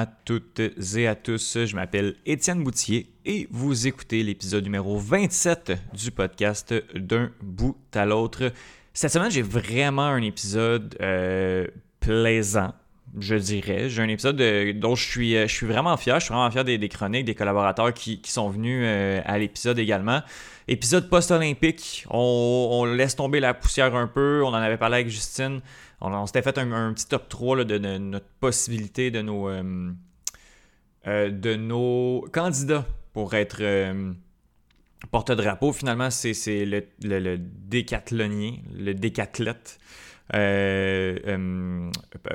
À toutes et à tous, je m'appelle Étienne Boutier et vous écoutez l'épisode numéro 27 du podcast D'un bout à l'autre. Cette semaine, j'ai vraiment un épisode euh, plaisant, je dirais. J'ai un épisode dont je suis, je suis vraiment fier. Je suis vraiment fier des, chroniques, des collaborateurs qui, sont venus euh, à l'épisode également. Épisode post-olympique, on, laisse tomber la poussière un peu. On en avait parlé avec Justine. On, s'était fait un, petit top 3 de, notre possibilité de nos, euh, euh, de nos candidats pour être porte-drapeau. Finalement, c'est le, le, le, décathlonien, le décathlète. Euh, euh,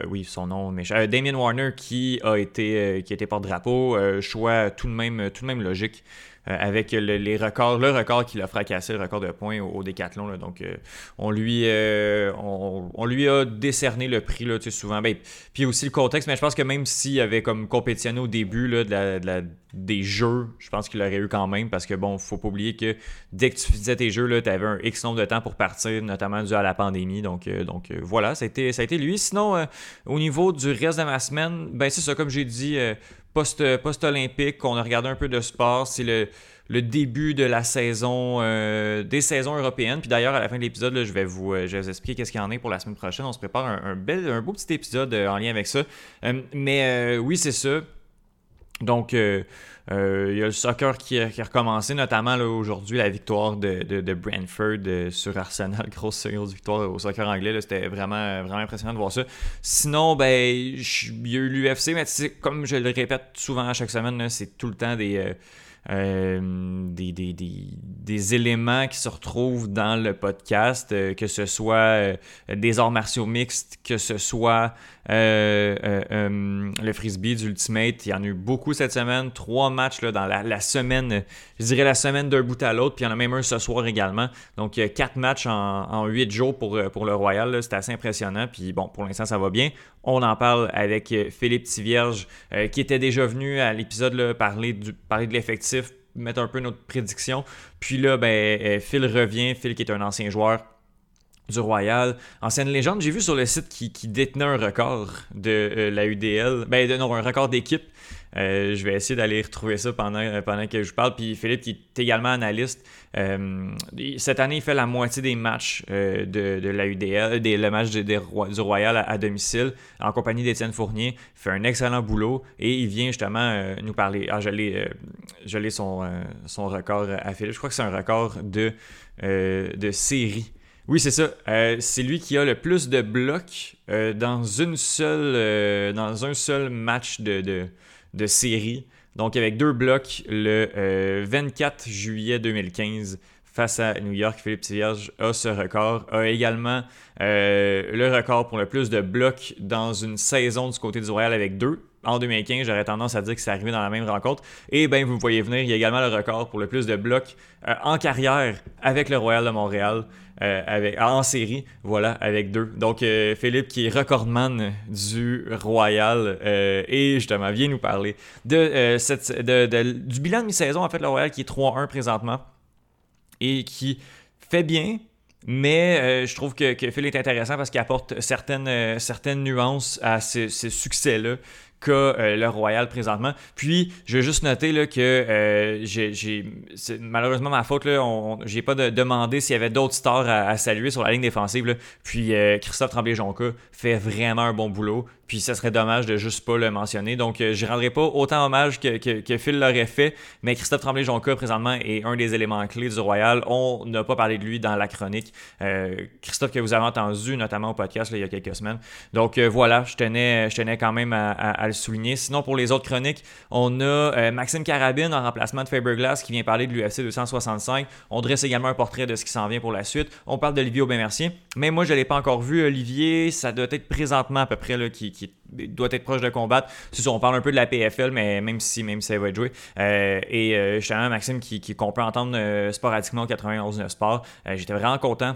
oui, son nom mais Damien Warner qui a été, qui a été porte-drapeau. choix tout de même, tout de même logique. Euh, avec les records, le record qu'il a fracassé, le record de points au, décathlon. donc, euh, on, lui, euh, on, lui a décerné le prix là, souvent. Ben, puis aussi le contexte, mais je pense que même s'il avait comme compétitionné au début là, des jeux, je pense qu'il l'aurait eu quand même parce que bon, faut pas oublier que dès que tu faisais tes jeux, tu avais un X nombre de temps pour partir, notamment dû à la pandémie. Donc, voilà, ça a été lui. Sinon, au niveau du reste de ma semaine, ben c'est ça, comme j'ai dit, post-olympique, on a regardé un peu de sport. C'est le, début de la saison, euh, des saisons européennes. Puis d'ailleurs, à la fin de l'épisode, je, vais vous, euh, je vais vous expliquer qu'est-ce qu'il y en a pour la semaine prochaine. On se prépare un, bel, un beau petit épisode euh, en lien avec ça. mais oui, c'est ça. Donc, il y a le soccer qui a, recommencé, notamment aujourd'hui, la victoire de, de, Brentford sur Arsenal. Grosse, grosse victoire au soccer anglais. C'était vraiment, vraiment impressionnant de voir ça. Sinon, ben, il y a eu l'UFC, mais comme je le répète souvent à chaque semaine, c'est tout le temps des euh, des, des, des, des, éléments qui se retrouvent dans le podcast, euh, que ce soit euh, des arts martiaux mixtes, que ce soit le frisbee du Ultimate. Il y en a eu beaucoup cette semaine, trois matchs là, dans la, semaine, je dirais la semaine d'un bout à l'autre, puis il y en a même un ce soir également. Donc quatre matchs en, en huit jours pour, pour le Royal, c'est assez impressionnant. Puis bon, pour l'instant, ça va bien. On en parle avec Philippe Tivierge, qui était déjà venu à l'épisode parler, parler de l'effectif mettre un peu notre prédiction. Puis là, ben, euh, Phil revient, Phil qui est un ancien joueur du Royal. Ancienne légende, j'ai vu sur le site qui, détenait un record de euh, la UDL, ben non, un record d'équipe. Euh, je vais essayer d'aller retrouver ça pendant, pendant que je parle. Puis Philippe, qui est également analyste, euh, cette année, il fait la moitié des matchs euh, de, la UDL, des, le match du Royal à, domicile, en compagnie d'Étienne Fournier. Il fait un excellent boulot et il vient justement nous parler. Ah, je l'ai son, son record à Philippe. Je crois que c'est un record de, de série. Oui, c'est ça. c'est lui qui a le plus de blocs dans, une seule, dans un seul match de de série. Donc avec deux blocs le 24 euh, juillet 2015 face à New York, Philippe Tivierge a ce record, a également euh, le record pour le plus de blocs dans une saison du côté du Royal avec deux. En 2015, j'aurais tendance à dire que c'est arrivé dans la même rencontre. Et bien, vous me voyez venir, il y a également le record pour le plus de blocs euh, en carrière avec le Royal de Montréal. Euh, avec, en série, voilà, avec deux. Donc, euh, Philippe, qui est recordman du Royal, et justement, vient nous parler de, cette, du bilan de mi-saison, en fait, le Royal qui est 3-1 présentement, et qui fait bien, mais je trouve que, que Phil est intéressant parce qu'il apporte certaines, nuances à ce, ce succès-là qu'a euh, le Royal présentement. Puis, je vais juste noter là, que euh, j'ai, malheureusement ma faute. Là, j'ai pas demandé s'il y avait d'autres stars à, saluer sur la ligne défensive. Puis, euh, Christophe Tremblay-Jonca fait vraiment un bon boulot. Puis ça serait dommage de juste pas le mentionner. Donc euh, je rendrai pas autant hommage que, Phil l'aurait fait. Mais Christophe Tremblay-Jonca, présentement, est un des éléments clés du Royal. On n'a pas parlé de lui dans la chronique. Christophe que vous avez entendu, notamment au podcast il y a quelques semaines. Donc voilà, je tenais, je tenais quand même à, le souligner. Sinon, pour les autres chroniques, on a Maxime Carabine en remplacement de Faberglass qui vient parler de l'UFC 265. On dresse également un portrait de ce qui s'en vient pour la suite. On parle d'Olivier Aubin-Mercier. Mais moi, je ne l'ai pas encore vu, Olivier. Ça doit être présentement à peu près là, qui, qui doit être proche de combattre. On parle un peu de la PFL, mais même si, même si ça va être joué. Euh, et euh, justement, Maxime, qui, qu'on peut entendre euh, sporadiquement au 91 Sport, j'étais vraiment content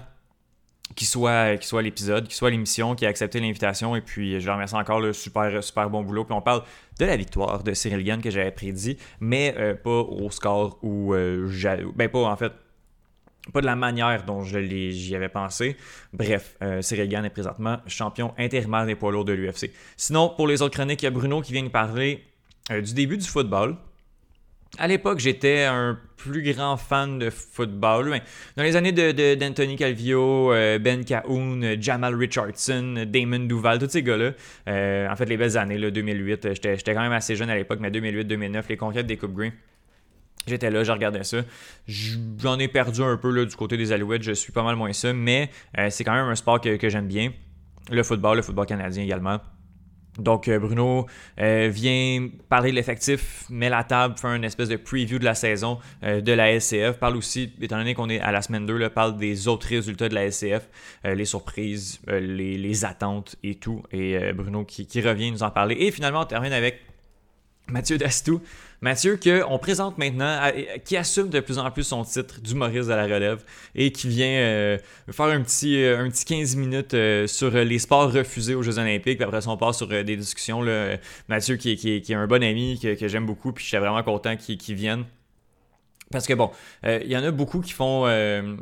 qu'il soit, qu'il soit l'épisode, qu'il soit l'émission, qu'il ait accepté l'invitation. Et puis, je le remercie encore, le super, super bon boulot. Puis, on parle de la victoire de Cyril Gann que j'avais prédit, mais pas au score où j'avais. Ben, pas en fait pas de la manière dont j'y avais pensé. Bref, euh, Cyril Gann est présentement champion intérimaire des poids lourds de l'UFC. Sinon, pour les autres chroniques, il y a Bruno qui vient nous parler euh, du début du football. À l'époque, j'étais un plus grand fan de football. Dans les années d'Anthony de, Calvio, euh, Ben Cahoon, Jamal Richardson, Damon Duval, tous ces gars-là. en fait, les belles années, là, 2008, j'étais quand même assez jeune à l'époque, mais 2008-2009, les conquêtes des Coupes Green. J'étais là, je regardais ça. J'en ai perdu un peu du côté des Alouettes, je suis pas mal moins ça, mais euh, c'est quand même un sport que, j'aime bien. Le football, le football canadien également. Donc euh, Bruno euh, vient parler de l'effectif, met la table, fait une espèce de preview de la saison de la SCF. Parle aussi, étant donné qu'on est à la semaine 2, là, parle des autres résultats de la SCF, les surprises, les, attentes et tout. Et Bruno qui, qui, revient nous en parler. Et finalement, on termine avec Mathieu Dastou. Mathieu, qu'on présente maintenant, qui assume de plus en plus son titre d'humoriste à la relève et qui vient euh, faire un petit, euh, un petit 15 minutes euh, sur les sports refusés aux Jeux Olympiques. Puis après ça, on part sur des discussions. Là. Mathieu, qui, qui, est un bon ami, que, j'aime beaucoup, puis je suis vraiment content qu'il vienne. Parce que bon, euh, il y en a beaucoup qui font. Euh,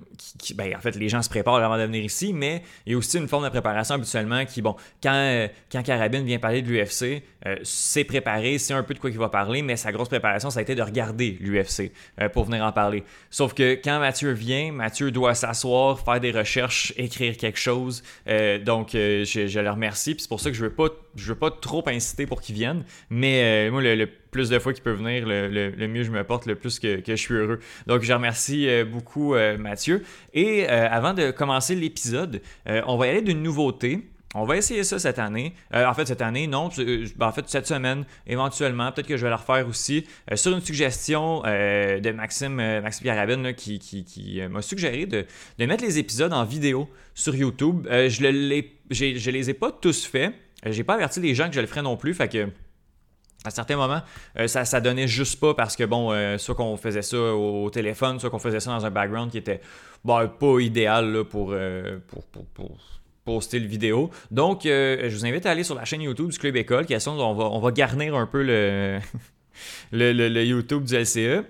ben, en fait, les gens se préparent avant de venir ici, mais il y a aussi une forme de préparation habituellement qui, bon, quand, euh, quand Carabine vient parler de l'UFC, c'est préparé, c'est un peu de quoi il va parler, mais sa grosse préparation, ça a été de regarder l'UFC pour venir en parler. Sauf que quand Mathieu vient, Mathieu doit s'asseoir, faire des recherches, écrire quelque chose. donc, je, je, remercie, puis c'est pour ça que je veux pas, je veux pas trop inciter pour qu'il vienne, mais moi, le plus de fois qu'il peut venir, le, mieux je me porte, le plus que, je suis heureux. Donc, je remercie euh, beaucoup euh, Mathieu. Et euh, avant de commencer l'épisode, on va y aller d'une nouveauté. On va essayer ça cette année. en fait, cette année, non. Ben, en fait, cette semaine, éventuellement. Peut-être que je vais la refaire aussi. sur une suggestion de Maxime, Maxime Carabine, qui, m'a suggéré de, mettre les épisodes en vidéo sur YouTube. je ne les ai pas tous faits. J'ai pas averti les gens que je le ferais non plus. Fait à certains moments, euh, ça, ça donnait juste pas parce que, bon, euh, soit qu'on faisait ça au, téléphone, soit qu'on faisait ça dans un background qui était bon, pas idéal euh, pour, pour, pour, poster le vidéo. Donc, je vous invite à aller sur la chaîne YouTube du Club École, qui est on va, on va garnir un peu le, le, YouTube du LCE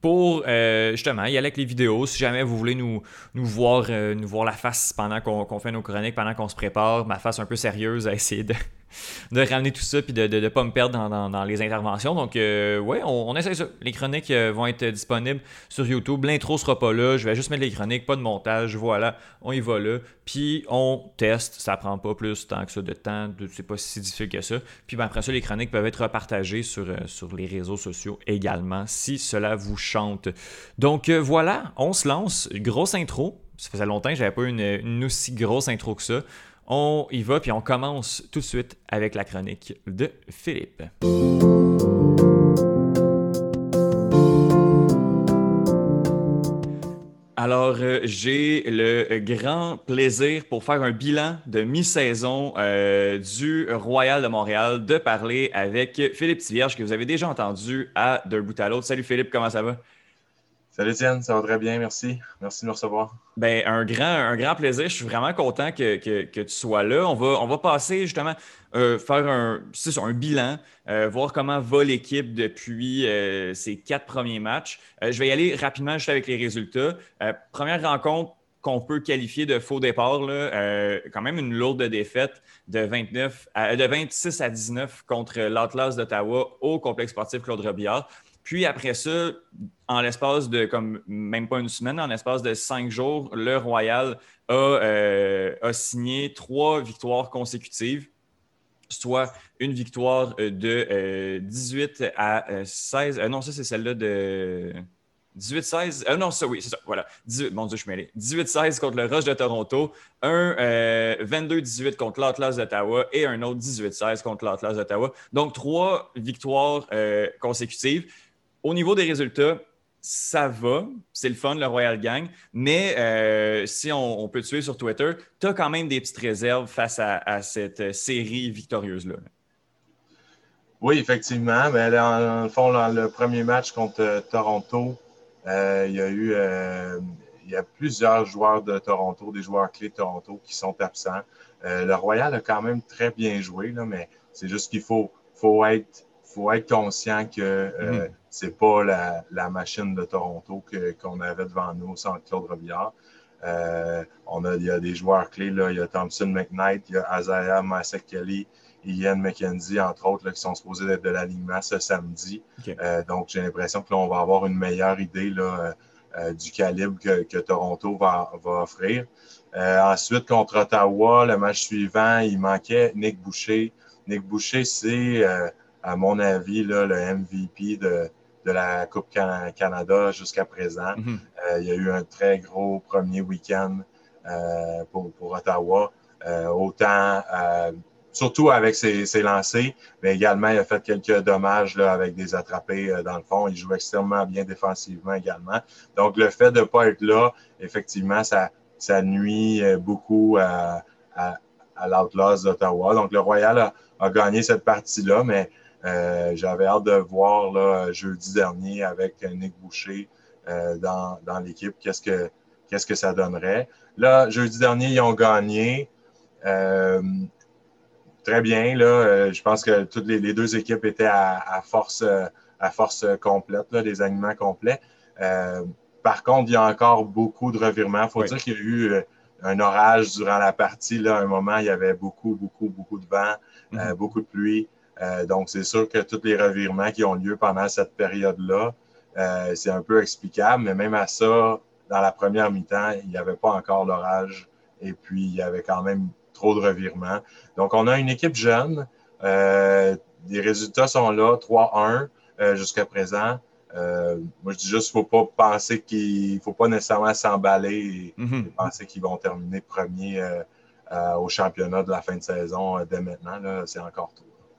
pour justement y aller avec les vidéos. Si jamais vous voulez nous, nous, voir, nous voir la face pendant qu'on fait nos chroniques, pendant qu'on se prépare, ma face un peu sérieuse à essayer de de ramener tout ça puis de ne pas me perdre dans, les interventions. Donc, euh, ouais, on, essaie ça. Les chroniques euh, vont être disponibles sur YouTube. L'intro sera pas là. Je vais juste mettre les chroniques, pas de montage. Voilà, on y va là. Puis, on teste. Ça prend pas plus temps que ça de temps. C'est pas si difficile que ça. Puis, ben, après ça, les chroniques peuvent être repartagées sur, euh, sur les réseaux sociaux également si cela vous chante. Donc, voilà, on se lance. Grosse intro. Ça faisait longtemps que j'avais pas une, une aussi grosse intro que ça. On y va, puis on commence tout de suite avec la chronique de Philippe. Alors, euh, j'ai le grand plaisir pour faire un bilan de mi-saison euh, du Royal de Montréal de parler avec Philippe Tivierge, que vous avez déjà entendu à D'un bout à l'autre. Salut Philippe, comment ça va? Salut Étienne, ça va très bien, merci. Merci de me recevoir. Ben, un, grand, plaisir. Je suis vraiment content que, tu sois là. On va, on va passer justement, euh, faire un, bilan, euh, voir comment va l'équipe depuis euh, ces quatre premiers matchs. je vais y aller rapidement juste avec les résultats. première rencontre qu'on peut qualifier de faux départ, là, quand même une lourde défaite de, 29 de 26 à 19 contre l'Atlas d'Ottawa au complexe sportif Claude Robillard. Puis après ça, en l'espace de comme même pas une semaine, en l'espace de cinq jours, le Royal a, euh, signé trois victoires consécutives, soit une victoire euh, de 18 euh, à 16. non, ça, c'est celle-là de. 18-16, non, ça oui, c'est ça, voilà. 18, mon Dieu, je suis mêlé. 18-16 contre le Rush de Toronto, un 22-18 contre l'Atlas d'Ottawa et un autre 18-16 contre l'Atlas d'Ottawa. Donc, trois victoires consécutives. Au niveau des résultats, ça va, c'est le fun, le Royal Gang, mais euh, si on, peut te suivre sur Twitter, tu as quand même des petites réserves face à, cette série victorieuse-là. Oui, effectivement. Mais dans le fond, dans le premier match contre euh, Toronto, euh, il y a eu il y a plusieurs joueurs de Toronto, des joueurs clés de Toronto qui sont absents. le Royal a quand même très bien joué, mais c'est juste qu'il faut, faut être faut être conscient que euh, mm-hmm. c'est pas la, machine de Toronto qu'on avait devant nous sans Claude Robillard. Euh, on a, il y a des joueurs clés, là. il y a Thompson McKnight, il y a Azaya Masek Kelly, Ian McKenzie, entre autres, qui sont supposés être de l'alignement ce samedi. Euh, donc, j'ai l'impression que on va avoir une meilleure idée là, euh, du calibre que, Toronto va, offrir. ensuite, contre Ottawa, le match suivant, il manquait Nick Boucher. Nick Boucher, c'est, à mon avis, là, le MVP de, de la Coupe Canada jusqu'à présent. Mhm. Euh, il y a eu un très gros premier week-end euh, pour, pour, Ottawa. Euh, autant, surtout avec ses, ses, lancers, mais également, il a fait quelques dommages là, avec des attrapés dans le fond. Il joue extrêmement bien défensivement également. Donc, le fait de ne pas être là, effectivement, ça, ça nuit beaucoup à, à, à l'Outlaws d'Ottawa. Donc, le Royal a, a gagné cette partie-là, mais j'avais hâte de voir là, jeudi dernier avec Nick Boucher euh, dans, dans l'équipe qu'est-ce que qu'est-ce que ça donnerait. Là, jeudi dernier, ils ont gagné. Euh, très bien. Là, je pense que toutes les, deux équipes étaient à, force, à force complète, là, des aliments complets. par contre, il y a encore beaucoup de revirements. Il faut dire qu'il y a eu un orage durant la partie. Là, à un moment, il y avait beaucoup, beaucoup, beaucoup de vent, mm-hmm. beaucoup de pluie. Euh, donc, c'est sûr que tous les revirements qui ont lieu pendant cette période-là, euh, c'est un peu explicable, mais même à ça, dans la première mi-temps, il n'y avait pas encore l'orage et puis il y avait quand même trop de revirements. Donc, on a une équipe jeune. Euh, les résultats sont là, 3-1 jusqu'à présent. moi, je dis juste qu'il ne faut pas penser qu'il ne faut pas nécessairement s'emballer et, mm-hmm. penser qu'ils vont terminer premier au championnat de la fin de saison dès maintenant. C'est encore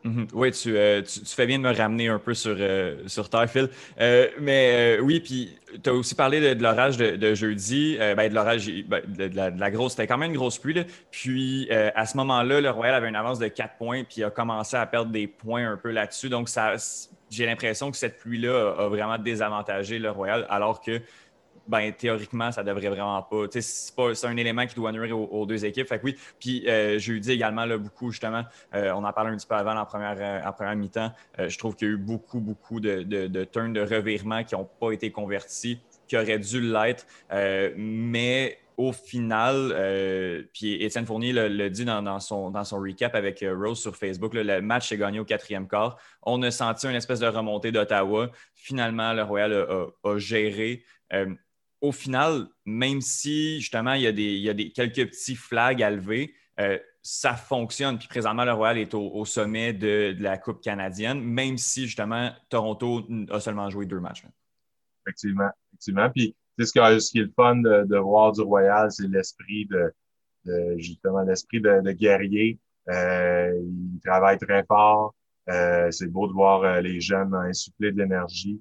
Mhm. Oui, euh, tu, tu, fais bien de me ramener un peu sur, euh, sur terre, Phil. Euh, mais oui, puis tu as aussi parlé de, l'orage de, jeudi. Ben, de l'orage, ben, de, la, grosse, c'était quand même une grosse pluie. Puis à ce moment-là, le Royal avait une avance de 4 points, puis a commencé à perdre des points un peu là-dessus. Donc, j'ai l'impression que cette pluie-là a, vraiment désavantagé le Royal, alors que ben, théoriquement, ça devrait vraiment pas. C'est un élément qui doit nuire aux, deux équipes. Fait oui. Puis euh, jeudi également, là, beaucoup, justement, euh, on en parlé un petit peu avant en première, euh, première mi-temps. Euh, je trouve qu'il y a eu beaucoup, beaucoup de, de, turns de revirement qui n'ont pas été convertis, qui auraient dû l'être. mais au final, puis Étienne Fournier le, dit dans, son, dans son recap avec Rose sur Facebook, le match s'est gagné au quatrième quart. On a senti une espèce de remontée d'Ottawa. Finalement, le Royal a géré au final, même si justement il y a, des, quelques petits flags à lever, euh, ça fonctionne. Puis présentement, le Royal est au, sommet de, la Coupe canadienne, même si justement Toronto a seulement joué deux matchs. Effectivement, effectivement. Puis ce, ce qui est le fun de, voir du Royal, c'est l'esprit de, justement l'esprit de, guerrier. Euh, ils travaillent très fort. Euh, c'est beau de voir les jeunes insuffler de l'énergie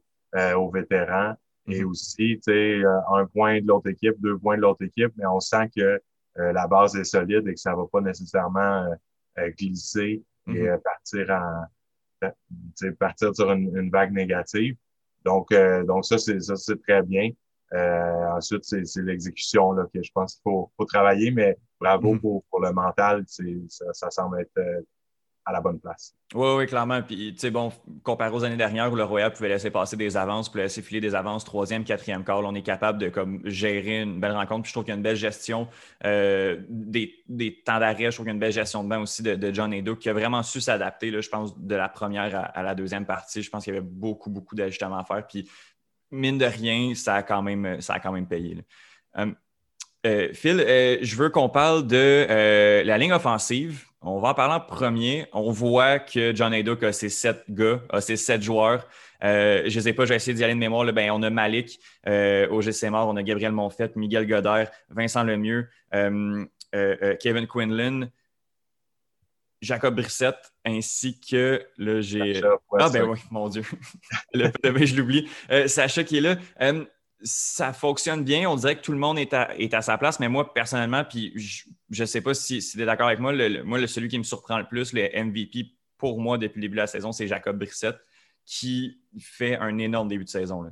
aux vétérans. Et mhm. aussi, tu sais, euh, un point de l'autre équipe, deux points de l'autre équipe, mais on sent que euh, la base est solide et que ça va pas nécessairement euh, glisser et mhm. partir en partir sur une, vague négative. Donc, donc ça, c'est ça, c'est très bien. ensuite, c'est l'exécution là, que je pense qu'il faut, faut travailler, mais bravo mhm. pour, pour le mental. Ça, ça semble être à la bonne place. Oui, oui, clairement. Puis, tu sais, bon, comparé aux années dernières où le Royal pouvait laisser passer des avances, pouvait laisser filer des avances, troisième, quatrième quart, on est capable de comme, gérer une belle rencontre. Puis, je trouve qu'il y a une belle gestion euh, des, temps d'arrêt. Je trouve qu'il y a une belle gestion de bain aussi de, de John Edo qui a vraiment su s'adapter, je pense, de la première à, la deuxième partie. Je pense qu'il y avait beaucoup, beaucoup d'ajustements à faire. Puis, mine de rien, ça a quand même, ça a quand même payé. Euh, euh, Phil, je veux qu'on parle de la ligne offensive on va en parler en premier. On voit que John Haydock a ses sept gars, a ses sept joueurs. Euh, je ne sais pas, je vais essayer d'y aller de mémoire. Ben, on a Malik euh, au GC Mort, on a Gabriel Monfett, Miguel Godard, Vincent Lemieux, euh, Kevin Quinlan, Jacob Brissette, ainsi que là, j'ai. Ah ben oui, mon Dieu. le, je l'oublie. Sacha qui est là ça fonctionne bien. On dirait que tout le monde est à, est à sa place, mais moi, personnellement, puis je ne sais pas si, tu es d'accord avec moi, le, moi, celui qui me surprend le plus, le MVP pour moi depuis le début de la saison, c'est Jacob Brissette, qui fait un énorme début de saison. Là.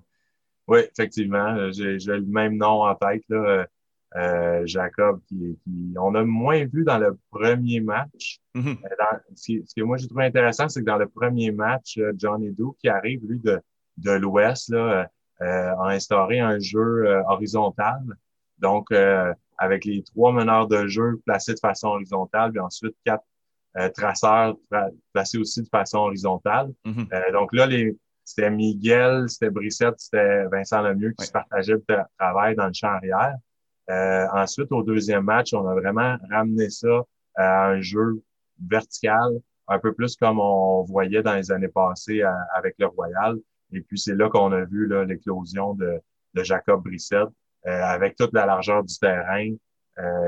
Oui, effectivement. J'ai le même nom en tête. Là. Jacob, qui, qui, on a moins vu dans le premier match. Mhm. ce, que moi j'ai trouvé intéressant, c'est que dans le premier match, Johnny Doe, qui arrive, lui, de, de l'Ouest, là, a instauré un jeu horizontal. Donc, avec les trois meneurs de jeu placés de façon horizontale, puis ensuite quatre euh, traceurs placés aussi de façon horizontale. Mhm. Euh, donc là, les, c'était Miguel, c'était Brissette, c'était Vincent Lemieux qui se partageaient le travail dans le champ arrière. Euh, ensuite, au deuxième match, on a vraiment ramené ça à un jeu vertical, un peu plus comme on voyait dans les années passées avec le Royal. Et puis, c'est là qu'on a vu l'éclosion de, de Jacob Brissette. avec toute la largeur du terrain,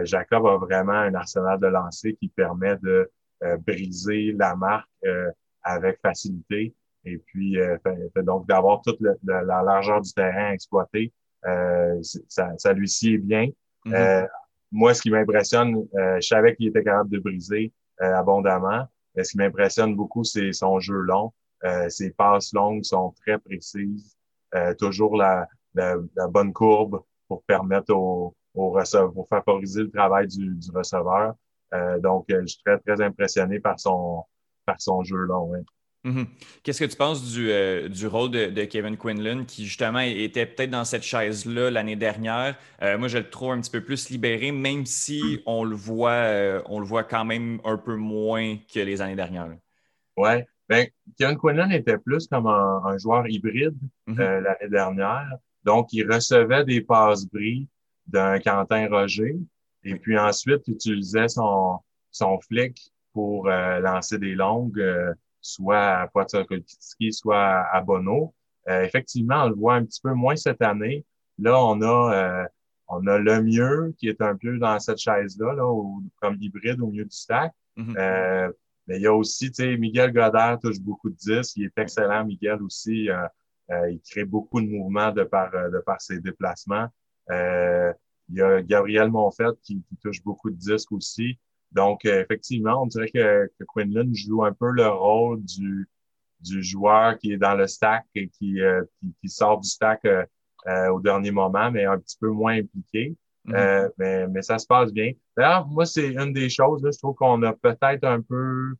Jacob a vraiment un arsenal de lancer qui permet de euh, briser la marque euh, avec facilité. Et puis, euh, donc, d'avoir toute la largeur du terrain exploité, ça, ça lui sied bien. Mm-hmm. moi, ce qui m'impressionne, je savais qu'il était capable de briser abondamment. Mais ce qui m'impressionne beaucoup, c'est son jeu long. Ses passes longues sont très précises. toujours la, la, bonne courbe pour permettre au, au receveur, pour favoriser le travail du, du receveur. Euh, donc, euh, je suis très, très impressionné par son, par son jeu long. Mm-hmm. Qu'est-ce que tu penses du, euh, du rôle de, Kevin Quinlan, qui justement était peut-être dans cette chaise-là l'année dernière? moi, je le trouve un petit peu plus libéré, même si on le voit, on le voit quand même un peu moins que les années dernières. Oui. Ben, Kevin Quinlan était plus comme un, joueur hybride mm-hmm. l'année dernière. Donc, il recevait des passes bris d'un Quentin Roger, et puis ensuite, utilisait son, son flic pour euh, lancer des longues, euh, soit à Poitiers, soit à Bono. Euh, effectivement, on le voit un petit peu moins cette année. Là, on a on a le mieux qui est un peu dans cette chaise-là, là, comme hybride au milieu du stack. Mm-hmm. Mais il y a aussi, tu sais, Miguel Godard touche beaucoup de disques. Il est excellent, Miguel aussi. il crée beaucoup de mouvements de par, de par ses déplacements. Il y a Gabriel Monfett qui, touche beaucoup de disques aussi. Donc, euh, effectivement, on dirait que, que, Quinlan joue un peu le rôle du, du joueur qui est dans le stack et qui, euh, qui, sort du stack euh, au dernier moment, mais un petit peu moins impliqué. Mm-hmm. mais, mais ça se passe bien. D'ailleurs, moi, c'est une des choses, là, je trouve qu'on a peut-être un peu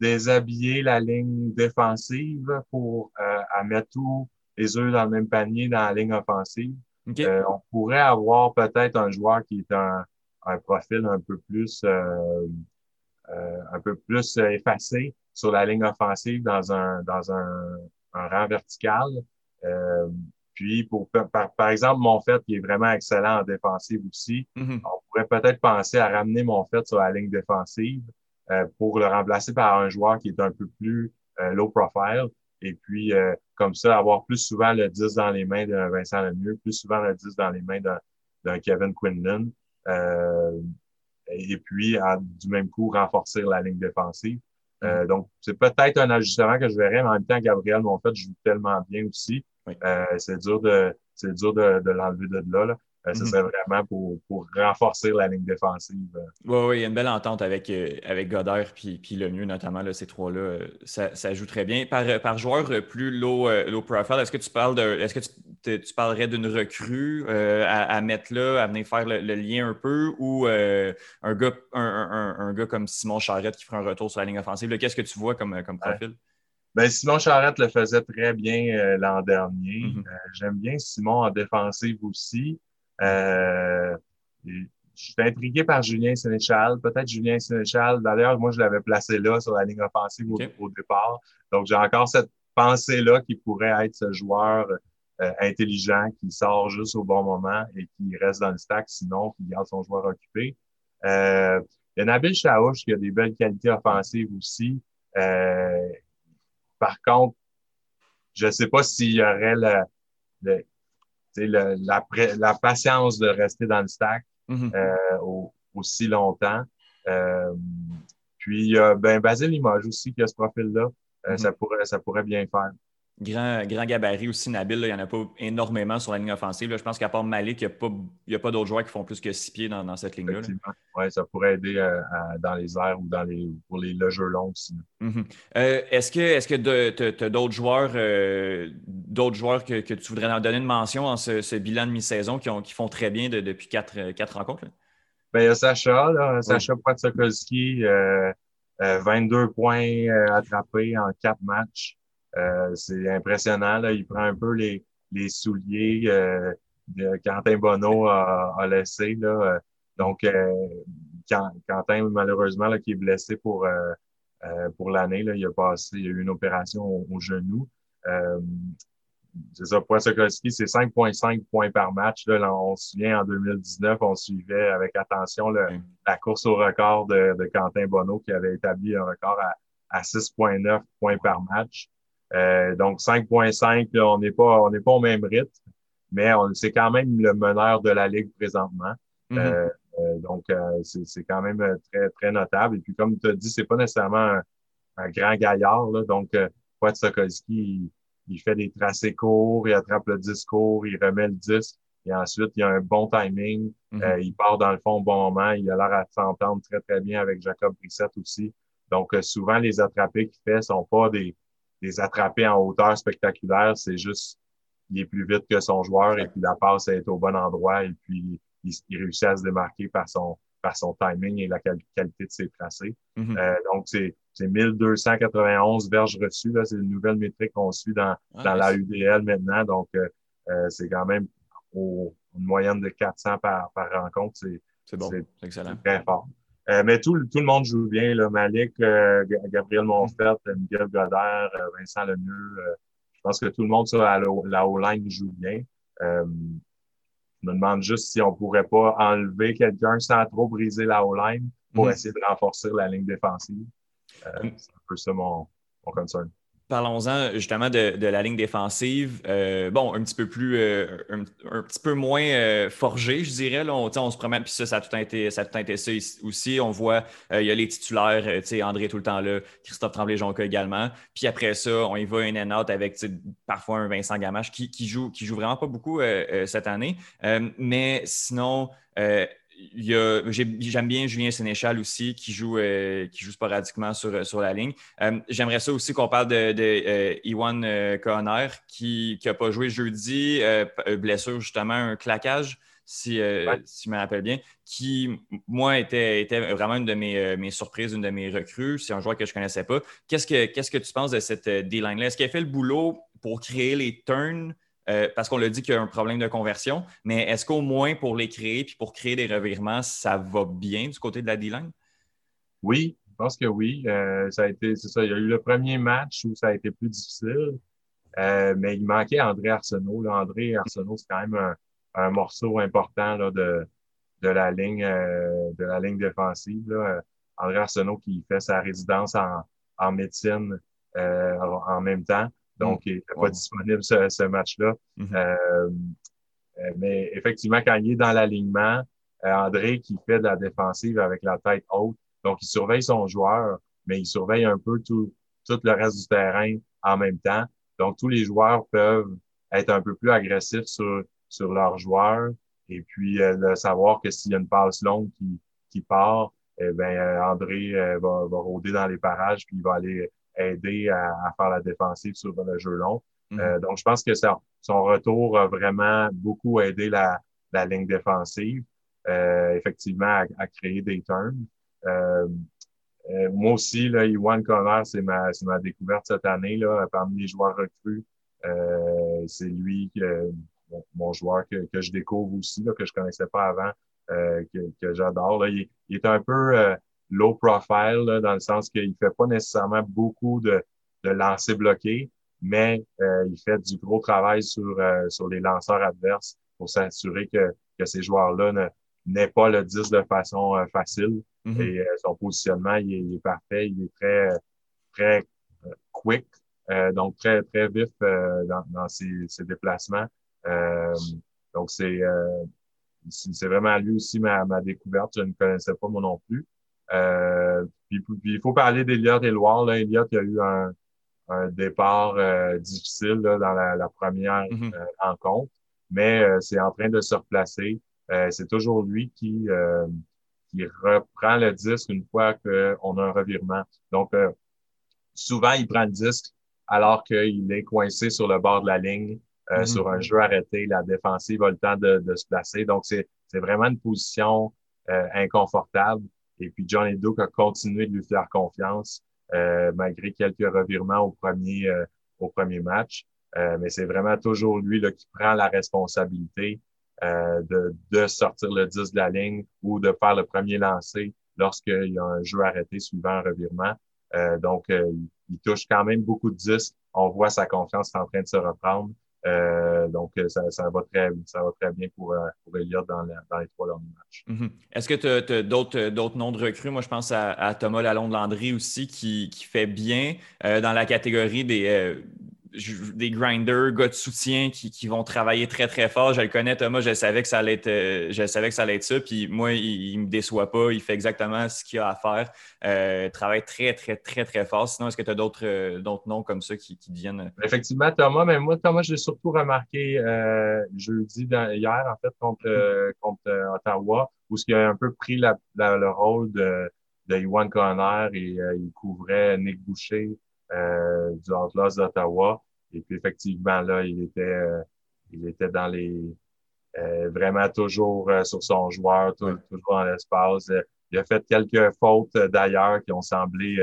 déshabillé la ligne défensive pour à mettre tous les œufs dans le même panier dans la ligne offensive. Euh, on pourrait avoir peut-être un joueur qui est un, un profil un peu plus euh, euh, un peu plus effacé sur la ligne offensive dans un dans un, un rang vertical. Puis pour par, par exemple Monfett qui est vraiment excellent en défensive aussi, mm-hmm. on pourrait peut-être penser à ramener Monfett sur la ligne défensive pour le remplacer par un joueur qui est un peu plus low profile et puis, euh, comme ça, avoir plus souvent le 10 dans les mains d'un Vincent Lemieux, plus souvent le 10 dans les mains d'un Kevin Quinlan. Euh, et puis, du même coup, renforcer la ligne défensive. Euh, mm. donc, c'est peut-être un ajustement que je verrais, mais en même temps, Gabriel fait joue tellement bien aussi. c'est dur de c'est dur de, de l'enlever de là. là. Euh, ce mhm. serait vraiment pour, pour, renforcer la ligne défensive. Oui, oui, il y a une belle entente avec, euh, avec Godard puis, puis le mieux, notamment, là, ces trois-là. Euh, ça, ça, joue très bien. Par, par joueur plus low, low profile, est-ce que tu parles de. Est-ce que tu, tu parlerais d'une recrue à, mettre là, à venir faire le, lien un peu, ou un, gars, un, un, gars comme Simon Charrette qui fera un retour sur la ligne offensive? Qu'est-ce que tu vois comme, comme profil? Ben, Simon Charrette le faisait très bien l'an dernier. Mhm. J'aime bien Simon en défensive aussi. Euh, je suis intrigué par Julien Sénéchal. Peut-être Julien Sénéchal. D'ailleurs, moi, je l'avais placé là sur la ligne offensive au, départ. Donc, j'ai encore cette pensée-là qui pourrait être ce joueur euh, intelligent qui sort juste au bon moment et qui reste dans le stack, sinon, qui garde son joueur occupé. Euh, il y a Nabil Chaouche qui a des belles qualités offensives aussi. Euh, par contre, je ne sais pas s'il y aurait le, la, la, patience de rester dans le stack mm-hmm. euh, aussi longtemps. Euh, puis, euh, ben, Basile Limoges aussi qui a ce profil-là. Ça, pourrait, ça pourrait bien faire. Grand, grand gabarit aussi, Nabil. il n'y en a pas énormément sur la ligne offensive. Je pense qu'à part Malik, il n'y a pas, d'autres joueurs qui font plus que six pieds dans, cette ligne-là. Oui, ça pourrait aider euh, dans les airs ou dans les, pour les, le jeu long aussi. Mm-hmm. Euh, est-ce que tu as d'autres joueurs euh, d'autres joueurs que, tu voudrais donner une mention en ce, bilan de mi-saison qui, qui, font très bien depuis quatre, quatre rencontres? Ben, il y a Sacha, là, Sacha Patsokolski, 22 points attrapés en quatre matchs. C'est impressionnant. Là. Il prend un peu les, les souliers euh, de Quentin Bonneau a, laissé. Là. Donc, euh, Quentin, malheureusement, là, qui est blessé pour, euh, pour l'année, il a passé, il a eu une opération au, genou. c'est ça, Poisokowski, c'est 5,5 points par match. Là, on se souvient, en 2019, on suivait avec attention la course au record de, de, Quentin Bonneau qui avait établi un record à, à 6,9 points par match. Euh, donc 5.5, on n'est pas on n'est pas au même rythme, mais c'est quand même le meneur de la ligue présentement. Mm-hmm. Euh, euh, donc c'est quand même très très notable. Et puis comme tu as dit, c'est pas nécessairement un, grand gaillard. Là, donc Poit Sokolski, il, fait des tracés courts, il attrape le disque court, il remet le disque. Et ensuite, il a un bon timing. Mm-hmm. il part dans le fond au bon moment. Il a l'air à s'entendre très, très bien avec Jacob Brissette aussi. Donc, souvent, les attrapés qu'il fait sont pas des, les attraper en hauteur spectaculaire, c'est juste il est plus vite que son joueur et puis la passe est au bon endroit et puis il, réussit à se démarquer par son par son timing et la qualité de ses tracés. Mm-hmm. euh, donc, c'est 1291 verges reçues. C'est une nouvelle métrique qu'on suit dans, ah, dans la UDL maintenant. Donc, euh, euh, c'est quand même au, une moyenne de 400 par, par rencontre. C'est bon, c'est excellent. Très fort. Euh, mais tout, tout, le monde joue bien. Là. Malik, euh, Gabriel Monfort, Miguel Godard, euh, Vincent Lemieux. je pense que tout le monde sur la, la O-line joue bien. je me demande juste si on pourrait pas enlever quelqu'un sans trop briser la O-line pour mm-hmm. essayer de renforcer la ligne défensive. Mm. c'est un peu ça mon, mon concern. Parlons-en justement de, la ligne défensive. Euh, bon, un petit peu plus, euh, un, petit peu moins euh, forgé, je dirais. Là. On, se promène, puis ça, ça a tout été, ça a tout été ça aussi. On voit, il y a les titulaires, tu sais, André tout le temps là, Christophe Tremblay-Jonca également. Puis après ça, on y va in and out avec parfois un Vincent Gamache qui, qui, joue, qui joue vraiment pas beaucoup cette année. mais sinon, J'aime bien Julien Sénéchal aussi, qui joue, euh, qui joue sporadiquement sur, sur la ligne. Euh, j'aimerais ça aussi qu'on parle de, de euh, Iwan qui n'a pas joué jeudi, blessure justement, un claquage, si, si je me rappelle bien, qui, moi, était, était vraiment une de mes, mes, surprises, une de mes recrues. C'est un joueur que je ne connaissais pas. Qu'est-ce que, qu'est-ce que tu penses de cette D-line-là? Est-ce qu'elle fait le boulot pour créer les turns? Euh, parce qu'on l'a dit qu'il y a un problème de conversion, mais est-ce qu'au moins pour les créer puis pour créer des revirements, ça va bien du côté de la D-line? Oui, je pense que oui. Euh, ça a été, c'est ça. Il y a eu le premier match où ça a été plus difficile, euh, mais il manquait André Arsenault. André Arsenault, c'est quand même un, morceau important là, de, de la ligne de la ligne défensive. André Arsenault qui fait sa résidence en, en médecine en même temps. Donc, il n'est pas disponible ce, ce match-là. Mm-hmm. Euh, euh, mais effectivement, quand il est dans l'alignement, euh, André qui fait de la défensive avec la tête haute, donc il surveille son joueur, mais il surveille un peu tout, tout le reste du terrain en même temps. Donc, tous les joueurs peuvent être un peu plus agressifs sur, sur leurs joueurs et puis de savoir que s'il y a une passe longue qui, qui part, eh ben André va, va rôder dans les parages puis il va aller aider à, faire la défensive sur le jeu long. Mhm. Euh, donc, je pense que ça, son retour a vraiment beaucoup aidé la, la ligne défensive, euh, effectivement, à, créer des turns. Euh, euh, moi aussi, là, Iwan Connor, c'est ma, ma découverte cette année, là, parmi les joueurs recrues. c'est lui, que, mon joueur que, que je découvre aussi, là, que je connaissais pas avant, que, que j'adore. Il, il, est un peu low profile, dans le sens qu'il fait pas nécessairement beaucoup de, de lancers bloqués, mais euh, il fait du gros travail sur, euh, sur les lanceurs adverses pour s'assurer que, que ces joueurs-là n'aient pas le 10 de façon euh, facile. Mm-hmm. Et son positionnement, il est, parfait, il est très, très quick, donc très, très vif dans, dans ses, ses déplacements. donc, c'est c'est vraiment lui aussi ma, ma découverte. Je ne connaissais pas moi non plus. Euh, puis, il faut parler d'Eliott et Loire. Là. Elliott a eu un, un départ euh, difficile là, dans la, la première mm-hmm. euh, rencontre, mais c'est en train de se replacer. c'est toujours lui qui, qui reprend le disque une fois qu'on a un revirement. Donc, souvent, il prend le disque alors qu'il est coincé sur le bord de la ligne, euh, mm-hmm. sur un jeu arrêté. La défensive a le temps de, de se placer. Donc, c'est vraiment une position euh, inconfortable. Et puis, Johnny Duke a continué de lui faire confiance euh, malgré quelques revirements au premier, au premier match. mais c'est vraiment toujours lui là, qui prend la responsabilité de, de sortir le 10 de la ligne ou de faire le premier lancer lorsqu'il y a un jeu arrêté suivant un revirement. Euh, donc, euh, il touche quand même beaucoup de 10. On voit sa confiance en train de se reprendre. Euh, donc, ça, va très, ça va très bien pour, pour Elliott dans, les trois derniers matchs. Mm-hmm. Est-ce que tu as, d'autres noms de recrues? Moi, je pense à, Thomas Lalonde-Landry aussi qui, fait bien dans la catégorie des, des grinders, gars de soutien qui, vont travailler très, très fort. Je le connais, Thomas, je savais que ça allait être, euh, je savais que ça allait être ça. Puis moi, il ne me déçoit pas. Il fait exactement ce qu'il a à faire. Euh, travaille très, très, très, très fort. Sinon, est-ce que tu as d'autres, euh, d'autres noms comme ça qui, qui viennent? Effectivement, Thomas, mais moi, Thomas, j'ai surtout remarqué jeudi, hier, en fait, contre, contre Ottawa, où il a un peu pris le rôle de, de Iwan Conner et il couvrait Nick Boucher. du Outlaws d'Ottawa. Et puis effectivement, là, il était, euh, il était dans les euh, vraiment toujours euh, sur son joueur, toujours dans l'espace. il a fait quelques fautes d'ailleurs qui ont semblé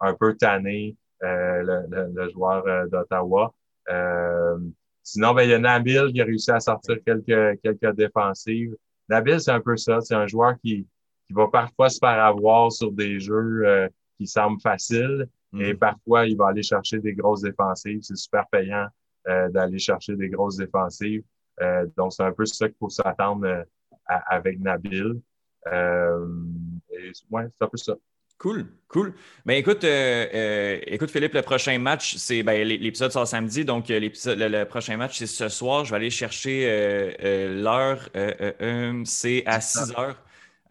un peu tannées le, joueur d'Ottawa. sinon, ben, il y a Nabil qui a réussi à sortir quelques, quelques défensives. Nabil, c'est un peu ça. C'est un joueur qui, qui va parfois se faire avoir sur des jeux qui semblent faciles, et mm. parfois, il va aller chercher des grosses défensives. C'est super payant euh, d'aller chercher des grosses défensives. Euh, donc, c'est un peu ça qu'il faut s'attendre euh, avec Nabil. Et, ouais, c'est un peu ça. Cool, cool. Ben écoute, écoute Philippe, le prochain match, c'est ben, l'épisode sort samedi, donc l'épisode, le, prochain match, c'est ce soir. Je vais aller chercher l'heure. c'est à 6 heures.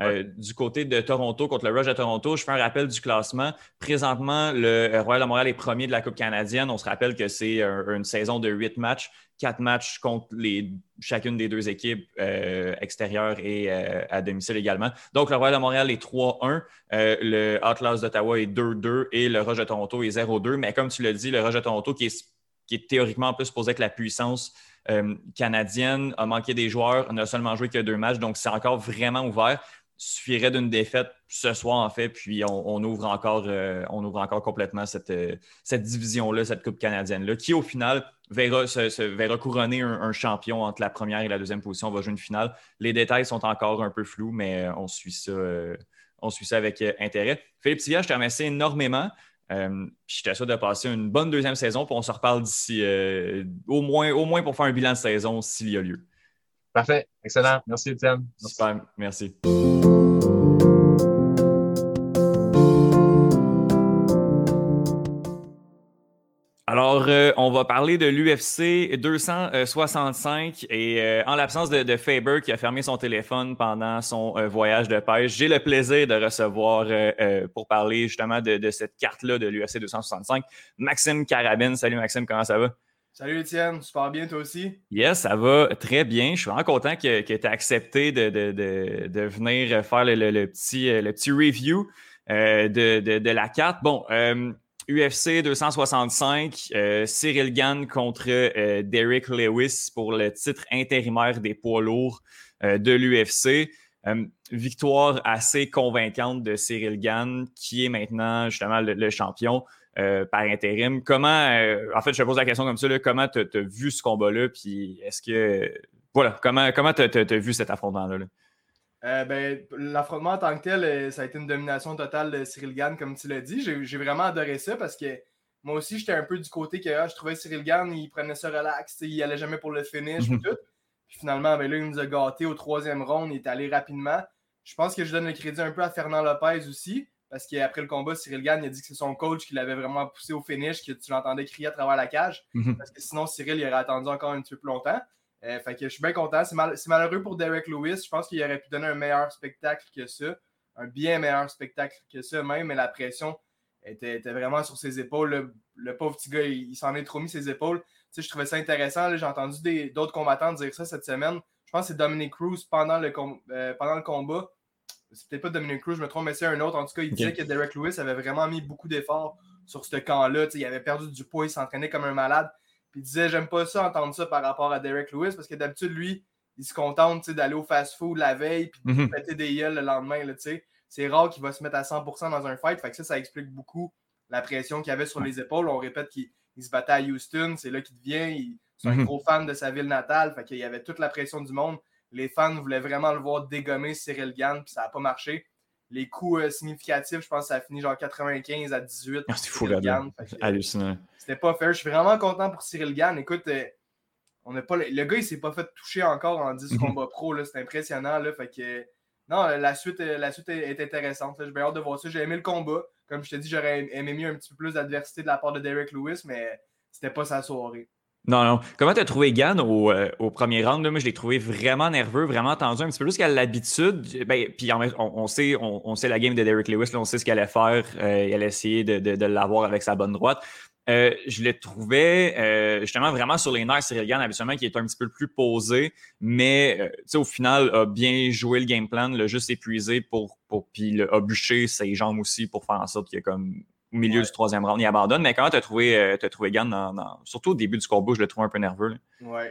Euh, du côté de Toronto contre le Rush de Toronto, je fais un rappel du classement. Présentement, le Royal de Montréal est premier de la Coupe canadienne. On se rappelle que c'est une saison de huit matchs, quatre matchs contre les, chacune des deux équipes euh, extérieures et euh, à domicile également. Donc, le Royal de Montréal est 3-1, le Atlas d'Ottawa est 2-2 et le Rush de Toronto est 0-2. Mais comme tu l'as dit, le Rush de Toronto, qui est, qui est théoriquement plus supposé être la puissance canadienne, a manqué des joueurs, n'a seulement joué que deux matchs, donc c'est encore vraiment ouvert suffirait d'une défaite ce soir, en fait, puis on, ouvre, encore, euh, on ouvre encore complètement cette, euh, cette division-là, cette Coupe canadienne-là, qui au final verra, se, couronner un, champion entre la première et la deuxième position. On va jouer une finale. Les détails sont encore un peu flous, mais euh, on suit ça, on suit ça avec intérêt. Philippe Tivia, je te remercie énormément. je t'assure de passer une bonne deuxième saison, puis on se reparle d'ici au, moins, au moins pour faire un bilan de saison s'il y a lieu. Parfait. Excellent. Merci, Étienne. Super. Merci. Alors, euh, on va parler de l'UFC 265 et euh, en l'absence de, Faber qui a fermé son téléphone pendant son euh, voyage de pêche, j'ai le plaisir de recevoir pour parler justement de, de cette carte-là de l'UFC 265 Maxime Carabine. Salut Maxime, comment ça va? Salut Étienne, super bien toi aussi? Yes, ça va très bien. Je suis vraiment content que, tu aies accepté de, venir faire le, petit, le petit review euh, de, la carte. Bon, UFC 265, euh, Cyril Gann contre euh, Derek Lewis pour le titre intérimaire des poids lourds de l'UFC. victoire assez convaincante de Cyril Gann, qui est maintenant justement le champion. Euh, par intérim. Comment, euh, en fait, je te pose la question comme ça, comment tu as, vu ce combat-là, puis est-ce que, voilà, comment comment tu as, vu cet affrontement-là? Euh, ben, l'affrontement en tant que tel, ça a été une domination totale de Cyril Gann, comme tu l'as dit. J'ai vraiment adoré ça parce que moi aussi, j'étais un peu du côté que ah, je trouvais Cyril Gann, il prenait ça relax, il allait jamais pour le finish mhm. tout. Puis finalement, ben là, il nous a gâtés au troisième round, il est allé rapidement. Je pense que je donne le crédit un peu à Fernand Lopez aussi parce qu'après le combat, Cyril Gann a dit que c'est son coach qui l'avait vraiment poussé au finish, que tu l'entendais crier à travers la cage, mhm. parce que sinon Cyril il aurait attendu encore un petit peu plus longtemps. Euh, fait que je suis bien content. C'est, malheureux pour Derek Lewis. Je pense qu'il aurait pu donner un meilleur spectacle que ça, un bien meilleur spectacle que ça même, mais la pression était, vraiment sur ses épaules. Le, pauvre petit gars, il, s'en est trop mis ses épaules. je trouvais ça intéressant. j'ai entendu d'autres combattants dire ça cette semaine. Je pense que c'est Dominic Cruz pendant le, euh, pendant le combat c'est peut-être pas Dominic Cruz, je me trompe, mais c'est un autre. En tout cas, il disait que Derek Lewis avait vraiment mis beaucoup d'efforts sur ce camp-là. Il avait perdu du poids, il s'entraînait comme un malade. Puis il disait J'aime pas ça, entendre ça par rapport à Derek Lewis, parce que d'habitude, lui, il se contente d'aller au fast-food la veille, puis de mm des gueules le lendemain. C'est rare qu'il va se mettre à 100% dans un fight. Fait que ça, ça explique beaucoup la pression qu'il avait sur les épaules. On répète qu'il se battait à Houston, c'est là qu'il devient. C'est un mhm. gros fan de sa ville natale. Fait qu'il y avait toute la pression du monde. Les fans voulaient vraiment le voir dégommer Cyril Gann, puis ça n'a pas marché. Les coups euh, significatifs, je pense que ça a fini genre 95 à 18. Ah, c'est fou, Gann. Hallucinant. C'était pas fair. Je suis vraiment content pour Cyril Gann. Écoute, euh, on pas, le gars, il s'est pas fait toucher encore en 10 mhm. combats pro. C'est impressionnant. Là, fait que, non, la suite, la suite est, intéressante. J'ai bien hâte de voir ça. J'ai aimé le combat. Comme je te dis, j'aurais aimé mieux un petit peu plus d'adversité de la part de Derek Lewis, mais c'était pas sa soirée. Non, non. Comment tu as trouvé Gann au, euh, premier round? Moi, je l'ai trouvé vraiment nerveux, vraiment tendu, un petit peu plus qu'à l'habitude. Ben, puis on, sait, on, sait la game de Derek Lewis, on sait ce qu'il allait faire. Euh, il allait essayer de, l'avoir avec sa bonne droite. Euh, je l'ai trouvé justement vraiment sur les nerfs Cyril Gann, habituellement, qui est un petit peu plus posé, mais au final, a bien joué le game plan, l'a juste épuisé pour, pour puis a bûché ses jambes aussi pour faire en sorte qu'il y ait comme au milieu du troisième round, il abandonne. Mais comment tu as trouvé, euh, as trouvé Gann, dans, surtout au début du combat, je le trouve un peu nerveux. Oui.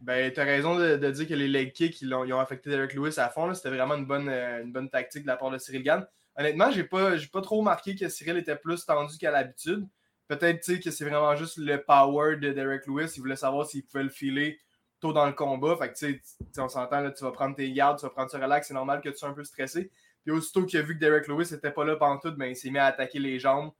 Ben, tu as raison de, dire que les leg kicks, ils ont, affecté Derek Lewis à fond. C'était vraiment une bonne, euh, une bonne tactique de la part de Cyril Gann. Honnêtement, j'ai pas, pas trop remarqué que Cyril était plus tendu qu'à l'habitude. Peut-être que c'est vraiment juste le power de Derek Lewis. Il voulait savoir s'il pouvait le filer tôt dans le combat. Fait que, on s'entend, tu vas prendre tes gardes, tu vas prendre ce relax. C'est normal que tu sois un peu stressé. Puis aussitôt qu'il a vu que Derek Lewis n'était pas là pendant tout, ben, il s'est mis à attaquer les jambes.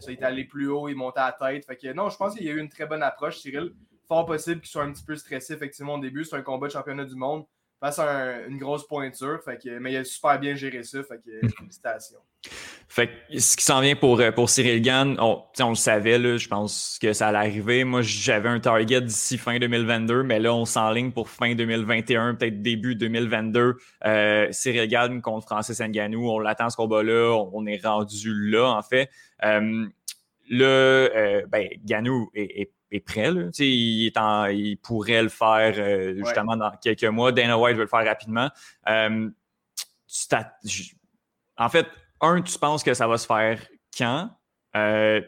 Ça, il est allé plus haut, il montait à la tête. Non, je pense qu'il y a eu une très bonne approche, Cyril. Fort possible qu'il soit un petit peu stressé, effectivement, au début. C'est un combat de championnat du monde face à une grosse pointure. Fait que, mais il a super bien géré ça. Fait que, félicitations. Fait que ce qui s'en vient pour, euh, pour Cyril Gann, on, on le savait, là, je pense que ça allait arriver. Moi, j'avais un target d'ici fin 2022, mais là, on s'enligne pour fin 2021, peut-être début 2022. Euh, Cyril Gann contre Francis Nganou, on l'attend ce combat-là, on, est rendu là, en fait. Euh, là, euh, ben, Ganou est, est, prêt. Là. Il, est en, il pourrait le faire euh, justement dans quelques mois. Dana White veut le faire rapidement. Euh, en fait, un, tu penses que ça va se faire quand?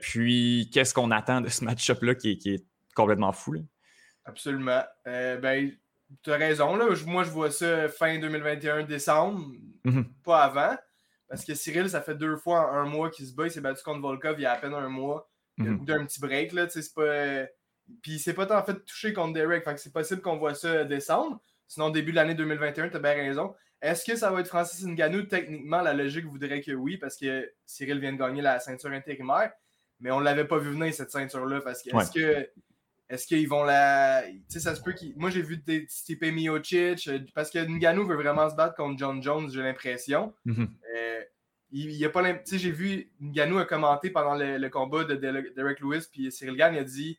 puis, qu'est-ce qu'on attend de ce match-up-là qui, est complètement fou? Absolument. ben, tu as raison. Là. Moi, je vois ça fin 2021, décembre, mm-hmm. pas avant. Parce que Cyril, ça fait deux fois en un mois qu'il se bat. Il s'est battu contre Volkov il y a à peine un mois. Mm d'un petit break. Là, c'est pas... Puis c'est pas tant en fait touché contre Derek. Fait que c'est possible qu'on voit ça descendre. Sinon, début de l'année 2021, tu as bien raison. Est-ce que ça va être Francis Ngannou? Techniquement, la logique voudrait que oui, parce que Cyril vient de gagner la ceinture intérimaire. Mais on ne l'avait pas vu venir, cette ceinture-là. Parce que est-ce que est-ce qu'ils vont la. Tu sais, ça se peut qu'ils. Moi, j'ai vu des Stipe Miocic, euh, parce que Ngannou veut vraiment se battre contre John Jones, j'ai l'impression. Mhm. Euh, il, y a pas sais, j'ai vu Ngannou a commenté pendant le, combat de Derek Lewis, puis Cyril Gann, il a dit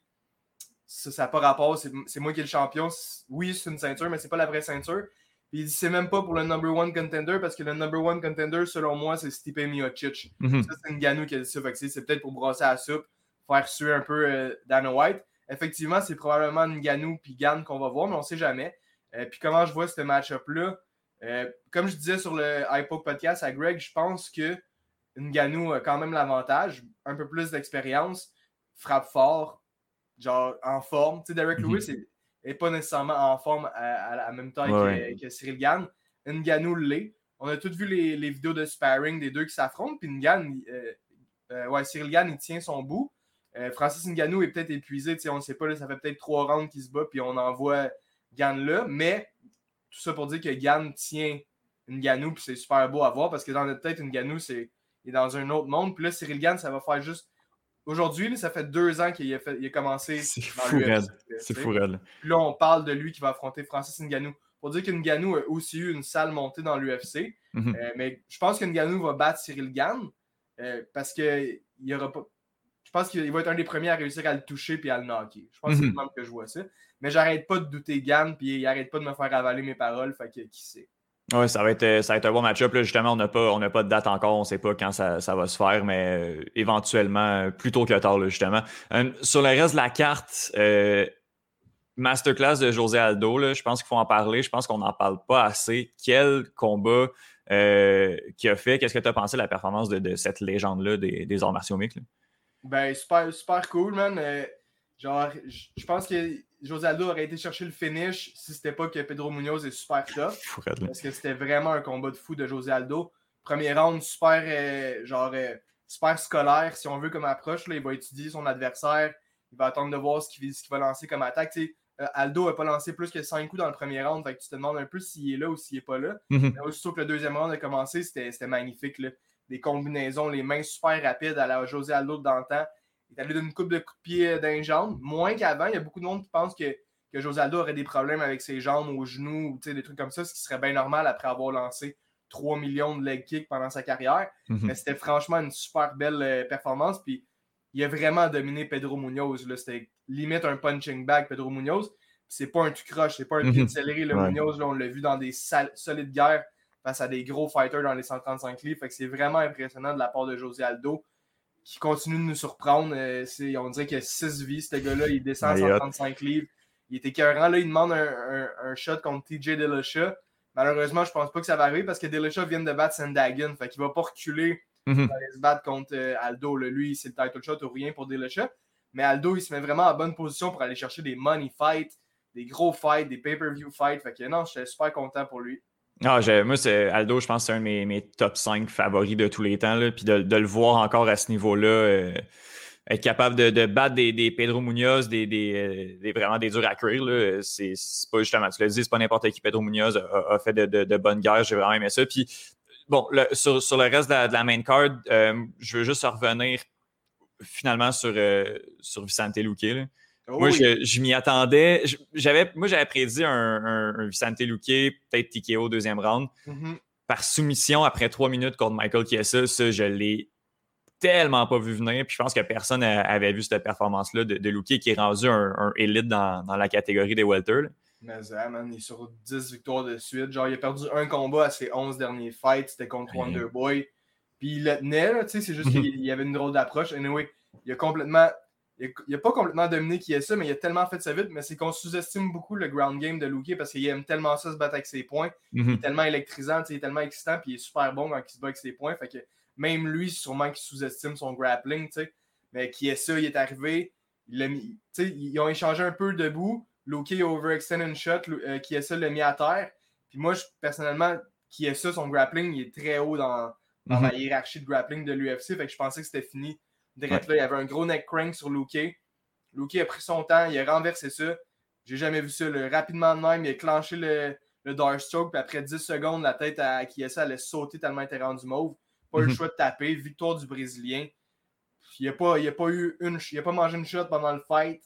ça n'a pas rapport, c'est moi qui est le champion. Oui, c'est une ceinture, mais c'est pas la vraie ceinture. Puis il dit c'est même pas pour le number one contender, parce que le number one contender, selon moi, c'est Stipe Miocic. Mhm. Ça, c'est Ngannou qui a dit ça. c'est peut-être pour brosser la soupe, faire suer un peu euh, Dana White effectivement, c'est probablement Nganou puis Gann qu'on va voir, mais on ne sait jamais. Euh, puis comment je vois ce match-up-là, euh, comme je disais sur le iPod podcast à Greg, je pense que Nganou a quand même l'avantage, un peu plus d'expérience, frappe fort, genre en forme. Tu sais, Derek mhm. Lewis n'est pas nécessairement en forme à, la même taille que, Cyril Gann. Nganou l'est. On a tous vu les, vidéos de sparring des deux qui s'affrontent, puis Ngannou, euh, ouais, Cyril Gann, il tient son bout. Euh, Francis Ngannou est peut-être épuisé, on ne sait pas, ça fait peut-être trois rounds qu'il se bat, puis on envoie Gann là. Mais tout ça pour dire que Gann tient Ngannou, puis c'est super beau à voir parce que dans notre tête, Ngannou, c'est est dans un autre monde. Puis là, Cyril Gann, ça va faire juste. Aujourd'hui, ça fait deux ans qu'il a, a, commencé. C'est fou, C'est fou, Puis là, on parle de lui qui va affronter Francis Ngannou. Pour dire que Ngannou a aussi eu une sale montée dans l'UFC. Mhm. Euh, mais je pense que Ngannou va battre Cyril Gann euh, parce qu'il n'y aura pas je pense qu'il va être un des premiers à réussir à le toucher puis à le knocker. Je pense que c'est le mhm. même que je vois ça. Mais j'arrête pas de douter Gann puis il arrête pas de me faire avaler mes paroles. Fait que qui sait? Oui, ça va être, ça va être un bon match-up. Justement, on n'a pas, pas de date encore, on ne sait pas quand ça, va se faire, mais euh, éventuellement, plus tôt que tard, justement. Euh, sur le reste de la carte, euh, masterclass de José Aldo, je pense qu'il faut en parler. Je pense qu'on n'en parle pas assez. Quel combat qui a fait? Qu'est-ce que tu as pensé de la performance de, cette légende-là des, des arts martiaux mixtes? Ben, super, super cool, man. Euh, genre, je pense que José Aldo aurait été chercher le finish si c'était pas que Pedro Munoz est super tough. parce que c'était vraiment un combat de fou de José Aldo. Premier round, super, euh, genre, euh, super scolaire, si on veut, comme approche. Là, il va étudier son adversaire. Il va attendre de voir ce qu'il va lancer comme attaque. Euh, Aldo n'a pas lancé plus que 5 coups dans le premier round. Fait que tu te demandes un peu s'il est là ou s'il n'est pas là. Mm -hmm. aussitôt que le deuxième round a commencé, c'était magnifique. Là. Des combinaisons, les mains super rapides à la José Aldo d'antan. Il est allé d'une coupe de coups de pied d'un jambe. Moins qu'avant, il y a beaucoup de monde qui pense que, que José Aldo aurait des problèmes avec ses jambes, aux genoux, ou des trucs comme ça, ce qui serait bien normal après avoir lancé 3 millions de leg kicks pendant sa carrière. Mhm. Mais c'était franchement une super belle euh, performance. Puis il a vraiment dominé Pedro Munoz. C'était limite un punching bag, Pedro Munoz. C'est pas un tu croche, c'est pas un de céleri. Le Munoz, on l'a vu dans des solides guerres face à des gros fighters dans les 135 livres. Fait que c'est vraiment impressionnant de la part de José Aldo qui continue de nous surprendre. Euh, on dirait qu'il a 6 vies, ce gars-là. Il descend à 135 livres. Il était écœurant. Là, il demande un, un, shot contre TJ Dillashaw. Malheureusement, je pense pas que ça va arriver parce que Dillashaw vient de battre Sandagan. Fait qu'il va pas reculer mm aller se battre contre euh, Aldo. Lui, c'est le title shot ou rien pour Dillashaw. Mais Aldo, il se met vraiment en bonne position pour aller chercher des money fights, des gros fights, des pay-per-view fights. Fait que non, j'étais super content pour lui. Ah, moi, c'est Aldo, je pense que c'est un de mes, top 5 favoris de tous les temps. Puis de, le voir encore à ce niveau-là, euh, être capable de, battre des, Pedro Munoz, des, des, vraiment des durs à cuire. C'est pas justement, tu l'as dit, c'est pas n'importe qui. Pedro Munoz a, fait de, bonnes guerres. J'ai vraiment aimé ça. Puis bon, sur, le reste de la, main card, euh, je veux juste revenir finalement sur, euh, sur Vicente Luque. Oh moi, je, m'y attendais. J'avais, moi, j'avais prédit un, un, Vicente Luque, peut-être TKO au deuxième round. Mm-hmm. Par soumission après trois minutes contre Michael Chiesa, ça, je l'ai tellement pas vu venir. Puis je pense que personne avait vu cette performance-là de, de Luque qui est rendu un, un élite dans, dans, la catégorie des welter. Mais ça, man, il est sur 10 victoires de suite. Genre, il a perdu un combat à ses 11 derniers fights. C'était contre Wonderboy. Puis il le tenait, tu sais, c'est juste qu'il y avait une drôle d'approche. Anyway, il a complètement il n'a pas complètement dominé qui est ça, mais il a tellement fait ça vite. Mais c'est qu'on sous-estime beaucoup le ground game de Luke parce qu'il aime tellement ça se battre avec ses points. Il est mhm. tellement électrisant, il est tellement excitant, puis il est super bon quand il se bat avec ses points. Fait que même lui, sûrement qu'il sous-estime son grappling. sais. Mais qui est ça, il est arrivé. Il mis, ils ont échangé un peu debout. Luke overextend une shot, euh, qui est ça l'a mis à terre. Puis moi, personnellement, qui est ça, son grappling, il est très haut dans, dans la mhm. hiérarchie de grappling de l'UFC. Fait que je pensais que c'était fini Direct là, il y avait un gros neck crank sur Luke. Luke a pris son temps, il a renversé ça. J'ai jamais vu ça. Rapidement de même, il a clenché le, le Dark Stroke, puis après 10 secondes, la tête à Kiesa allait sauter tellement il était rendu mauve. Pas eu le mhm. choix de taper. Victoire du Brésilien. Il n'a pas, a pas eu une. Il a pas mangé une shot pendant le fight.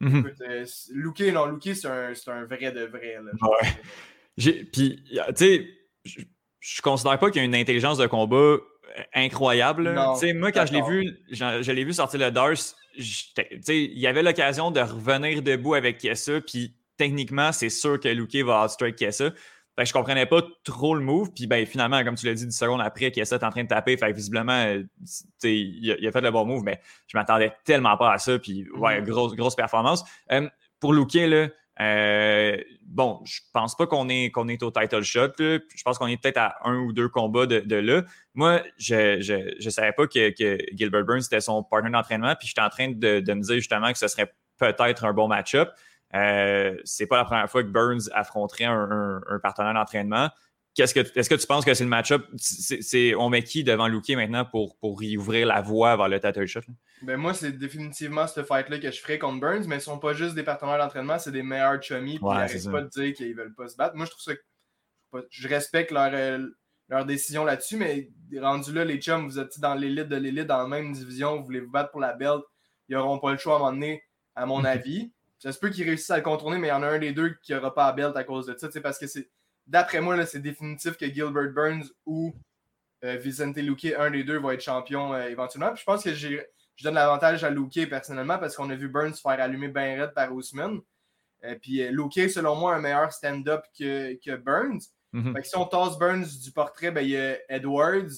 Mm euh, Luke, non, Luke, c'est un, un, vrai de vrai. Là, ouais. Puis, tu sais, je, je considère pas qu'il y a une intelligence de combat incroyable. moi, quand je l'ai vu, je, l'ai vu sortir le Dars, il y avait l'occasion de revenir debout avec Kessa, puis techniquement, c'est sûr que Luke va outstrike Kessa. Fait je comprenais pas trop le move. Puis ben, finalement, comme tu l'as dit 10 secondes après, Kessa est en train de taper. Fait visiblement, il a, fait le bon move, mais je m'attendais tellement pas à ça. Puis ouais, mm. grosse, grosse performance. Euh, pour Luke, là, euh, bon, je pense pas qu'on est, est au title shot. Je pense qu'on est peut-être à un ou deux combats de, là. Moi, je, je, savais pas que, que, Gilbert Burns était son partner d'entraînement, puis j'étais en train de, de, me dire justement que ce serait peut-être un bon match-up. Euh, c'est pas la première fois que Burns affronterait un, un partenaire d'entraînement ce que, est-ce que tu penses que c'est le match-up? C'est, on met qui devant Luke maintenant pour, pour y ouvrir la voie vers le title shot? Ben moi, c'est définitivement ce fight-là que je ferais contre Burns, mais ils sont pas juste des partenaires d'entraînement, c'est des meilleurs chummies, puis ils n'arrêtent pas de dire qu'ils veulent pas se battre. Moi, je trouve ça. Je respecte leur, euh, leur décision là-dessus, mais rendu là, les chums, vous êtes dans l'élite de l'élite, dans la même division, vous voulez vous battre pour la belt, ils n'auront pas le choix à un moment donné, à mon avis. Ça se peut qu'ils réussissent à le contourner, mais il y en a un des deux qui n'aura pas la belt à cause de ça, parce que c'est d'après moi, c'est définitif que Gilbert Burns ou euh, Vicente Luque, un des deux, va être champion euh, éventuellement. Puis je pense que je donne l'avantage à Luque personnellement parce qu'on a vu Burns faire allumer bien raide par Ousmane. Euh, puis Luque, selon moi, un meilleur stand-up que, que, Burns. Mhm. si on tasse Burns du portrait, ben, il y a Edwards,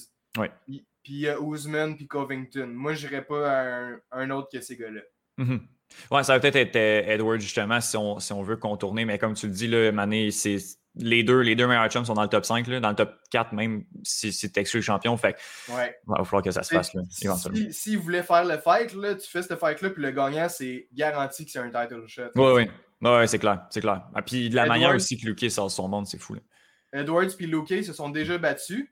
puis il y a Ousmane, puis Covington. Moi, je n'irais pas à un, autre que ces gars-là. Mhm. Ouais, ça va peut-être être Edwards, justement, si on, si on veut contourner, mais comme tu le dis, là, Mané, c'est les deux, les deux meilleurs chums sont dans le top 5, là, dans le top 4 même si, si tu exclus le champion. Fait ouais. il va falloir que ça se fasse là, éventuellement. Si, vous voulez faire le fight, là, tu fais ce fight-là, puis le gagnant, c'est garanti que c'est un title shot. Oui, oui. Ouais, c'est clair. C'est clair. Et ah, puis de la manière aussi que Luke sort son monde, c'est fou. Là. Edwards et Luke se sont déjà battus.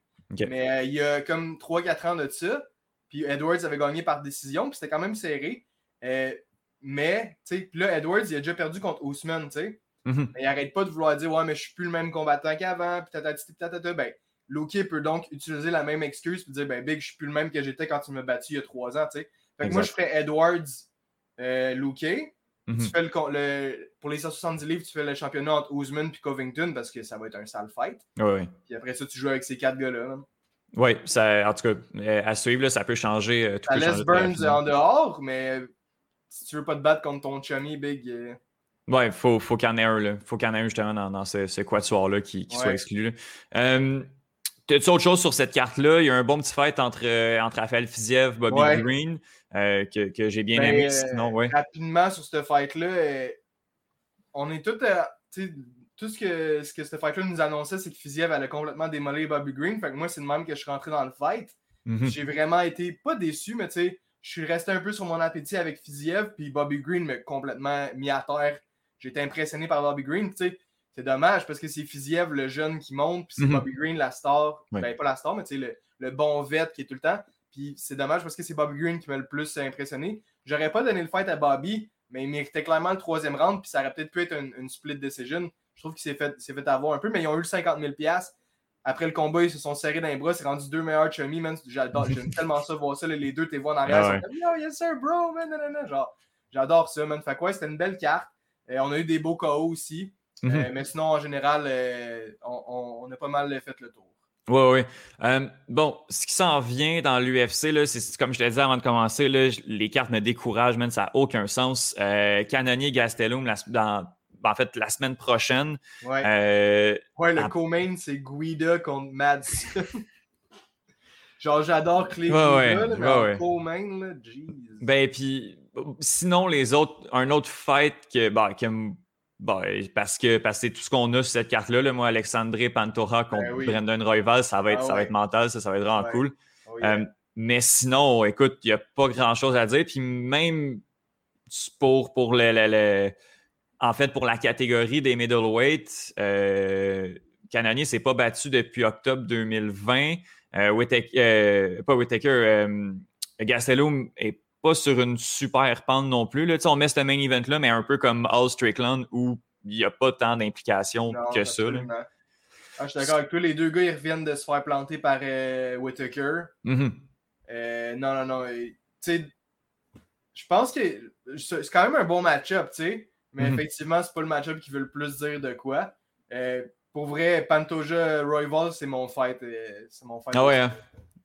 Mais euh, il y a comme 3-4 ans de ça. Puis Edwards avait gagné par décision, puis c'était quand même serré. Euh, mais, tu sais, là, Edwards, il a déjà perdu contre Ousmane, tu sais. Mhm. Il arrête pas de vouloir dire, ouais, mais je suis plus le même combattant qu'avant, puis tatata, Ben, Loki peut donc utiliser la même excuse puis dire, ben, Big, je suis plus le même que j'étais quand tu m'as battu il y a trois ans, tu sais. Fait que moi, je ferais Edwards, euh. Mhm. tu fais le, pour les 170 livres, tu fais le championnat entre Ousmane et Covington parce que ça va être un sale fight. Oui. Puis après ça, tu joues avec ces quatre gars-là. Oui, en tout cas, euh, à suivre, là, ça peut changer. Euh, tout ça laisse Burns en dehors, mais si tu veux pas te battre contre ton chummy, Big. Euh, Ouais, il faut, faut qu'il y en ait un. Là. faut qu'il y en ait un justement dans, dans ce, ce quatuor-là qui, qui soit exclu. Euh, As-tu autre chose sur cette carte-là? Il y a un bon petit fight entre, euh, entre Raphaël Fiziev Bobby Green euh, que, que j'ai bien ben, aimé. Sinon, ouais. Rapidement sur ce fight-là, on est tous. tout ce que, ce que ce fight-là nous annonçait, c'est que Fiziev allait complètement démolir Bobby Green. Fait que moi, c'est le même que je suis rentré dans le fight. Mm-hmm. J'ai vraiment été pas déçu, mais tu sais, je suis resté un peu sur mon appétit avec Fiziev, puis Bobby Green m'a complètement mis à terre j'ai été impressionné par Bobby Green. C'est dommage parce que c'est Fiziev, le jeune qui monte, puis c'est mhm. Bobby Green, la star. Ben, pas la star, mais le, le bon vet qui est tout le temps. Puis c'est dommage parce que c'est Bobby Green qui m'a le plus impressionné. J'aurais pas donné le fight à Bobby, mais il méritait clairement le troisième round, puis ça aurait peut-être pu être une, split decision. Je trouve qu'il s'est fait, fait avoir un peu, mais ils ont eu le 50 000 après le combat, ils se sont serrés dans les bras. C'est rendu deux meilleurs chummies, man. J'adore. J'aime tellement ça, voir ça. les deux, t'es vois en arrière. Ah Yo, yes sir, bro, man. Genre, j'adore ça, man. Fait quoi, c'était une belle carte. Euh, on a eu des beaux KO aussi. Euh, mhm. mais sinon, en général, euh, on, a pas mal fait le tour. Oui, oui. bon, ce qui s'en vient dans l'UFC, c'est comme je te disais avant de commencer, les cartes me découragent, même, ça n'a aucun sens. Canonier Gastelum, dans, en fait, la semaine prochaine. Ouais, ouais le co-main, c'est Guida contre Madsen. Genre, j'adore Clay ouais, Guida, mais ouais, co-main, là, jeez. Ben, puis sinon, les autres, un autre fight que, bah, bah, parce que parce c'est tout ce qu'on a sur cette carte-là. Là, moi, Alexandre Pantora contre ben Brendan Royval, ça va être, ah ça va être mental, ça, ça va être vraiment cool. Oh, euh, mais sinon, écoute, il n'y a pas grand-chose à dire. Puis même pour, pour le, en fait, pour la catégorie des middleweight, euh, Canonier s'est pas battu depuis octobre 2020. Euh, Whittaker, euh, pas Whittaker, euh, Gastelum est pas sur une super pente non plus. Là. On met ce main event-là, mais un peu comme All Strickland où il n'y a pas tant d'implications que ça. Ah, je suis d'accord avec toi. Les deux gars, ils reviennent de se faire planter par euh, Whitaker. Mm-hmm. Euh, non, non, non. Tu sais, je pense que c'est quand même un bon match-up, tu sais. Mais mm-hmm. effectivement, c'est pas le match-up qui veut le plus dire de quoi. Euh, pour vrai, Pantoja Royval, c'est mon fight. c'est mon fight. Ah ouais, hein?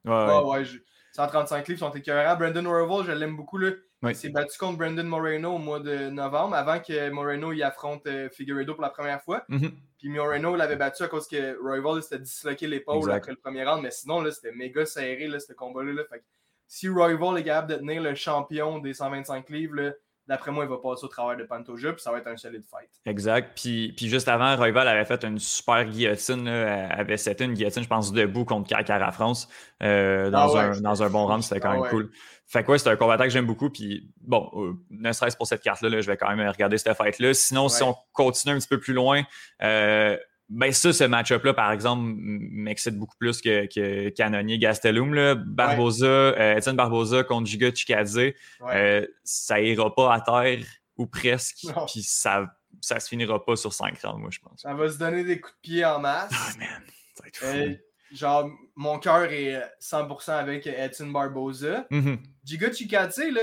Ouais, ouais. ouais 135 livres sont écœurants. Brandon Royval, je l'aime beaucoup. Là. Il s'est battu contre Brandon Moreno au mois de novembre, avant que Moreno y affronte euh, Figueredo pour la première fois. Mm-hmm. Puis Moreno l'avait battu à cause que Royval s'était disloqué l'épaule après le premier round. Mais sinon, c'était méga serré, là, ce combat-là. Là. Fait si Royval est capable de tenir le champion des 125 livres, là, D'après moi, il va passer au travers de Pantoja, puis ça va être un solide fight. Exact. Puis, puis juste avant, Royval avait fait une super guillotine, là, avait c'était une guillotine, je pense, debout contre Carcara France euh, dans, ah un, dans un bon round. C'était quand ah même cool. Fait que ouais, c'est un combattant que j'aime beaucoup. Puis bon, euh, ne serait-ce pour cette carte-là, je vais quand même regarder cette fight-là. Sinon, si on continue un petit peu plus loin, euh, ben ça, ce match-up-là, par exemple, m'excite beaucoup plus que, que Canonier Gastelum. Là. Barbosa, euh, Etienne Barbosa contre Giga Chikadze, euh, ça ira pas à terre ou presque. Puis ça, ça se finira pas sur 5 rounds, moi, je pense. Ça va se donner des coups de pied en masse. Ah, man, ça va être fou. Euh, genre, mon cœur est 100% avec Etienne Barbosa. Mm Giga Chikadze, là,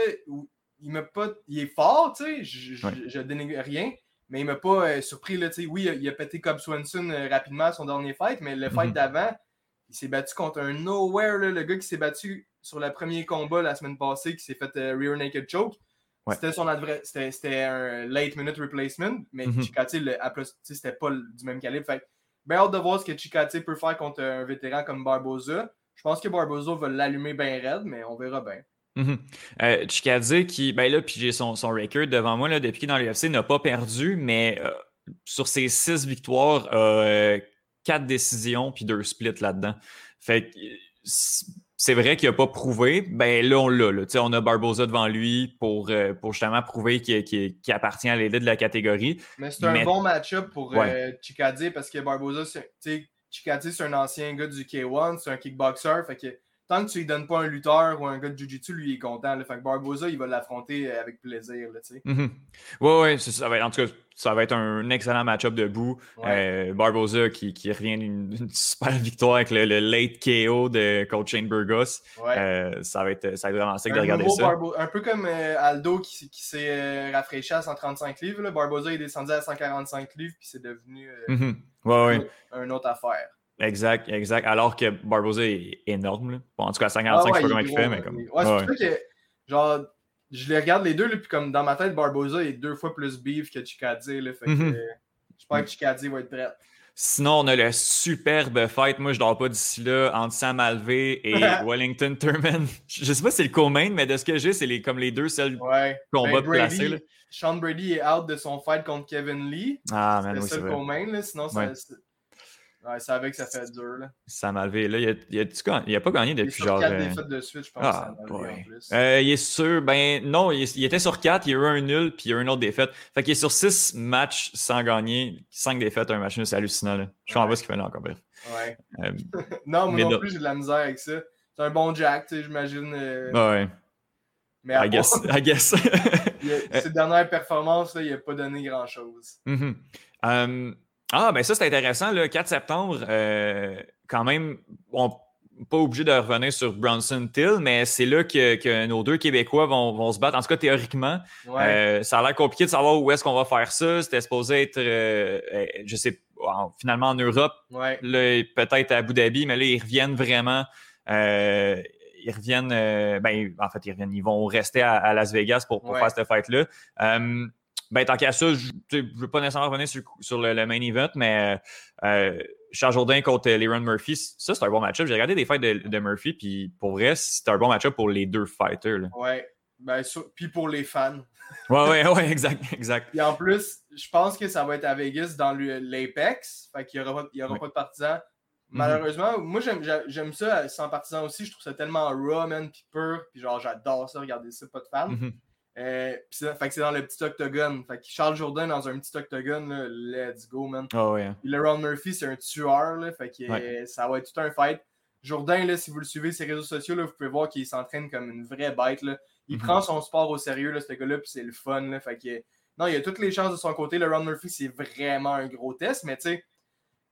il, pas, il est fort, tu sais, je, je, je dénigre rien mais il m'a pas euh, surpris. Là, oui, il a, pété Cobb Swanson euh, rapidement à son dernier fight, mais le fight mhm. d'avant, il s'est battu contre un Nowhere, le gars qui s'est battu sur le premier combat la semaine passée, qui s'est fait euh, rear naked choke. C'était son c'était un late minute replacement, mais mm c'était pas du même calibre. Fait bien hâte de voir ce que Chikati peut faire contre un vétéran comme Barboza. Je pense que Barboza va l'allumer bien raide, mais on verra bien. Euh, Chikadze qui, ben là, puis j'ai son, son record devant moi, là, depuis qu'il est dans l'UFC, n'a pas perdu, mais euh, sur ses six victoires, euh, quatre décisions puis deux splits là-dedans. Fait que c'est vrai qu'il n'a pas prouvé. Ben là, on l'a. Là. On a Barbosa devant lui pour, pour justement prouver qu'il appartient à l'élite de la catégorie. Mais c'est un bon match-up pour ouais. Chikadze parce que Barbosa, Chikadze, c'est un ancien gars du K1, c'est un kickboxer. Fait que tant que tu lui donnes pas un lutteur ou un gars de Jiu-Jitsu, lui, il est content. Là. Fait que Barbosa, il va l'affronter avec plaisir. Là, mm -hmm. Ouais, ouais, ça va, en tout cas, ça va être un excellent match-up debout. Euh, Barbosa qui, qui revient d'une super victoire avec le, late KO de coach Shane Burgos. Euh, ça, va être, ça va être vraiment sick de regarder ça. un peu comme euh, Aldo qui, qui s'est rafraîchi à 135 livres. Là. Barbosa est descendu à 145 livres puis c'est devenu mm -hmm. ouais, ouais. une autre affaire. Exact, exact. Alors que Barbosa est énorme. Bon, en tout cas, 55, ah, je sais pas comment il fait, mais comme. Ouais, c'est pour ça que, genre, je les regarde les deux, là, puis comme dans ma tête, Barbosa est deux fois plus beef que Chikadze. Là, fait mm -hmm. que, j'espère que Chikadze va être prêt. Sinon, on a le superbe fight. Moi, je dors pas d'ici là entre Sam Alvey et Wellington Turman. Je sais pas si c'est le co-main, mais de ce que j'ai, c'est les, comme les deux seuls ouais. combats ben, placés. Là. Sean Brady est out de son fight contre Kevin Lee. Ah, man, c'est oui, le co-main. Sinon, ouais. ça, Ouais, c'est avec que ça fait dur. Là. Ça m'a levé. Là, il a, a, il a pas gagné depuis genre. Il a 4 défaites de suite, je pense. Ah, ouais. euh, il est sur. Ben non, il, il, était sur 4, il y a eu un nul, puis il y a eu une autre défaite. Fait qu'il est sur 6 matchs sans gagner, 5 défaites, un match nul, c'est hallucinant. Là. Je comprends ouais. pas ce qu'il fait là encore. Bref. Ouais. Euh, non, moi non plus, j'ai de la misère avec ça. C'est un bon Jack, tu sais, j'imagine. Euh... Ouais. Mais à I guess. I guess. a, ses dernières performances, là, il n'a pas donné grand-chose. Mm -hmm. um, ah, ben ça, c'est intéressant. Le 4 septembre, euh, quand même, on pas obligé de revenir sur Bronson Till, mais c'est là que, que, nos deux Québécois vont, vont, se battre. En tout cas, théoriquement, ouais. euh, ça a l'air compliqué de savoir où est-ce qu'on va faire ça. C'était supposé être, euh, je sais finalement en Europe, ouais. peut-être à Abu Dhabi, mais là, ils reviennent vraiment. Euh, ils reviennent, ben, en fait, ils reviennent, ils vont rester à, à Las Vegas pour, pour ouais. faire cette fête-là. Ben, tant qu'à ça, je ne veux pas nécessairement revenir sur, sur le, le, main event, mais euh, Charles Jourdain contre Leron Murphy, ça, c'est un bon match-up. J'ai regardé des fights de, de Murphy, puis pour vrai, c'est un bon match-up pour les deux fighters. Là. Ouais. Ben, sur, puis pour les fans. ouais, ouais, ouais, exact, exact. Puis en plus, je pense que ça va être à Vegas dans l'Apex, fait qu'il n'y aura, pas, il y aura ouais. pas de partisans. Malheureusement, mm -hmm. moi j'aime ça sans partisans aussi, je trouve ça tellement raw, man, puis pur, puis genre j'adore ça, regarder ça, pas de fans. Mm -hmm. Euh, fait que c'est dans le petit octogone. Fait que Charles Jourdain dans un petit octogone, là, let's go, man. Oh, yeah. Ron Murphy, c'est un tueur, là, fait que ouais. euh, ça va être tout un fight. Jourdain, là, si vous le suivez sur les réseaux sociaux, là, vous pouvez voir qu'il s'entraîne comme une vraie bête. Là. Il -hmm. prend son sport au sérieux, là, ce gars-là, puis c'est le fun. Là, fait que, non, il a toutes les chances de son côté. Le Ron Murphy, c'est vraiment un gros test, mais tu sais,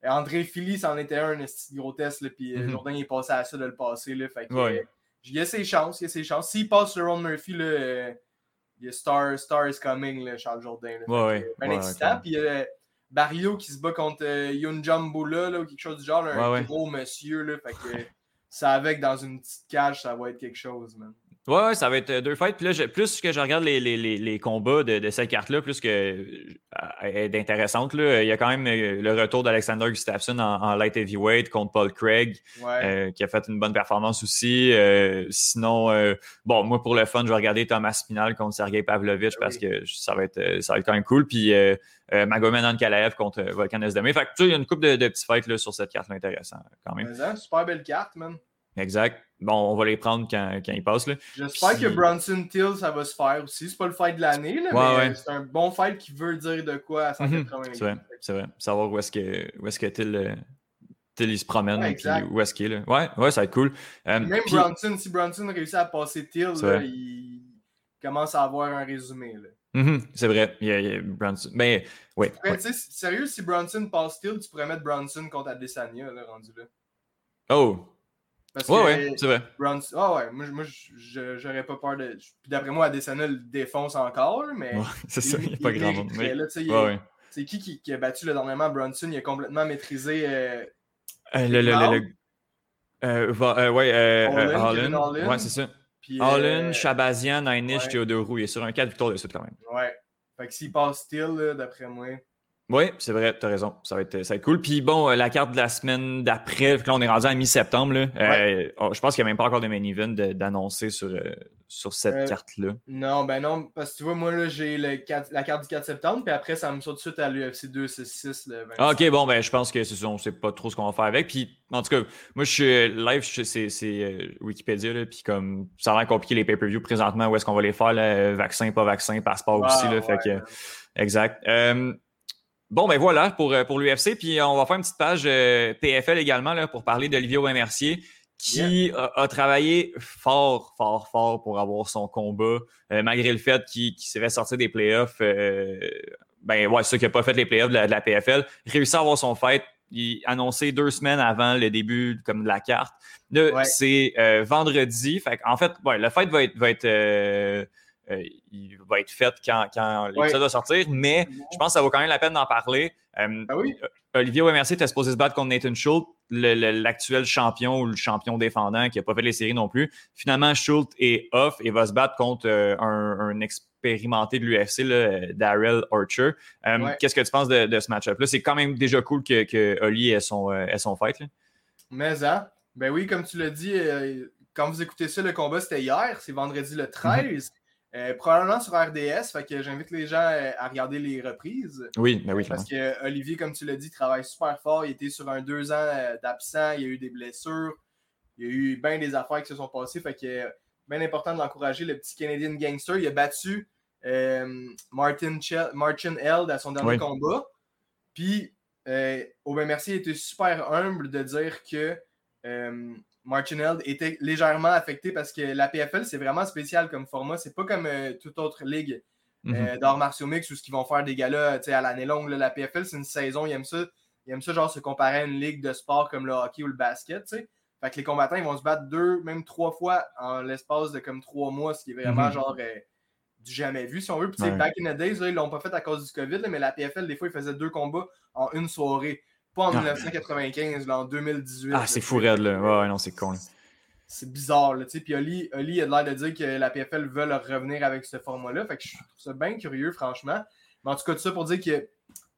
André Philly, c'en était un, un gros test, puis mm -hmm. Jourdain, il est passé à ça de le passer. Là, fait que, ouais. euh, il a ses chances, il a ses chances. S'il passe le Ron Murphy, là, euh, il y a Star, Star is Coming, là, Charles Jourdain. Là, ouais, ouais, ben ouais, excitant. okay. Puis il y a Barrio qui se bat contre euh, Yun Jambula là, ou quelque chose du genre, là, un gros monsieur. Là, fait que ça avec dans une petite cage, ça va être quelque chose, man. Ouais, ouais, ça va être deux fights. Puis là, je, plus que je regarde les, les, les, les combats de, de, cette carte-là, plus que euh, d'intéressante, il y a quand même euh, le retour d'Alexander Gustafsson en, en, light heavyweight contre Paul Craig, ouais. euh, qui a fait une bonne performance aussi. Euh, sinon, euh, bon, moi, pour le fun, je vais regarder Thomas Spinal contre Sergei Pavlovich oui. parce que ça va, être, ça va être quand même cool. Puis euh, Magomed Ankalaev contre Volkan Esdemir. Fait que tu sais, il y a une couple de, de petits fights là, sur cette carte-là intéressant quand même. Mais, super belle carte, man. Exact. Bon, on va les prendre quand, quand ils passent. J'espère que Bronson Till, ça va se faire aussi. C'est pas le fight de l'année, ouais, mais ouais. c'est un bon fight qui veut dire de quoi à 180 mm -hmm. C'est vrai, c'est vrai. Savoir où est-ce que, où est que Till, Till il se promène ouais, puis où est-ce qu'il est. Là. Ouais, ouais, ça va être cool. Euh, même puis... Bronson, si Bronson réussit à passer Till, là, il commence à avoir un résumé. Mm -hmm. C'est vrai, il y a, il y a Bronson. Mais, ouais. ouais. Sérieux, si Bronson passe Till, tu pourrais mettre Bronson contre Adesanya, là, rendu là. Oh, parce ouais, ouais, c'est vrai. Bronson, oh ouais, moi, moi j'aurais pas peur de. Puis d'après moi, Adesanya le défonce encore, mais. Ouais, c'est ça, il n'y a pas grand monde. Mais... Là, ouais. C'est qui, qui, qui a battu le dernièrement? Bronson Il a complètement maîtrisé. Euh... Euh, le, le, le, le, euh, va, ouais, Holland. Ouais, c'est ça. Holland, Shabazian, Einish. Théodorou. Il est sur un 4 victoires de suite quand même. Ouais. Fait que s'il passe style, d'après moi. Oui, c'est vrai, tu as raison. Ça va, être, ça va être cool. Puis bon, euh, la carte de la semaine d'après, là, on est rendu à mi-septembre. Euh, oh, je pense qu'il n'y a même pas encore de main event d'annoncer sur, euh, sur cette carte-là. Non, ben non, parce que tu vois, moi, là, j'ai la carte du 4 septembre, puis après, ça me saute tout de suite à l'UFC 266. Le ah, ok, bon, ben je pense que c'est ça, on sait pas trop ce qu'on va faire avec. Puis en tout cas, moi, je suis live, c'est Wikipédia, là, puis comme ça a l'air compliqué les pay-per-view présentement, où est-ce qu'on va les faire, là, vaccin, pas vaccin, passeport aussi, là, fait que. Exact. Bon, ben voilà pour, euh, pour l'UFC. Puis on va faire une petite page euh, PFL également là, pour parler d'Olivier Aubin-Mercier qui a, travaillé fort, fort, fort pour avoir son combat, euh, malgré le fait qu'il s'est fait sortir des playoffs. ben ouais, ceux qui n'a pas fait les playoffs de la, PFL, réussi à avoir son fight. Il annoncé deux semaines avant le début comme de la carte. Là, c'est vendredi. Fait en fait, ouais, le fight va être, va être euh, il va être fait quand, quand l'épisode va sortir, mais je pense que ça vaut quand même la peine d'en parler. Euh, ah oui? Euh, Olivier Wemercier était supposé se battre contre Nathan Schultz, l'actuel champion ou le champion défendant qui n'a pas fait les séries non plus. Finalement, Schultz est off et va se battre contre un, expérimenté de l'UFC, Darrell Archer. Qu'est-ce que tu penses de, ce match-up-là? C'est quand même déjà cool que, que Oli ait son, son fight. Mais hein? Ben oui, comme tu l'as dit, quand vous écoutez ça, le combat c'était hier, c'est vendredi le 13. Euh, probablement sur RDS, fait que j'invite les gens euh, à regarder les reprises. Oui, mais ben oui. Parce que Olivier, comme tu l'as dit, travaille super fort. Il était sur un deux ans euh, d'absent, il y a eu des blessures, il y a eu bien des affaires qui se sont passées. Fait que bien important de l'encourager, le petit Canadian gangster. Il a battu Martin, Martin Held à son dernier combat. Puis, Aubin Mercier était super humble de dire que Martineld était légèrement affecté parce que la PFL, c'est vraiment spécial comme format. C'est pas comme euh, toute autre ligue euh, d'arts martiaux mix où ce qu'ils vont faire des galas à l'année longue. la PFL, c'est une saison. Ils aiment ça. Ils aiment ça, genre, se comparer à une ligue de sport comme le hockey ou le basket. Fait que les combattants, ils vont se battre deux, même trois fois en l'espace de comme trois mois, ce qui est vraiment, mhm. genre, euh, du jamais vu, si on veut. Puis, back in the days, ils l'ont pas fait à cause du COVID, mais la PFL, des fois, ils faisaient deux combats en une soirée. Pas en 1995, là, en 2018. Ah, c'est fou raide, là. Ouais, non, c'est con. C'est bizarre, là, tu sais. Puis Oli, Oli a l'air de dire que la PFL veut revenir avec ce format-là. Fait que je trouve ça bien curieux, franchement. Mais en tout cas, tout ça pour dire que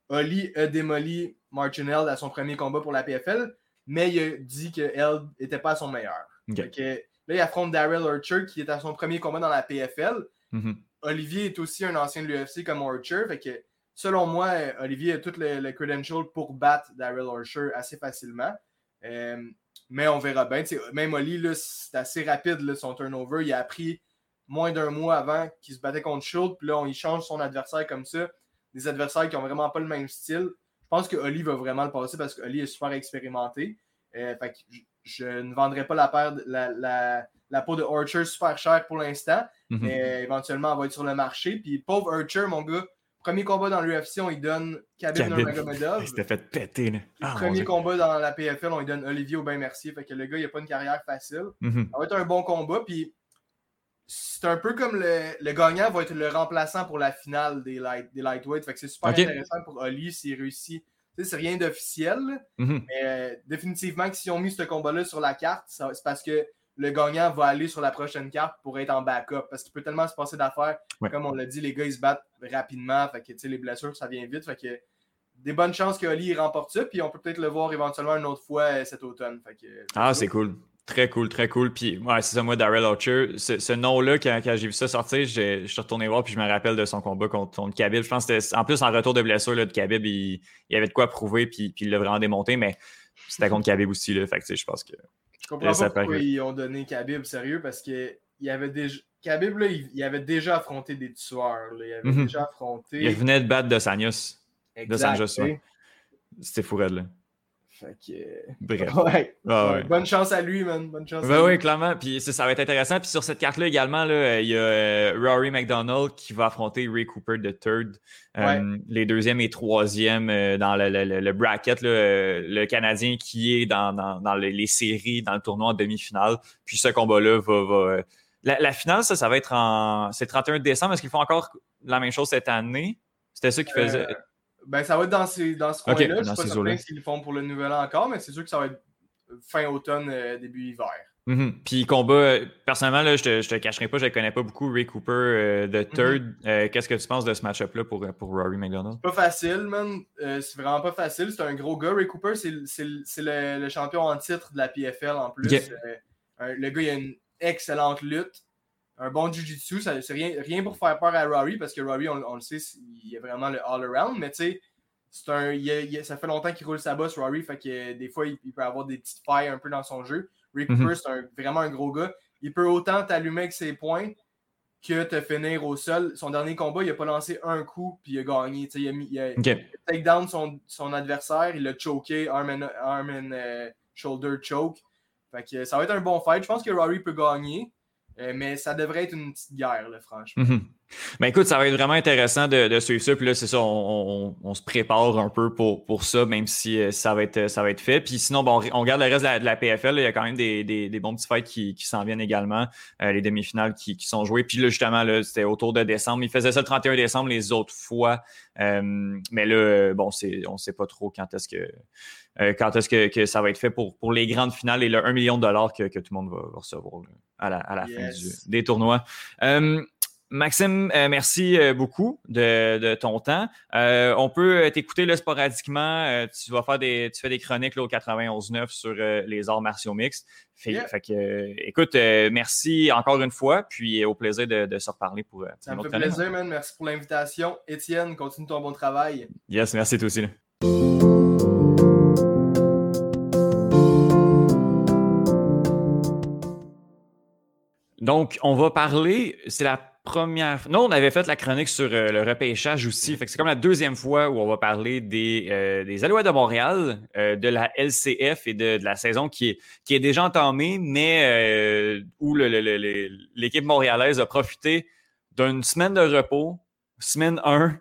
Oli a démoli Martinell à son premier combat pour la PFL, mais il a dit que Held n'était pas à son meilleur. là, il affronte Daryl Archer, qui est à son premier combat dans la PFL. Mm-hmm. Olivier est aussi un ancien de l'UFC comme Archer. Fait que selon moi, Olivier a toutes les, credentials pour battre Daryl Archer assez facilement. Euh, mais on verra bien. même Oli, c'est assez rapide son turnover. Il a appris moins d'un mois avant qu'il se battait contre Schultz. Puis là, on y change son adversaire comme ça. Des adversaires qui n'ont vraiment pas le même style. Je pense que Oli va vraiment le passer parce qu'Oli est super expérimenté. Euh, je, ne vendrai pas la, la, la, peau de Archer super cher pour l'instant. Mm-hmm. Mais éventuellement, elle va être sur le marché. Puis pauvre Archer, mon gars, Premier combat dans l'UFC, on lui donne Khabib Nurmagomedov. Il s'était fait péter. Ah, premier combat dans la PFL, on lui donne Olivier Aubin-Mercier. Fait que le gars, il n'a pas une carrière facile. Mhm. Ça va être un bon combat. Puis c'est un peu comme le, le, gagnant va être le remplaçant pour la finale des, light, des lightweight. Fait que c'est super intéressant pour Oli s'il réussit. C'est rien d'officiel. Mhm. Mais euh, définitivement que si on mis ce combat-là sur la carte, c'est parce que le gagnant va aller sur la prochaine carte pour être en backup. Parce qu'il peut tellement se passer d'affaires. Comme on l'a dit, les gars, ils se battent rapidement. Fait que, les blessures, ça vient vite. Fait que, des bonnes chances que Oli remporte ça. Puis on peut peut-être le voir éventuellement une autre fois euh, cet automne. Fait que, ah, c'est cool. Très cool, très cool. Puis, ouais, c'est ça, moi, Daryl Archer, ce, nom-là, quand, j'ai vu ça sortir, je suis retourné voir, puis je me rappelle de son combat contre, contre Khabib. Je pense que c'était, en plus, en retour de blessure là, de Khabib, il, il avait de quoi prouver, puis, puis il l'a vraiment démonté, mais c'était contre Khabib aussi. Là, fait que, je pense que je comprends pas pourquoi ils ont donné Khabib sérieux parce que il avait déjà. Khabib, là, il, avait déjà affronté des tueurs. Il avait mhm. déjà affronté. Il venait de battre de Sanius. De. C'était fou là. Fait que... Bref. Ouais. Bonne chance à lui, man. Bonne chance ben oui, clairement. Puis ça, va être intéressant. Puis sur cette carte-là également, là, il y a euh, Rory McDonald qui va affronter Ray Cooper de third. Euh, les deuxième et troisième euh, dans le, le, le bracket. le Canadien qui est dans, dans, les, séries, dans le tournoi en demi-finale. Puis ce combat-là va. La, finale, ça, ça va être en. C'est 31 décembre. Est-ce qu'ils font encore la même chose cette année? C'était ça qui faisait. Ben, ça va être dans, ces, dans ce coin-là. je ne sais pas s'ils le font pour le nouvel an encore, mais c'est sûr que ça va être fin automne, euh, début hiver. Mhm. Puis combat, personnellement, là, je te, je te cacherai pas, je ne connais pas beaucoup Ray Cooper de Third. Qu'est-ce que tu penses de ce match-up-là pour, pour Rory McDonald? Pas facile, man. c'est vraiment pas facile. C'est un gros gars. Ray Cooper, c'est le, le, champion en titre de la PFL en plus. le gars, il a une excellente lutte un bon jiu-jitsu. C'est rien, rien pour faire peur à Rory parce que Rory, on, le sait, il est vraiment le all-around. Mais tu sais, un, ça fait longtemps qu'il roule sa bosse, Rory. Fait que des fois, il, peut avoir des petites failles un peu dans son jeu. Rick mm c'est vraiment un gros gars. Il peut autant t'allumer avec ses points que te finir au sol. Son dernier combat, il a pas lancé un coup puis il a gagné. il a, mis, il a, take down son, son, adversaire, il l'a choqué, arm and, arm and euh, shoulder choke. Fait que ça va être un bon fight. Je pense que Rory peut gagner. Euh, mais ça devrait être une petite guerre, franchement. Ben écoute, ça va être vraiment intéressant de, suivre ça. Puis là, c'est ça, on, se prépare un peu pour, pour ça, même si euh, ça va être, ça va être fait. Puis sinon, bon, on regarde le reste de la, PFL. il y a quand même des, des, bons petits fights qui, qui s'en viennent également. Euh, les demi-finales qui, qui, sont jouées. Puis là, justement, là, c'était autour de décembre. Il faisait ça le 31 décembre les autres fois. mais là, bon, on ne sait pas trop quand est-ce que quand est-ce que, ça va être fait pour, pour les grandes finales et le 1 million de dollars que, tout le monde va, recevoir à la, fin des tournois. Euh, Maxime, euh, merci beaucoup de, ton temps. on peut t'écouter sporadiquement. tu vas faire des, tu fais des chroniques là, au 91.9 sur les arts martiaux mixtes. Fait, que, écoute, merci encore une fois, puis au plaisir de, se reparler pour. Ça me fait plaisir, man. Merci pour l'invitation. Étienne, continue ton bon travail. Yes, merci toi aussi. Donc, on va parler, c'est la première. Non, on avait fait la chronique sur euh, le repêchage aussi. Fait que c'est comme la deuxième fois où on va parler des, euh, des Alouettes de Montréal, euh, de la LCF et de, la saison qui est, qui est déjà entamée, mais où l'équipe montréalaise a profité d'une semaine de repos, semaine 1,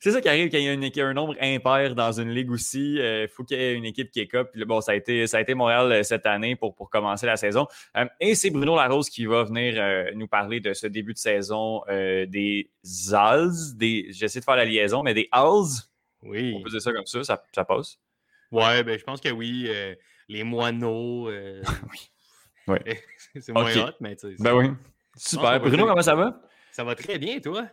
c'est ça qui arrive quand il y a, une, un nombre impair dans une ligue aussi. Il euh, faut qu'il y ait une équipe qui est cop. bon, ça a été, ça a été Montréal euh, cette année pour, pour commencer la saison. Euh, et c'est Bruno Larose qui va venir nous parler de ce début de saison des Als. Des, j'essaie de faire la liaison, mais des Als. Oui. On peut dire ça comme ça, ça, ça passe. Ouais, ben, je pense que oui. les moineaux. oui. Ouais. c'est moins hot, mais tu sais. Ben oui. Super. Bruno, comment ça va? Ça va très bien, toi?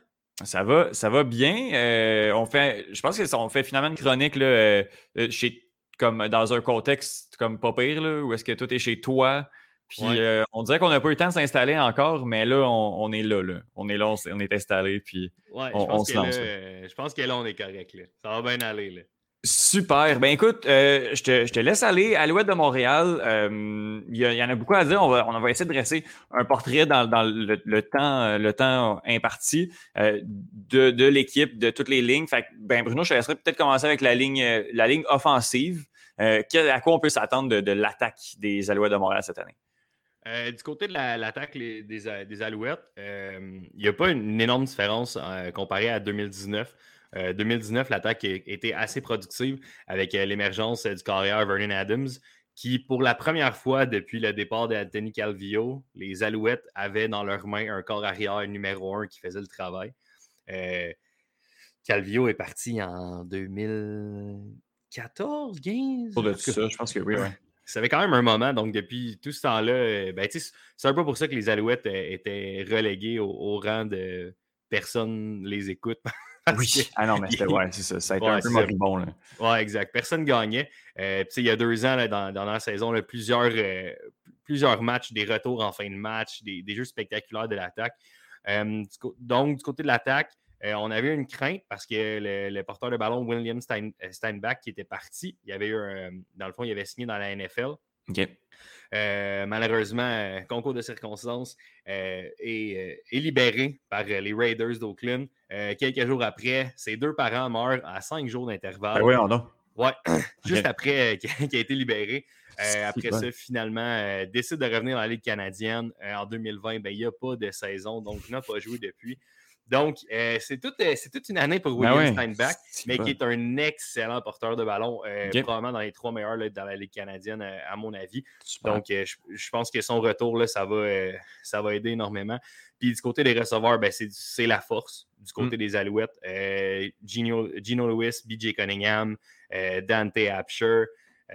Ça va, ça va bien. Euh, on fait, je pense qu'on fait finalement une chronique là, euh, euh, chez, comme dans un contexte comme pas pire, là, où est-ce que tout est chez toi. Puis on dirait qu'on n'a pas eu le temps de s'installer encore, mais là, on, est là, là. On est là, on, est installé, puis on, se lance. je pense que là, on est correct. Là. Ça va bien aller. Là. Super. Ben écoute, euh, je, te, laisse aller. Alouette de Montréal, euh, il y, en a beaucoup à dire. On va, essayer de dresser un portrait dans, le, temps, le temps imparti euh, de, l'équipe, de toutes les lignes. Ben Bruno, je te laisserai peut-être commencer avec la ligne, offensive. à quoi on peut s'attendre de, l'attaque des Alouettes de Montréal cette année? du côté de l'attaque des, des, Alouettes, il n'y a pas une énorme différence comparée à 2019. 2019, euh, l'attaque était assez productive avec euh, l'émergence euh, du carrière Vernon Adams, qui, pour la première fois depuis le départ d'Anthony Calvillo, les Alouettes avaient dans leurs mains un corps arrière numéro un qui faisait le travail. Calvillo est parti en 2014, 15? Pour de ça, je pense que oui, Ça fait quand même un moment, donc depuis tout ce temps-là, ben, c'est un peu pour ça que les Alouettes étaient reléguées au, rang de personne les écoute Oui. Ah non, mais ouais, c'est ça. Ça a été un peu moribond. Là. Ouais, exact. Personne gagnait. Euh, il y a deux ans, là, dans, dans, la saison, là, plusieurs, euh, plusieurs matchs, des retours en fin de match, des, des jeux spectaculaires de l'attaque. Euh, donc, du côté de l'attaque, euh, on avait une crainte parce que le, porteur de ballon, William Steinbach, qui était parti, il avait eu dans le fond, il avait signé dans la NFL. OK. Euh, malheureusement, euh, concours de circonstances, euh, est, libéré par les Raiders d'Oakland. quelques jours après, ses deux parents meurent à cinq jours d'intervalle. Ben oui, on a. Ouais, juste après qu'il a été libéré. après ça, finalement, décide de revenir dans la Ligue canadienne. en 2020, ben, il n'y a pas de saison, donc il n'a pas joué depuis. Donc, euh, c'est toute, euh, toute, une année pour ben William Steinbach, mais qui est un excellent porteur de ballon, euh, probablement dans les trois meilleurs dans la Ligue canadienne, à mon avis. Donc, je, pense que son retour, là, ça, va, ça va aider énormément. Puis du côté des receveurs, ben, c'est la force du côté mm. des Alouettes. Gino, Gino, Lewis, BJ Cunningham, Dante Apsher.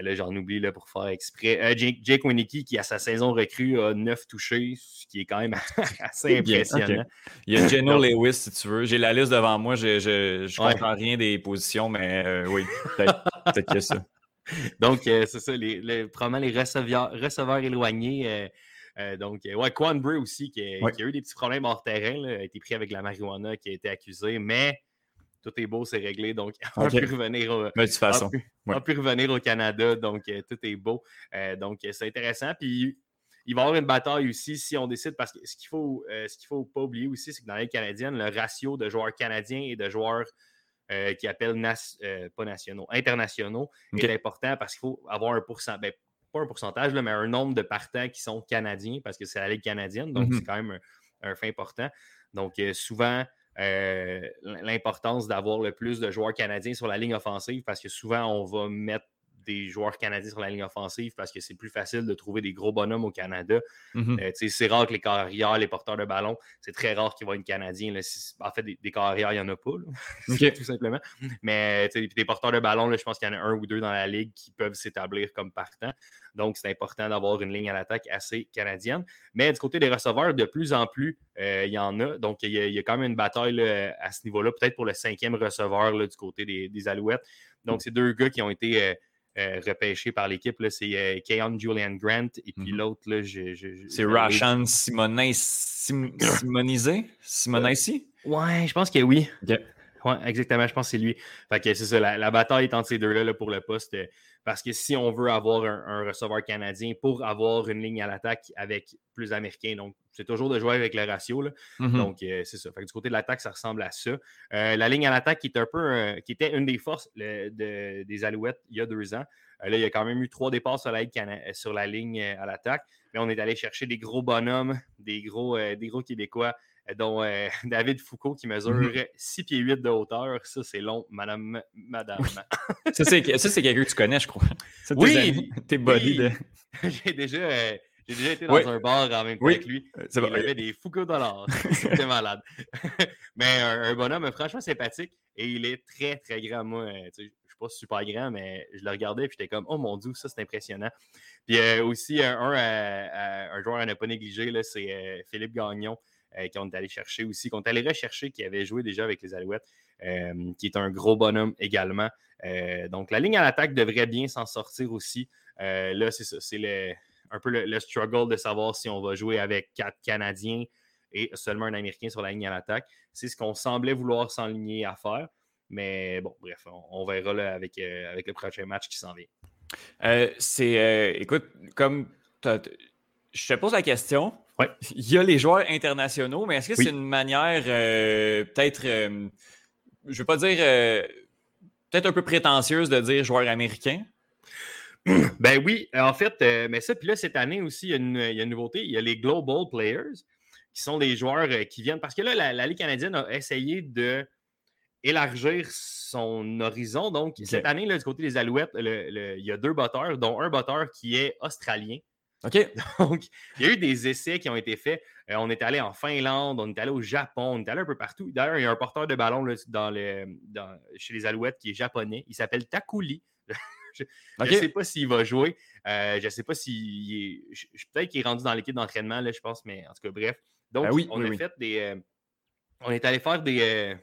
Là, j'en oublie là, pour faire exprès. Jake, Jake Winnicky, qui à sa saison recrue a 9 touchés, ce qui est quand même assez impressionnant. Il y a Geno Lewis, si tu veux. J'ai la liste devant moi. Je ne comprends rien des positions, mais oui, peut-être que ça. Donc, c'est ça. Les, les, probablement les receveurs, receveurs éloignés. Euh, donc, ouais, Quan Bray aussi, qui, a eu des petits problèmes hors terrain, a été pris avec la marijuana, qui a été accusé, mais tout est beau, c'est réglé. Donc, on, peut revenir au, revenir au Canada. Donc, euh, tout est beau. Euh, donc, c'est intéressant. Puis, il va y avoir une bataille aussi si on décide, parce que ce qu'il faut, ce qu'il faut pas oublier aussi, c'est que dans la canadienne, le ratio de joueurs canadiens et de joueurs qui appellent pas nationaux, internationaux est important parce qu'il faut avoir un pourcentage. Ben, pas un pourcentage, mais un nombre de partants qui sont canadiens parce que c'est la Ligue canadienne, donc mhm. c'est quand même un, fait important. Donc, euh, souvent, euh, l'importance d'avoir le plus de joueurs canadiens sur la ligne offensive parce que souvent, on va mettre des joueurs canadiens sur la ligne offensive parce que c'est plus facile de trouver des gros bonhommes au Canada. Mhm. Euh, c'est rare que les carrières, les porteurs de ballon, c'est très rare qu'il y ait un Canadien. en fait, des, carrières, il n'y en a pas, tout simplement. Mais des porteurs de ballon, je pense qu'il y en a un ou deux dans la ligue qui peuvent s'établir comme partants. Donc, c'est important d'avoir une ligne à l'attaque assez canadienne. Mais du côté des receveurs, de plus en plus, euh, il y en a. Donc, il y a, quand même une bataille à ce niveau-là, peut-être pour le cinquième receveur du côté des, Alouettes. Donc, c'est deux gars qui ont été euh, euh, repêchés par l'équipe. C'est euh, Keon Julian Grant et puis mhm. l'autre, c'est Rashan Simonis, Simonisé Simonisi? Ouais, je pense que oui. Oui, exactement. Je pense que c'est lui. Fait que c'est ça. La, bataille est entre ces deux-là là, pour le poste. Euh, parce que si on veut avoir un, receveur canadien pour avoir une ligne à l'attaque avec plus américains, donc c'est toujours de jouer avec le ratio. Là. Mm-hmm. Donc c'est ça. Fait que du côté de l'attaque, ça ressemble à ça. Euh, la ligne à l'attaque qui est un peu euh, qui était une des forces des Alouettes il y a deux ans. là, il y a quand même eu trois départs sur la, sur la ligne à l'attaque. Mais on est allé chercher des gros bonhommes, des gros, des gros Québécois dont euh, David Foucault qui mesure 6 mhm. pieds 8 de hauteur. Ça, c'est long, madame. madame. ça, c'est quelqu'un que tu connais, je crois. oui! T'es body J'ai déjà. Euh, j'ai déjà été dans un bar en même temps que lui. Euh, il avait des Foucault dollars. C'était malade. mais un, bonhomme franchement sympathique et il est très, très grand. Moi, je ne suis pas super grand, mais je le regardais et j'étais comme, oh mon Dieu, ça c'est impressionnant. Puis aussi, un, un, joueur à ne pas négliger, c'est Philippe Gagnon. Euh, qui ont allé chercher aussi, qu'on est allé rechercher, qui avait joué déjà avec les Alouettes, euh, qui est un gros bonhomme également. Euh, donc, la ligne à l'attaque devrait bien s'en sortir aussi. là, c'est ça, c'est un peu le, struggle de savoir si on va jouer avec quatre Canadiens et seulement un Américain sur la ligne à l'attaque. C'est ce qu'on semblait vouloir s'enligner à faire. Mais bon, bref, on, verra avec, avec le prochain match qui s'en vient. c'est, écoute, comme je te pose la question, il y a les joueurs internationaux, mais est-ce que c'est une manière euh, peut-être, euh, je ne veux pas dire, euh, peut-être un peu prétentieuse de dire joueur américain? Ben oui, en fait, mais ça, puis là, cette année aussi, il y, a une, nouveauté. Il y a les Global Players, qui sont des joueurs qui viennent. Parce que là, la, Ligue canadienne a essayé de élargir son horizon. Donc, cette année, là, du côté des Alouettes, il y a deux batteurs, dont un batteur qui est australien. OK? Donc, il y a eu des essais qui ont été faits. Euh, on est allé en Finlande, on est allé au Japon, on est allé un peu partout. D'ailleurs, il y a un porteur de ballon dans chez les Alouettes qui est japonais. Il s'appelle Takuli. je ne sais pas s'il va jouer. Euh, je ne sais pas s'il est. Peut-être qu'il est rendu dans l'équipe d'entraînement, je pense, mais en tout cas, bref. Donc, ben on a fait des. Euh, on est allé faire des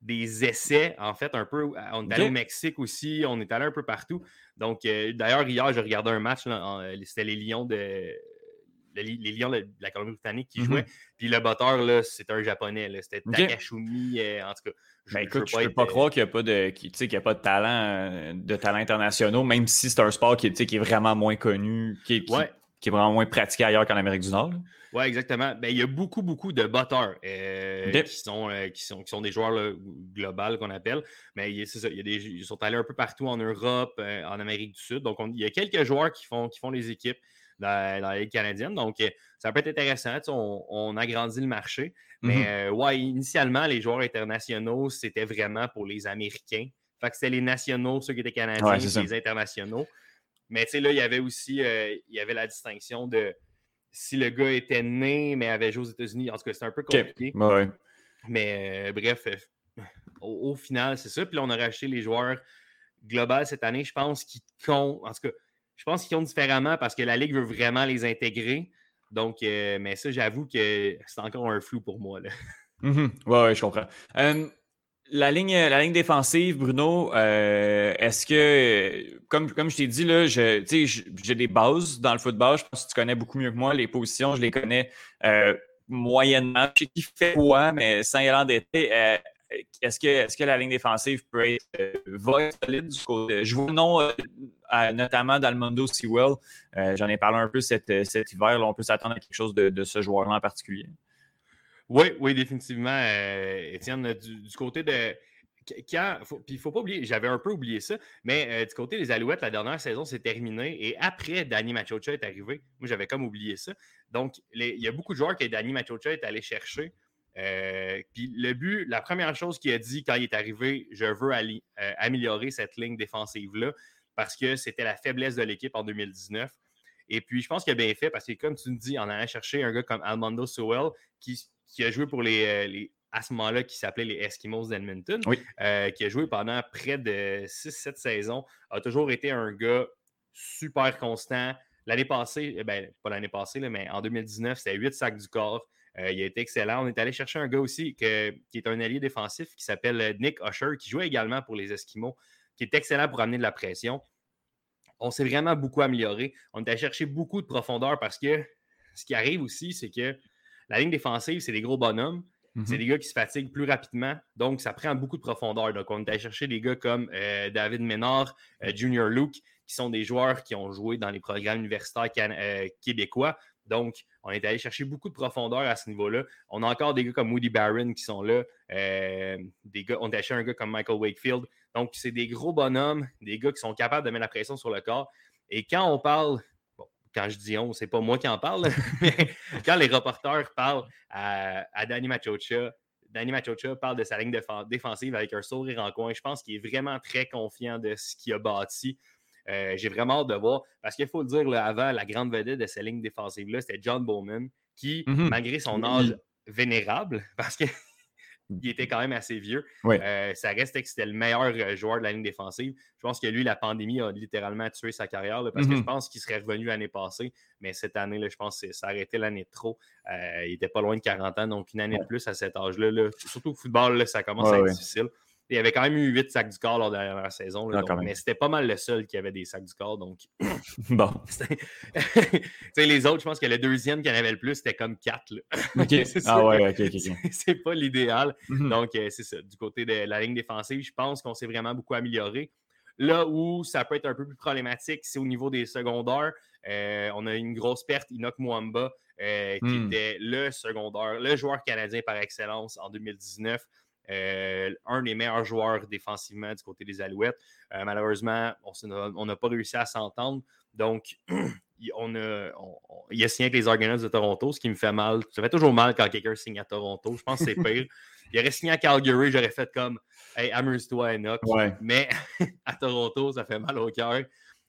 des essais, en fait, un peu. On est allé au Mexique aussi, on est allé un peu partout. Donc, euh, d'ailleurs, hier, j'ai regardé un match, euh, c'était les Lions de. Les Lions de la Colombie-Britannique qui mm-hmm. jouaient. Puis le batteur, c'était un japonais. C'était Takashumi. Euh, en tout cas, je, ben, écoute, peux pas, croire qu'il n'y a, pas de, a pas de talent, de talent internationaux, même si c'est un sport qui, qui est vraiment moins connu, qui, est vraiment moins pratiqué ailleurs qu'en Amérique du Nord. Oui, exactement. Ben, il y a beaucoup, beaucoup de batteurs euh, qui, sont, euh, qui, sont, qui sont des joueurs globaux qu'on appelle. Mais c'est ça, il y a des, ils sont allés un peu partout en Europe, euh, en Amérique du Sud. Donc, il y a quelques joueurs qui font, qui font les équipes dans, la Ligue canadienne. Donc, ça peut être intéressant. On, on, agrandit le marché. Mais mm-hmm. ouais, initialement, les joueurs internationaux, c'était vraiment pour les Américains. Fait que c'était les nationaux, ceux qui étaient canadiens, les internationaux. Mais tu sais, là, il y avait aussi il y avait la distinction de si le gars était né, mais avait joué aux États-Unis. En tout cas, c'est un peu compliqué. Mais euh, bref, euh, au, final, c'est ça. Puis là, on a racheté les joueurs global cette année, je pense qu'ils comptent. En tout cas, je pense qu'ils comptent différemment parce que la Ligue veut vraiment les intégrer. Donc, euh, mais ça, j'avoue que c'est encore un flou pour moi. Là. Mhm. ouais, je comprends. La, ligne, la ligne défensive, Bruno, euh, est-ce que, comme, comme je t'ai dit, là, j'ai des bases dans le football. Je pense que tu connais beaucoup mieux que moi. Les positions, je les connais euh, moyennement. Je sais qui fait quoi, mais sans y aller en détail, est-ce que, est que la ligne défensive peut être, va solide du côté? Je vois le nom notamment d'Almondo Sewell. J'en ai parlé un peu cet, hiver. on peut s'attendre à quelque chose de, de ce joueur-là en particulier. Oui, oui, définitivement. Euh, Étienne, du, côté de. Quand, puis il ne faut pas oublier, j'avais un peu oublié ça, mais euh, du côté des Alouettes, la dernière saison s'est terminée et après Danny Machocha est arrivé, moi j'avais comme oublié ça. Donc, il y a beaucoup de joueurs que Danny Machocha est allé chercher. Euh, puis le but, la première chose qu'il a dit quand il est arrivé, je veux améliorer cette ligne défensive-là parce que c'était la faiblesse de l'équipe en 2019. Et puis, je pense qu'il a bien fait parce que, comme tu me dis, en allant chercher un gars comme Almondo Sewell qui qui a joué pour euh, les, à ce moment-là, qui s'appelait les Eskimos d'Edmonton, euh, qui a joué pendant près de 6-7 saisons, a toujours été un gars super constant. L'année passée, eh ben, pas l'année passée, mais en 2019, c'était 8 sacs du corps. Euh, il a été excellent. On est allé chercher un gars aussi qui est un allié défensif qui s'appelle Nick Usher, qui jouait également pour les Eskimos, qui est excellent pour amener de la pression. On s'est vraiment beaucoup amélioré. On est allé chercher beaucoup de profondeur parce que ce qui arrive aussi, c'est que la ligne défensive, c'est des gros bonhommes. C'est mhm. des gars qui se fatiguent plus rapidement. Donc, ça prend beaucoup de profondeur. Donc, on est allé chercher des gars comme euh, David Ménard, euh, Junior Luke, qui sont des joueurs qui ont joué dans les programmes universitaires euh, québécois. Donc, on est allé chercher beaucoup de profondeur à ce niveau-là. On a encore des gars comme Woody Barron qui sont là. des gars, on a cherché un gars comme Michael Wakefield. Donc, c'est des gros bonhommes, des gars qui sont capables de mettre la pression sur le corps. Et quand on parle quand je dis on, c'est pas moi qui en parle, mais quand les reporters parlent à, Danny Machocha, Danny Machocha parle de sa ligne défensive avec un sourire en coin. Je pense qu'il est vraiment très confiant de ce qu'il a bâti. Euh, j'ai vraiment hâte de voir, parce qu'il faut le dire, avant, la grande vedette de sa ligne défensive-là, c'était John Bowman, qui, mm-hmm. malgré son âge vénérable, parce que il était quand même assez vieux. Euh, ça reste que c'était le meilleur euh, joueur de la ligne défensive. Je pense que lui, la pandémie a littéralement tué sa carrière parce que je mhm. pense qu'il serait revenu l'année passée. Mais cette année, là, je pense que ça a arrêté l'année de trop. Euh, il était pas loin de 40 ans, donc une année de plus à cet âge-là. Surtout au football, ça commence à être difficile. Il y avait quand même eu 8 sacs du corps lors de la dernière saison. Ah, mais c'était pas mal le seul qui avait des sacs du corps. Donc, bon. les autres, je pense que le deuxième qui en avait le plus, c'était comme 4. ah ouais, ok, ok. C'est pas l'idéal. Mhm. Donc, euh, c'est ça. Du côté de la ligne défensive, je pense qu'on s'est vraiment beaucoup amélioré. Là où ça peut être un peu plus problématique, c'est au niveau des secondaires. Euh, on a une grosse perte, Inoc Mwamba, euh, qui hmm. était le secondaire, le joueur canadien par excellence en 2019. Euh, un des meilleurs joueurs défensivement du côté des Alouettes. Euh, malheureusement, on n'a pas réussi à s'entendre. Donc, on a, il a signé avec les Argonauts de Toronto, ce qui me fait mal. Ça fait toujours mal quand quelqu'un signe à Toronto. Je pense que c'est pire. il aurait signé à Calgary, j'aurais fait comme Hey, amuse-toi, Enoch. Mais à Toronto, ça fait mal au cœur.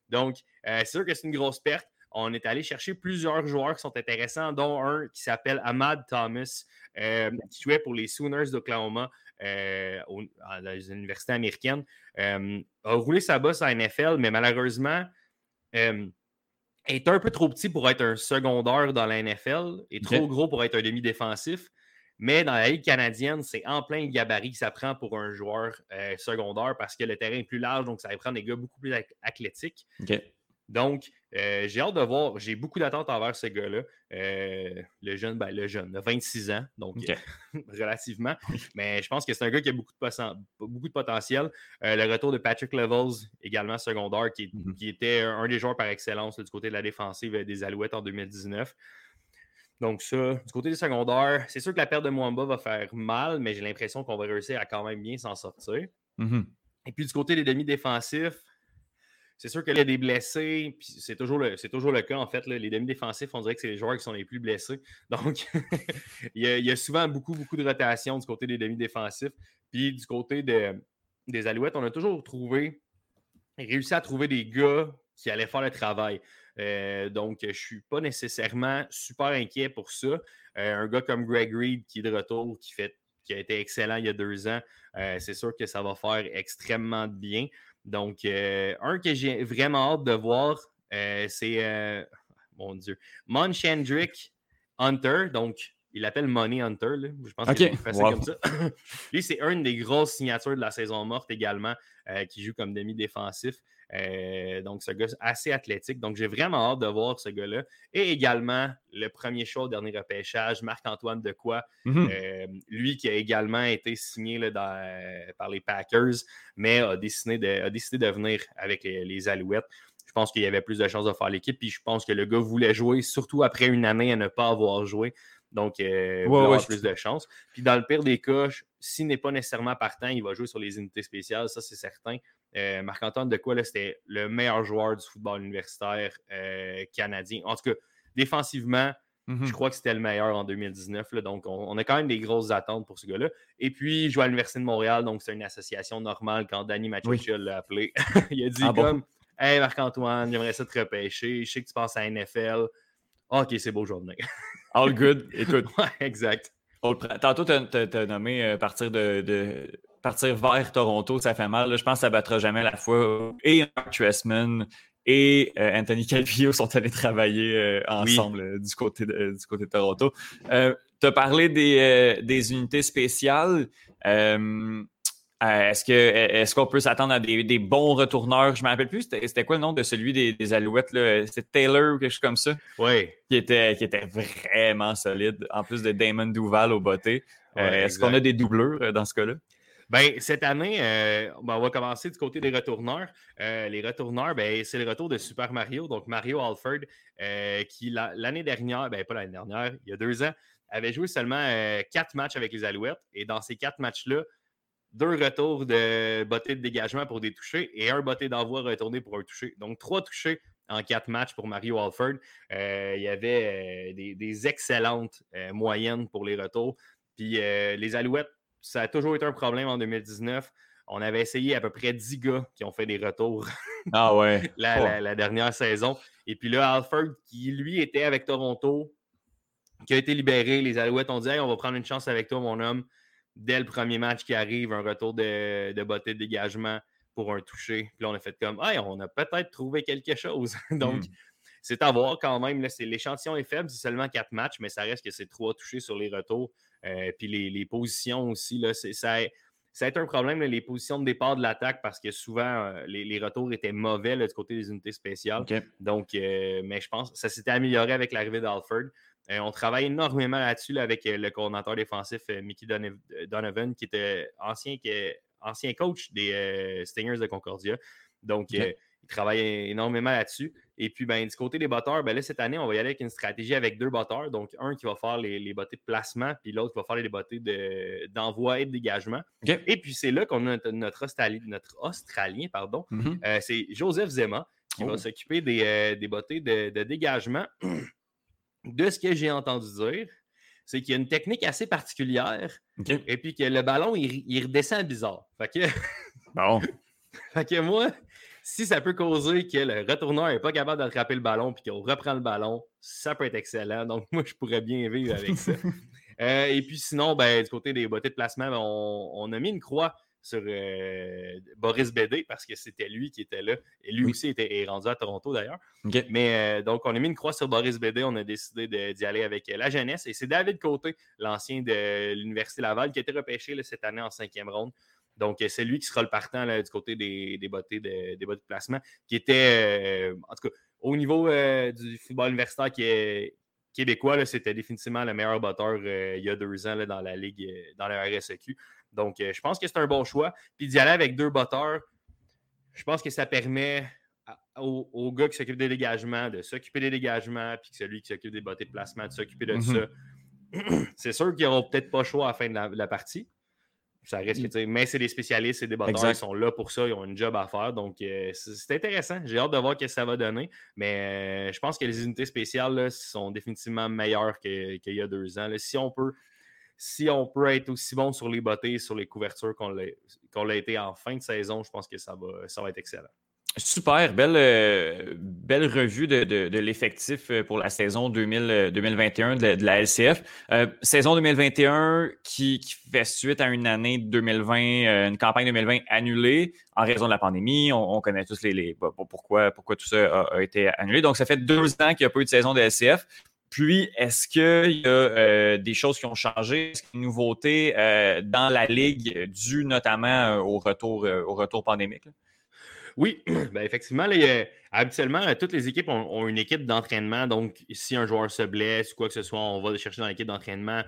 Donc, euh, c'est sûr que c'est une grosse perte. On est allé chercher plusieurs joueurs qui sont intéressants, dont un qui s'appelle Ahmad Thomas, qui jouait pour les Sooners d'Oklahoma. Euh, à les universités américaines, euh, a roulé sa bosse à NFL, mais malheureusement, euh, est un peu trop petit pour être un secondaire dans la NFL et trop gros pour être un demi-défensif. Mais dans la Ligue canadienne, c'est en plein gabarit que ça prend pour un joueur secondaire parce que le terrain est plus large, donc ça va prendre des gars beaucoup plus athlétiques. Donc, euh, j'ai hâte de voir. J'ai beaucoup d'attentes envers ce gars-là. Euh, le jeune, ben, le jeune, 26 ans, donc relativement. Mais je pense que c'est un gars qui a beaucoup de, beaucoup de potentiel. Euh, le retour de Patrick Levels, également secondaire, qui, mhm. était un des joueurs par excellence du côté de la défensive des Alouettes en 2019. Donc, ça, du côté des secondaires, c'est sûr que la perte de Mwamba va faire mal, mais j'ai l'impression qu'on va réussir à quand même bien s'en sortir. Mhm. Et puis, du côté des demi-défensifs, c'est sûr qu'il y a des blessés, puis c'est toujours, le, toujours le cas, en fait. les demi-défensifs, on dirait que c'est les joueurs qui sont les plus blessés. Donc, il, y a, souvent beaucoup, beaucoup de rotation du côté des demi-défensifs. Puis du côté des Alouettes, on a toujours trouvé, réussi à trouver des gars qui allaient faire le travail. Euh, donc, je ne suis pas nécessairement super inquiet pour ça. Euh, un gars comme Greg Reed qui est de retour, qui, a été excellent il y a deux ans, euh, c'est sûr que ça va faire extrêmement bien. Donc, un que j'ai vraiment hâte de voir, c'est, mon Dieu, Monchandrick Hunter. Donc, il l'appelle Money Hunter. Je pense que c'est comme ça. Lui, c'est une des grosses signatures de la saison morte également, qui joue comme demi-défensif. Euh, donc, ce gars assez athlétique. Donc, j'ai vraiment hâte de voir ce gars-là. Et également, le premier choix au dernier repêchage, Marc-Antoine Decoy, mhm. euh, lui qui a également été signé par les Packers, mais a décidé de, décidé de venir avec les, Alouettes. Je pense qu'il y avait plus de chances de faire l'équipe. Puis je pense que le gars voulait jouer, surtout après une année à ne pas avoir joué. Donc, euh, il va avoir plus de chance. Puis dans le pire des cas, s'il n'est pas nécessairement partant, il va jouer sur les unités spéciales, ça c'est certain. Euh, Marc-Antoine de quoi c'était le meilleur joueur du football universitaire euh, canadien. En tout cas, défensivement, je mhm. crois que c'était le meilleur en 2019. donc, on, a quand même des grosses attentes pour ce gars-là. Et puis, il joue à l'Université de Montréal, donc c'est une association normale quand Danny Machucha l'a appelé. il a dit ah comme Hey Marc-Antoine, j'aimerais ça te repêcher. Je sais que tu penses à NFL. ok, c'est beau journée. All good. Écoute. exact. Tantôt, tu as, nommé euh, partir de, partir vers Toronto, ça fait mal. Je pense que ça ne battra jamais la fois. Et Mark Tressman et euh, Anthony Calvillo sont allés travailler euh, ensemble du, côté de, du côté de Toronto. tu as parlé des, des unités spéciales. Euh, est-ce que est-ce qu'on peut s'attendre à des, bons retourneurs? Je ne me rappelle plus, c'était quoi le nom de celui des, Alouettes? C'était Taylor ou quelque chose comme ça? Oui. Qui était, qui était vraiment solide, en plus de Damon Duval au botté. Euh, est-ce qu'on a des doubleurs euh, dans ce cas-là? Ben, cette année, ben, on va commencer du côté des retourneurs. les retourneurs, ben, c'est le retour de Super Mario, donc Mario Alford, qui l'année dernière, ben, pas l'année dernière, il y a deux ans, avait joué seulement quatre matchs avec les Alouettes. Et dans ces quatre matchs-là, deux retours de botté de dégagement pour des touchés et un botté d'envoi retourné pour un touché. Donc, trois touchés en quatre matchs pour Mario Alford. Euh, il y avait euh, des, excellentes euh, moyennes pour les retours. Puis les Alouettes, ça a toujours été un problème en 2019. On avait essayé à peu près 10 gars qui ont fait des retours ah ouais. la, la, dernière saison. Et puis là, Alford, qui lui était avec Toronto, qui a été libéré, les Alouettes ont dit on va prendre une chance avec toi, mon homme dès le premier match qui arrive, un retour de, de de dégagement pour un toucher. Puis là, on a fait comme, hey, on a peut-être trouvé quelque chose. Donc, hmm. C'est à voir quand même. L'échantillon est faible, c'est seulement quatre matchs, mais ça reste que c'est trois touchés sur les retours. Euh, puis les, positions aussi, là, ça, ça a été un problème, les positions de départ de l'attaque, parce que souvent, euh, les, retours étaient mauvais du côté des unités spéciales. Donc, euh, mais je pense que ça s'était amélioré avec l'arrivée d'Alford. Euh, on travaille énormément là-dessus avec le coordinateur défensif Mickey Donovan, qui était ancien, ancien coach des Stingers de Concordia. Donc, il travaille énormément là-dessus. Et puis, ben, du côté des batteurs, ben, cette année, on va y aller avec une stratégie avec deux batteurs. Donc, un qui va faire les, les bottées de placement, puis l'autre qui va faire les bottées d'envoi et de dégagement. Et puis, c'est là qu'on a notre, Australien, pardon. Mm-hmm. c'est Joseph Zema qui va oh. s'occuper des, des bottées de, de dégagement. de ce que j'ai entendu dire, c'est qu'il y a une technique assez particulière et puis que le ballon, il, redescend bizarre. Fait que, bon. fait que moi, si ça peut causer que le retourneur n'est pas capable d'attraper le ballon puis qu'on reprend le ballon, ça peut être excellent. Donc, moi, je pourrais bien vivre avec ça. Euh, et puis sinon, ben, du côté des bottes de placement, ben, on, a mis une croix sur euh, Boris Bédé parce que c'était lui qui était là. Et lui aussi était, est rendu à Toronto d'ailleurs. Mais euh, donc, on a mis une croix sur Boris Bédé. On a décidé d'y aller avec la jeunesse. Et c'est David Côté, l'ancien de l'Université Laval, qui a été repêché cette année en cinquième ronde. Donc, c'est lui qui sera le partant du côté des, des bottes de, des de placement, qui était, en tout cas, au niveau du football universitaire qui est québécois, c'était définitivement le meilleur botteur il y a deux ans dans la Ligue, dans la RSEQ. Donc, euh, je pense que c'est un bon choix. Puis d'y aller avec deux botteurs, je pense que ça permet au, gars qui s'occupe des dégagements de s'occuper des dégagements, puis que celui qui s'occupe des bottées de placement de s'occuper de ça. Mhm. c'est sûr qu'ils n'auront peut-être pas choix à la fin de la, partie. Ça risque, mm. mais c'est des spécialistes, c'est des botteurs, ils sont là pour ça, ils ont un job à faire. Donc, euh, c'est intéressant. J'ai hâte de voir ce que ça va donner. Mais euh, je pense que les unités spéciales sont définitivement meilleures qu'il y a deux ans. Si on peut si on peut être aussi bon sur les bottées, sur les couvertures qu'on l'a été en fin de saison, je pense que ça va, ça va être excellent. Super, belle, euh, belle revue de, l'effectif euh, pour la saison 2000, 2021 de, de, la LCF. Euh, saison 2021 qui, fait suite à une année 2020, une campagne 2020 annulée en raison de la pandémie. On, connaît tous les, les pourquoi, pourquoi tout ça a, été annulé. Donc, ça fait deux ans qu'il n'y a pas eu de saison de LCF. Puis, est-ce qu'il y a des choses qui ont changé? Est-ce qu'il y a une nouveauté dans la Ligue due notamment au, retour, au retour pandémique? Oui, ben effectivement, habituellement, toutes les équipes ont, une équipe d'entraînement. Donc, si un joueur se blesse ou quoi que ce soit, on va le chercher dans l'équipe d'entraînement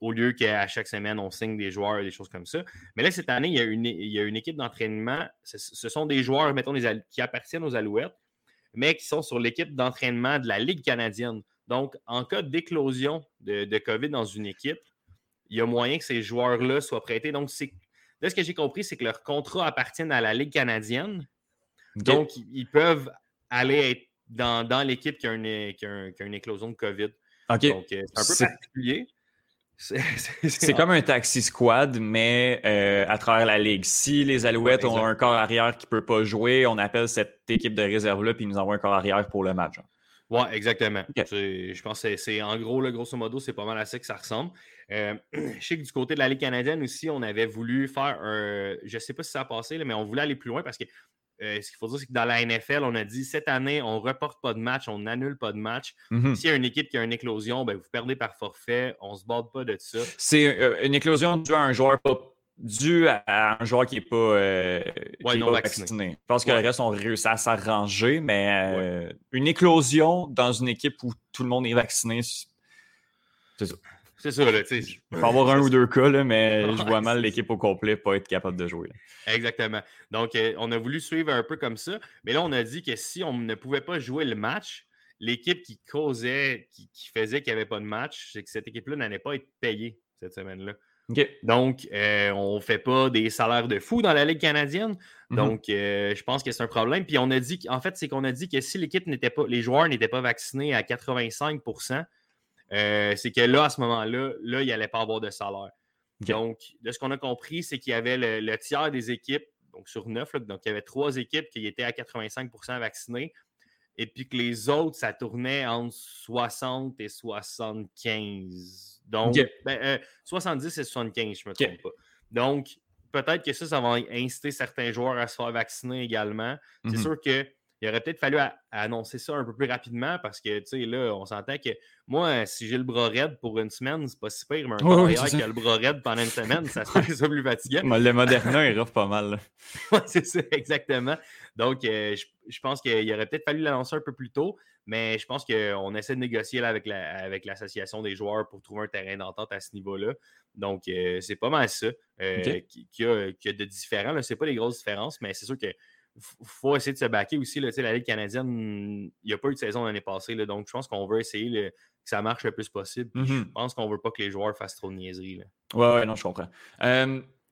au lieu qu'à chaque semaine, on signe des joueurs et des choses comme ça. Mais là, cette année, il y a une, équipe d'entraînement. Ce, sont des joueurs, mettons, qui appartiennent aux Alouettes, mais qui sont sur l'équipe d'entraînement de la Ligue canadienne. Donc, en cas d'éclosion de, de, COVID dans une équipe, il y a moyen que ces joueurs-là soient prêtés. Donc, là, ce que j'ai compris, c'est que leur contrat appartient à la Ligue canadienne, donc, ils peuvent aller être dans, l'équipe qui, a une éclosion de COVID. Donc, euh, c'est un peu particulier. C'est comme un taxi squad, mais euh, à travers la ligue. Si les Alouettes ont un corps arrière qui ne peut pas jouer, on appelle cette équipe de réserve-là puis ils nous envoient un corps arrière pour le match. Oui, exactement. Je pense que c'est en gros, grosso modo, c'est pas mal à ça que ça ressemble. Euh, je sais que du côté de la Ligue canadienne aussi, on avait voulu faire un. Je ne sais pas si ça a passé, mais on voulait aller plus loin parce que euh, ce qu'il faut dire, c'est que dans la NFL, on a dit cette année, on ne reporte pas de match, on n'annule pas de match. Mhm. S'il y a une équipe qui a une éclosion, ben, vous perdez par forfait. On ne se borde pas de ça. C'est euh, une éclosion due à un joueur pas dû à un joueur qui n'est pas, euh, vacciné. Je pense que le reste ont réussi à s'arranger, mais une éclosion dans une équipe où tout le monde est vacciné, c'est ça. C'est ça, là. Il peut avoir un ou deux cas, mais je vois mal l'équipe au complet pas être capable de jouer. Exactement. Donc, euh, on a voulu suivre un peu comme ça. Mais là, on a dit que si on ne pouvait pas jouer le match, l'équipe qui causait, qui, faisait qu'il n'y avait pas de match, c'est que cette équipe-là n'allait pas être payée cette semaine-là. Donc, euh, on ne fait pas des salaires de fou dans la Ligue canadienne. Mm-hmm. Donc, euh, je pense que c'est un problème. Puis on a dit, en fait, c'est qu'on a dit que si l'équipe n'était pas, les joueurs n'étaient pas vaccinés à 85% euh, c'est que là, à ce moment-là, là, il n'allait pas avoir de salaire. Donc, de ce qu'on a compris, c'est qu'il y avait le, tiers des équipes, donc sur neuf, donc il y avait trois équipes qui étaient à 85% vaccinées, et puis que les autres, ça tournait entre 60 et 75. Donc, 70 ben, euh, et 75, je ne me trompe pas. Donc, peut-être que ça, ça va inciter certains joueurs à se faire vacciner également. C'est mm-hmm. sûr que il aurait peut-être fallu annoncer ça un peu plus rapidement parce que, tu sais, là, on s'entend que moi, si j'ai le bras raide pour une semaine, c'est pas si pire, mais un oh, qui a le bras raide pendant une semaine, ça se fait ça plus fatigant. le Moderna, il pas mal. c'est ça, exactement. Donc, euh, je, pense qu'il aurait peut-être fallu l'annoncer un peu plus tôt, mais je pense qu'on essaie de négocier là, avec, l'association des joueurs pour trouver un terrain d'entente à ce niveau-là. Donc, euh, c'est pas mal ça euh, qui, y a, de différent. Ce n'est pas des grosses différences, mais c'est sûr que faut essayer de se baquer aussi. Là, la Ligue canadienne, il n'y a pas eu de saison l'année passée. donc, je pense qu'on veut essayer que ça marche le plus possible. Je mm-hmm. pense qu'on ne veut pas que les joueurs fassent trop de niaiseries. Oui, ouais, non, je comprends.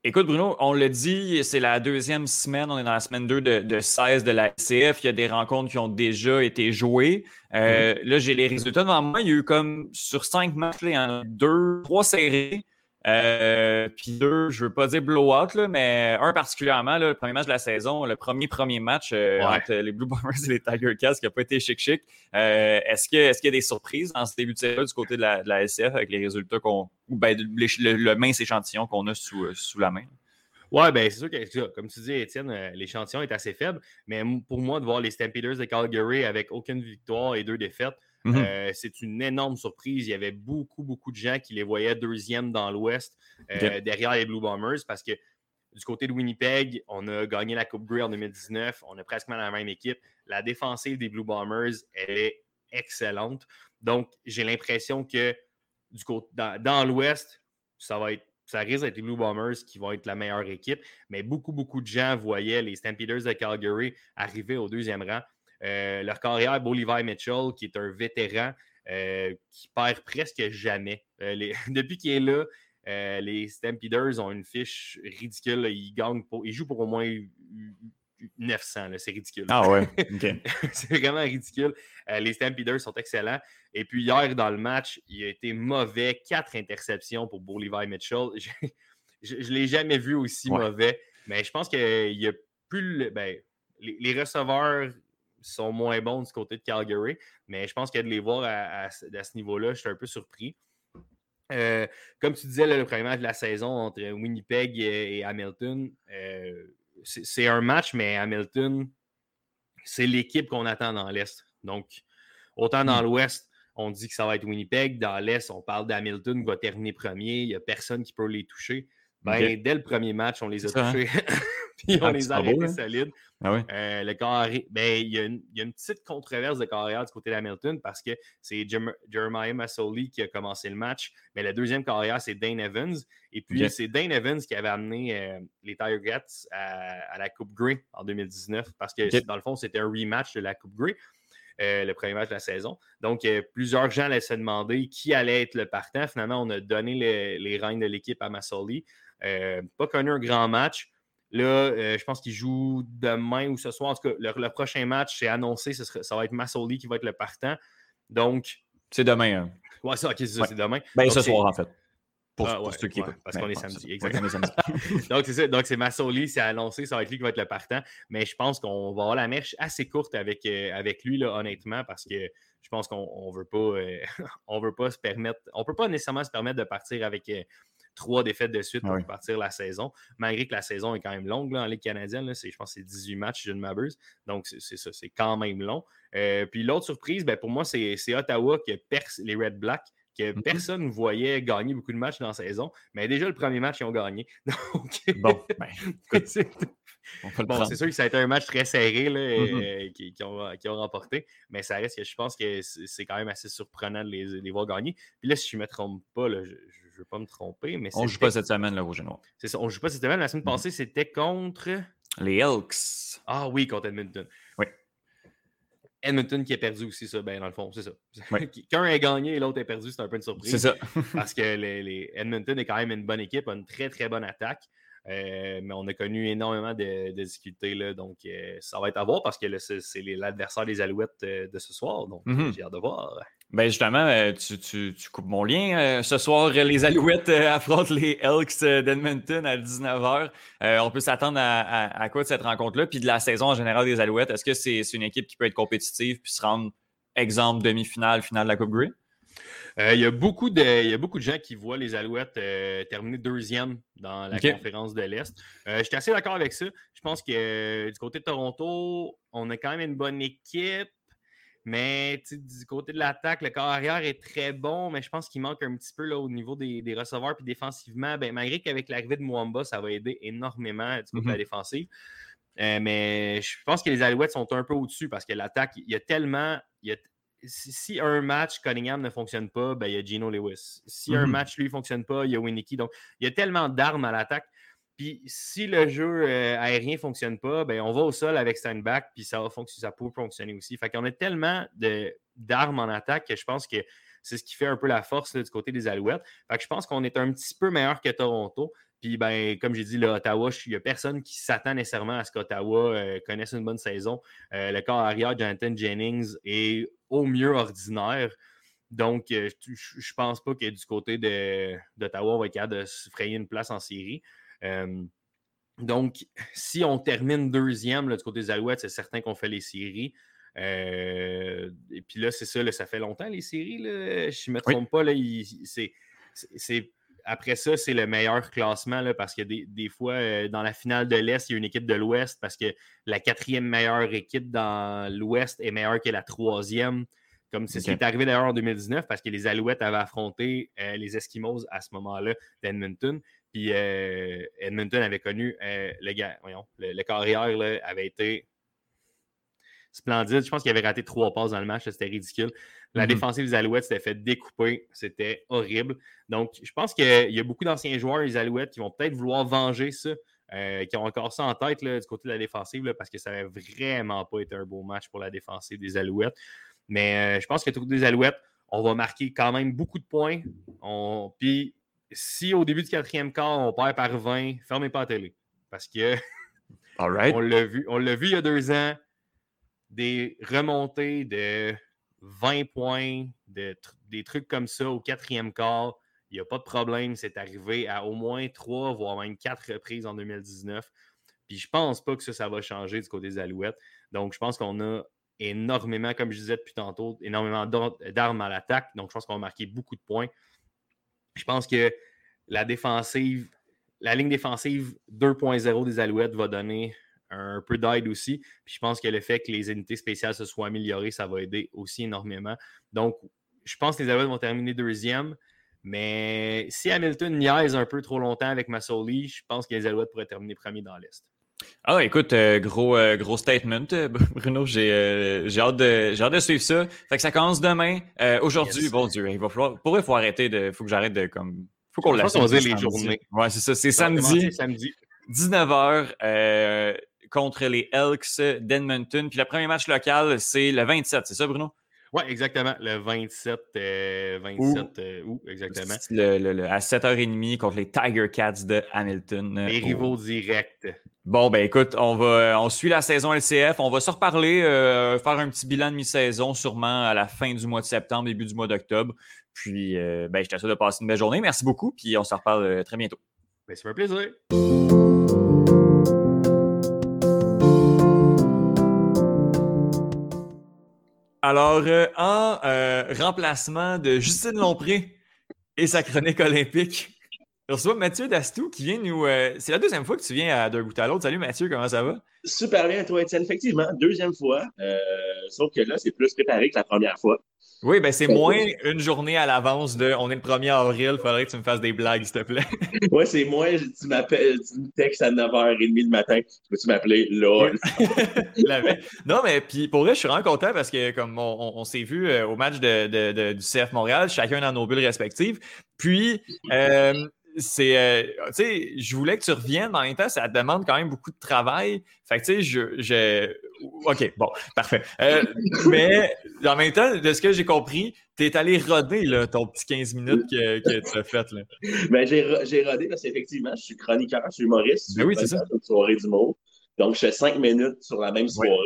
écoute, Bruno, on l'a dit, c'est la deuxième semaine. On est dans la semaine 2 de, 16 de la CF. Il y a des rencontres qui ont déjà été jouées. Euh, mm-hmm. Là, j'ai les résultats devant moi. Il y a eu comme sur cinq matchs, il y en a deux, trois séries. Euh, puis deux, je veux pas dire blowout, là, mais un particulièrement, le premier match de la saison, le premier premier match euh, entre les Blue Bombers et les Tiger Cats qui n'a pas été chic-chic. Euh, est-ce qu'il est y a des surprises dans ce début de saison du côté de la, de SF avec les résultats qu'on. ou ben, le, mince échantillon qu'on a sous, sous la main? Oui, ben c'est sûr que, comme tu dis, Étienne, l'échantillon est assez faible. Mais pour moi, de voir les Stampeders de Calgary avec aucune victoire et deux défaites, Mmh euh, c'est une énorme surprise. Il y avait beaucoup, beaucoup de gens qui les voyaient deuxième dans l'Ouest euh, derrière les Blue Bombers parce que du côté de Winnipeg, on a gagné la Coupe Grey en 2019. On a presque la même équipe. La défensive des Blue Bombers, elle est excellente. Donc, j'ai l'impression que du côté, dans, l'Ouest, ça va être ça risque d'être les Blue Bombers qui vont être la meilleure équipe, mais beaucoup, beaucoup de gens voyaient les Stampeders de Calgary arriver au deuxième rang. Euh, leur carrière, Bolivar Mitchell, qui est un vétéran euh, qui perd presque jamais. Euh, depuis qu'il est là, les Stampeders ont une fiche ridicule. Ils, gagnent pour, ils jouent pour au moins 900. C'est ridicule. Ah ouais, c'est vraiment ridicule. les Stampeders sont excellents. Et puis hier, dans le match, il a été mauvais. Quatre interceptions pour Bolivar Mitchell. Je ne l'ai jamais vu aussi mauvais. Mais je pense qu'il y a plus... Ben, les, receveurs sont moins bons du côté de Calgary, mais je pense qu'il y a de les voir à, ce niveau-là. Je suis un peu surpris. Euh, comme tu disais, le premier match de la saison entre Winnipeg et, Hamilton, euh, c'est un match, mais Hamilton, c'est l'équipe qu'on attend dans l'Est. Donc, autant dans hmm. l'Ouest, on dit que ça va être Winnipeg. Dans l'Est, on parle d'Hamilton qui va terminer premier. Il n'y a personne qui peut les toucher. Ben, Dès le premier match, on les a hein? touchés. Puis on ah, les a arrêtés hein? solides. Ah euh, le carré, ben, il, y a une, il, y a une, petite controverse de carrière du côté d'Hamilton parce que c'est Jeremiah Massoli qui a commencé le match. Mais la deuxième carrière, c'est Dane Evans. Et puis, c'est Dane Evans qui avait amené euh, les Tiger Gats à, la Coupe Grey en 2019 parce que, dans le fond, c'était un rematch de la Coupe Grey. Euh, le premier match de la saison. Donc, plusieurs gens allaient se demander qui allait être le partant. Finalement, on a donné les règnes de l'équipe à Massoli. Euh, pas connu un grand match. Là, euh, je pense qu'il joue demain ou ce soir. En tout cas, le, prochain match, c'est annoncé. ça va être Massoli qui va être le partant. Donc. C'est demain. Hein. Ouais, c'est c'est demain. Ben, ce soir, en fait. Pour, ah, ceux qui Parce qu'on est samedi, exactement. donc, c'est ça. Donc, c'est Massoli, c'est annoncé, ça va être lui qui va être le partant. Mais je pense qu'on va avoir la mèche assez courte avec, euh, avec lui, là, honnêtement, parce que je pense qu'on ne veut pas on veut pas se permettre. On peut pas nécessairement se permettre de partir avec trois défaites de suite pour partir la saison, malgré que la saison est quand même longue en Ligue canadienne. je pense que c'est 18 matchs, je ne m'abuse. Donc, c'est ça, c'est quand même long. Euh, puis l'autre surprise, ben, pour moi, c'est Ottawa qui perce les Red Black que mm-hmm. personne ne voyait gagner beaucoup de matchs dans la saison. Mais déjà, le premier match, ils ont gagné. Donc, bon, ben, c'est sûr que ça a été un match très serré là, euh, qui, ont, remporté. Mais ça reste que je pense que c'est quand même assez surprenant de les, voir gagner. Puis là, si je ne me trompe pas, là, je, je ne veux pas me tromper. Mais on ne joue pas cette semaine, le Rouge et Noir. C'est ça, on ne joue pas cette semaine. La semaine passée, c'était contre. Les Elks. Ah oui, contre Edmonton. Oui. Edmonton qui a perdu aussi, ça, ben, dans le fond, c'est ça. Qu'un ait gagné et l'autre ait perdu, c'est un peu une surprise. C'est ça. parce que les, Edmonton est quand même une bonne équipe, a une très, très bonne attaque. Euh, mais on a connu énormément de, difficultés. Là, donc, euh, ça va être à voir parce que c'est l'adversaire des Alouettes euh, de ce soir. Donc, mm-hmm. j'ai hâte de voir. Ben justement, tu, tu, tu, coupes mon lien. ce soir, les Alouettes affrontent les Elks d'Edmonton à 19h. on peut s'attendre à, quoi de cette rencontre-là? Puis de la saison en général des Alouettes, est-ce que c'est une équipe qui peut être compétitive puis se rendre, exemple, demi-finale, finale de la Coupe Grey? Euh, il, y a beaucoup de, beaucoup de gens qui voient les Alouettes euh, terminer deuxième dans la conférence de l'Est. Euh, je suis assez d'accord avec ça. Je pense que du côté de Toronto, on a quand même une bonne équipe. Mais du côté de l'attaque, le corps arrière est très bon, mais je pense qu'il manque un petit peu là, au niveau des, receveurs. Puis défensivement, ben, malgré qu'avec l'arrivée de Mwamba, ça va aider énormément du côté de la mm-hmm. défensive. mais je pense que les Alouettes sont un peu au-dessus parce que l'attaque, il y a tellement. Il y a si, un match Cunningham ne fonctionne pas, ben, il y a Gino Lewis. Si un mhm. match lui ne fonctionne pas, il y a Winnicky. Donc, il y a tellement d'armes à l'attaque. Puis si le jeu euh, aérien ne fonctionne pas, ben, on va au sol avec Steinbach, puis ça, va ça peut fonctionner aussi. Fait qu'on a tellement d'armes en attaque que je pense que c'est ce qui fait un peu la force du côté des Alouettes. Fait que je pense qu'on est un petit peu meilleur que Toronto. Puis, ben, comme j'ai dit, là, Ottawa, il n'y a personne qui s'attend nécessairement à ce qu'Ottawa euh, connaisse une bonne saison. Euh, le corps arrière, Jonathan Jennings, est au mieux ordinaire. Donc, euh, je ne pense pas que du côté d'Ottawa, on va être capable de se frayer une place en série. donc, si on termine deuxième du côté des Alouettes, c'est certain qu'on fait les séries. et puis là, c'est ça, ça fait longtemps les séries. je ne me trompe pas, c'est après ça, c'est le meilleur classement là, parce que des, fois, euh, dans la finale de l'Est, il y a une équipe de l'Ouest parce que la quatrième meilleure équipe dans l'Ouest est meilleure que la troisième. Comme c'est ce qui est arrivé d'ailleurs en 2019 parce que les Alouettes avaient affronté euh, les Eskimos à ce moment-là d'Edmonton. Puis euh, Edmonton avait connu le gars, voyons, le, carrière avait été splendide. Je pense qu'il avait raté trois passes dans le match. C'était ridicule. La mm-hmm. défensive des Alouettes s'était fait découper. C'était horrible. Donc, je pense qu'il y a beaucoup d'anciens joueurs des Alouettes qui vont peut-être vouloir venger ça, euh, qui ont encore ça en tête du côté de la défensive, parce que ça n'avait vraiment pas été un beau match pour la défensive des Alouettes. Mais euh, je pense que tout des Alouettes, on va marquer quand même beaucoup de points. Puis, si au début du quatrième quart, on perd par 20, fermez pas la télé. Parce que on l'a vu, on l'a vu il y a deux ans des remontées de 20 points, des trucs comme ça au quatrième quart. Il n'y a pas de problème. C'est arrivé à au moins trois, voire même quatre reprises en 2019. Puis je pense pas que ça, ça va changer du côté des Alouettes. Donc, je pense qu'on a énormément, comme je disais depuis tantôt, énormément d'armes à l'attaque. Donc, je pense qu'on va marquer beaucoup de points. Je pense que la défensive, la ligne défensive 2.0 des Alouettes va donner un peu d'aide aussi. Puis je pense que le fait que les unités spéciales se soient améliorées, ça va aider aussi énormément. Donc, je pense que les Alouettes vont terminer deuxième. Mais si Hamilton niaise un peu trop longtemps avec Massoli, je pense que les Alouettes pourraient terminer premier dans l'Est. Ah, écoute, euh, gros, euh, gros statement, euh, Bruno. J'ai hâte, de, hâte de suivre ça. Fait que ça commence demain. Aujourd'hui, bon Dieu, il va falloir. Pour il faut arrêter de. faut que j'arrête de. comme faut qu'on laisse. les journées. Ouais, c'est ça. C'est samedi. samedi. 19h contre les Elks d'Edmonton. Puis le premier match local, c'est le 27, c'est ça, Bruno? Oui, exactement. Le 27, 27 euh, août, exactement? à 7h30 contre les Tiger Cats de Hamilton. Les rivaux directs. Bon, ben écoute, on va on suit la saison LCF. On va se reparler, euh, faire un petit bilan de mi-saison sûrement à la fin du mois de septembre, début du mois d'octobre. Puis, euh, ben, je t'assure de passer une belle journée. Merci beaucoup. Puis, on se reparle très bientôt. Ben, c'est un plaisir. Alors, euh, en euh, remplacement de Justine Lompré et sa chronique olympique, on reçoit Mathieu Dastou qui vient nous. Euh, c'est la deuxième fois que tu viens à d'un bout à l'autre. Salut Mathieu, comment ça va? Super bien, toi, Étienne. Effectivement, deuxième fois. sauf que là, c'est plus préparé que la première fois. Oui, ben c'est moins une journée à l'avance de on est le 1er avril, il faudrait que tu me fasses des blagues, s'il te plaît. Oui, c'est moins, tu m'appelles, tu me textes à 9h30 le matin, peux-tu m'appeler là? non, mais puis pour vrai, je suis vraiment content parce que comme on, s'est vu euh, au match de, du CF Montréal, chacun dans nos bulles respectives. Puis euh, c'est, euh, tu sais, je voulais que tu reviennes, mais en même temps, ça demande quand même beaucoup de travail. Fait que, tu sais, je, je, OK, bon, parfait. Euh, mais en même temps, de ce que j'ai compris, tu es allé roder là, ton petit 15 minutes que, que tu as fait. Là. Ben, j'ai, rodé parce qu'effectivement, je suis chroniqueur, je suis humoriste. Ben oui, c'est ça. soirée d'humour. Donc, je fais 5 minutes sur la même soirée.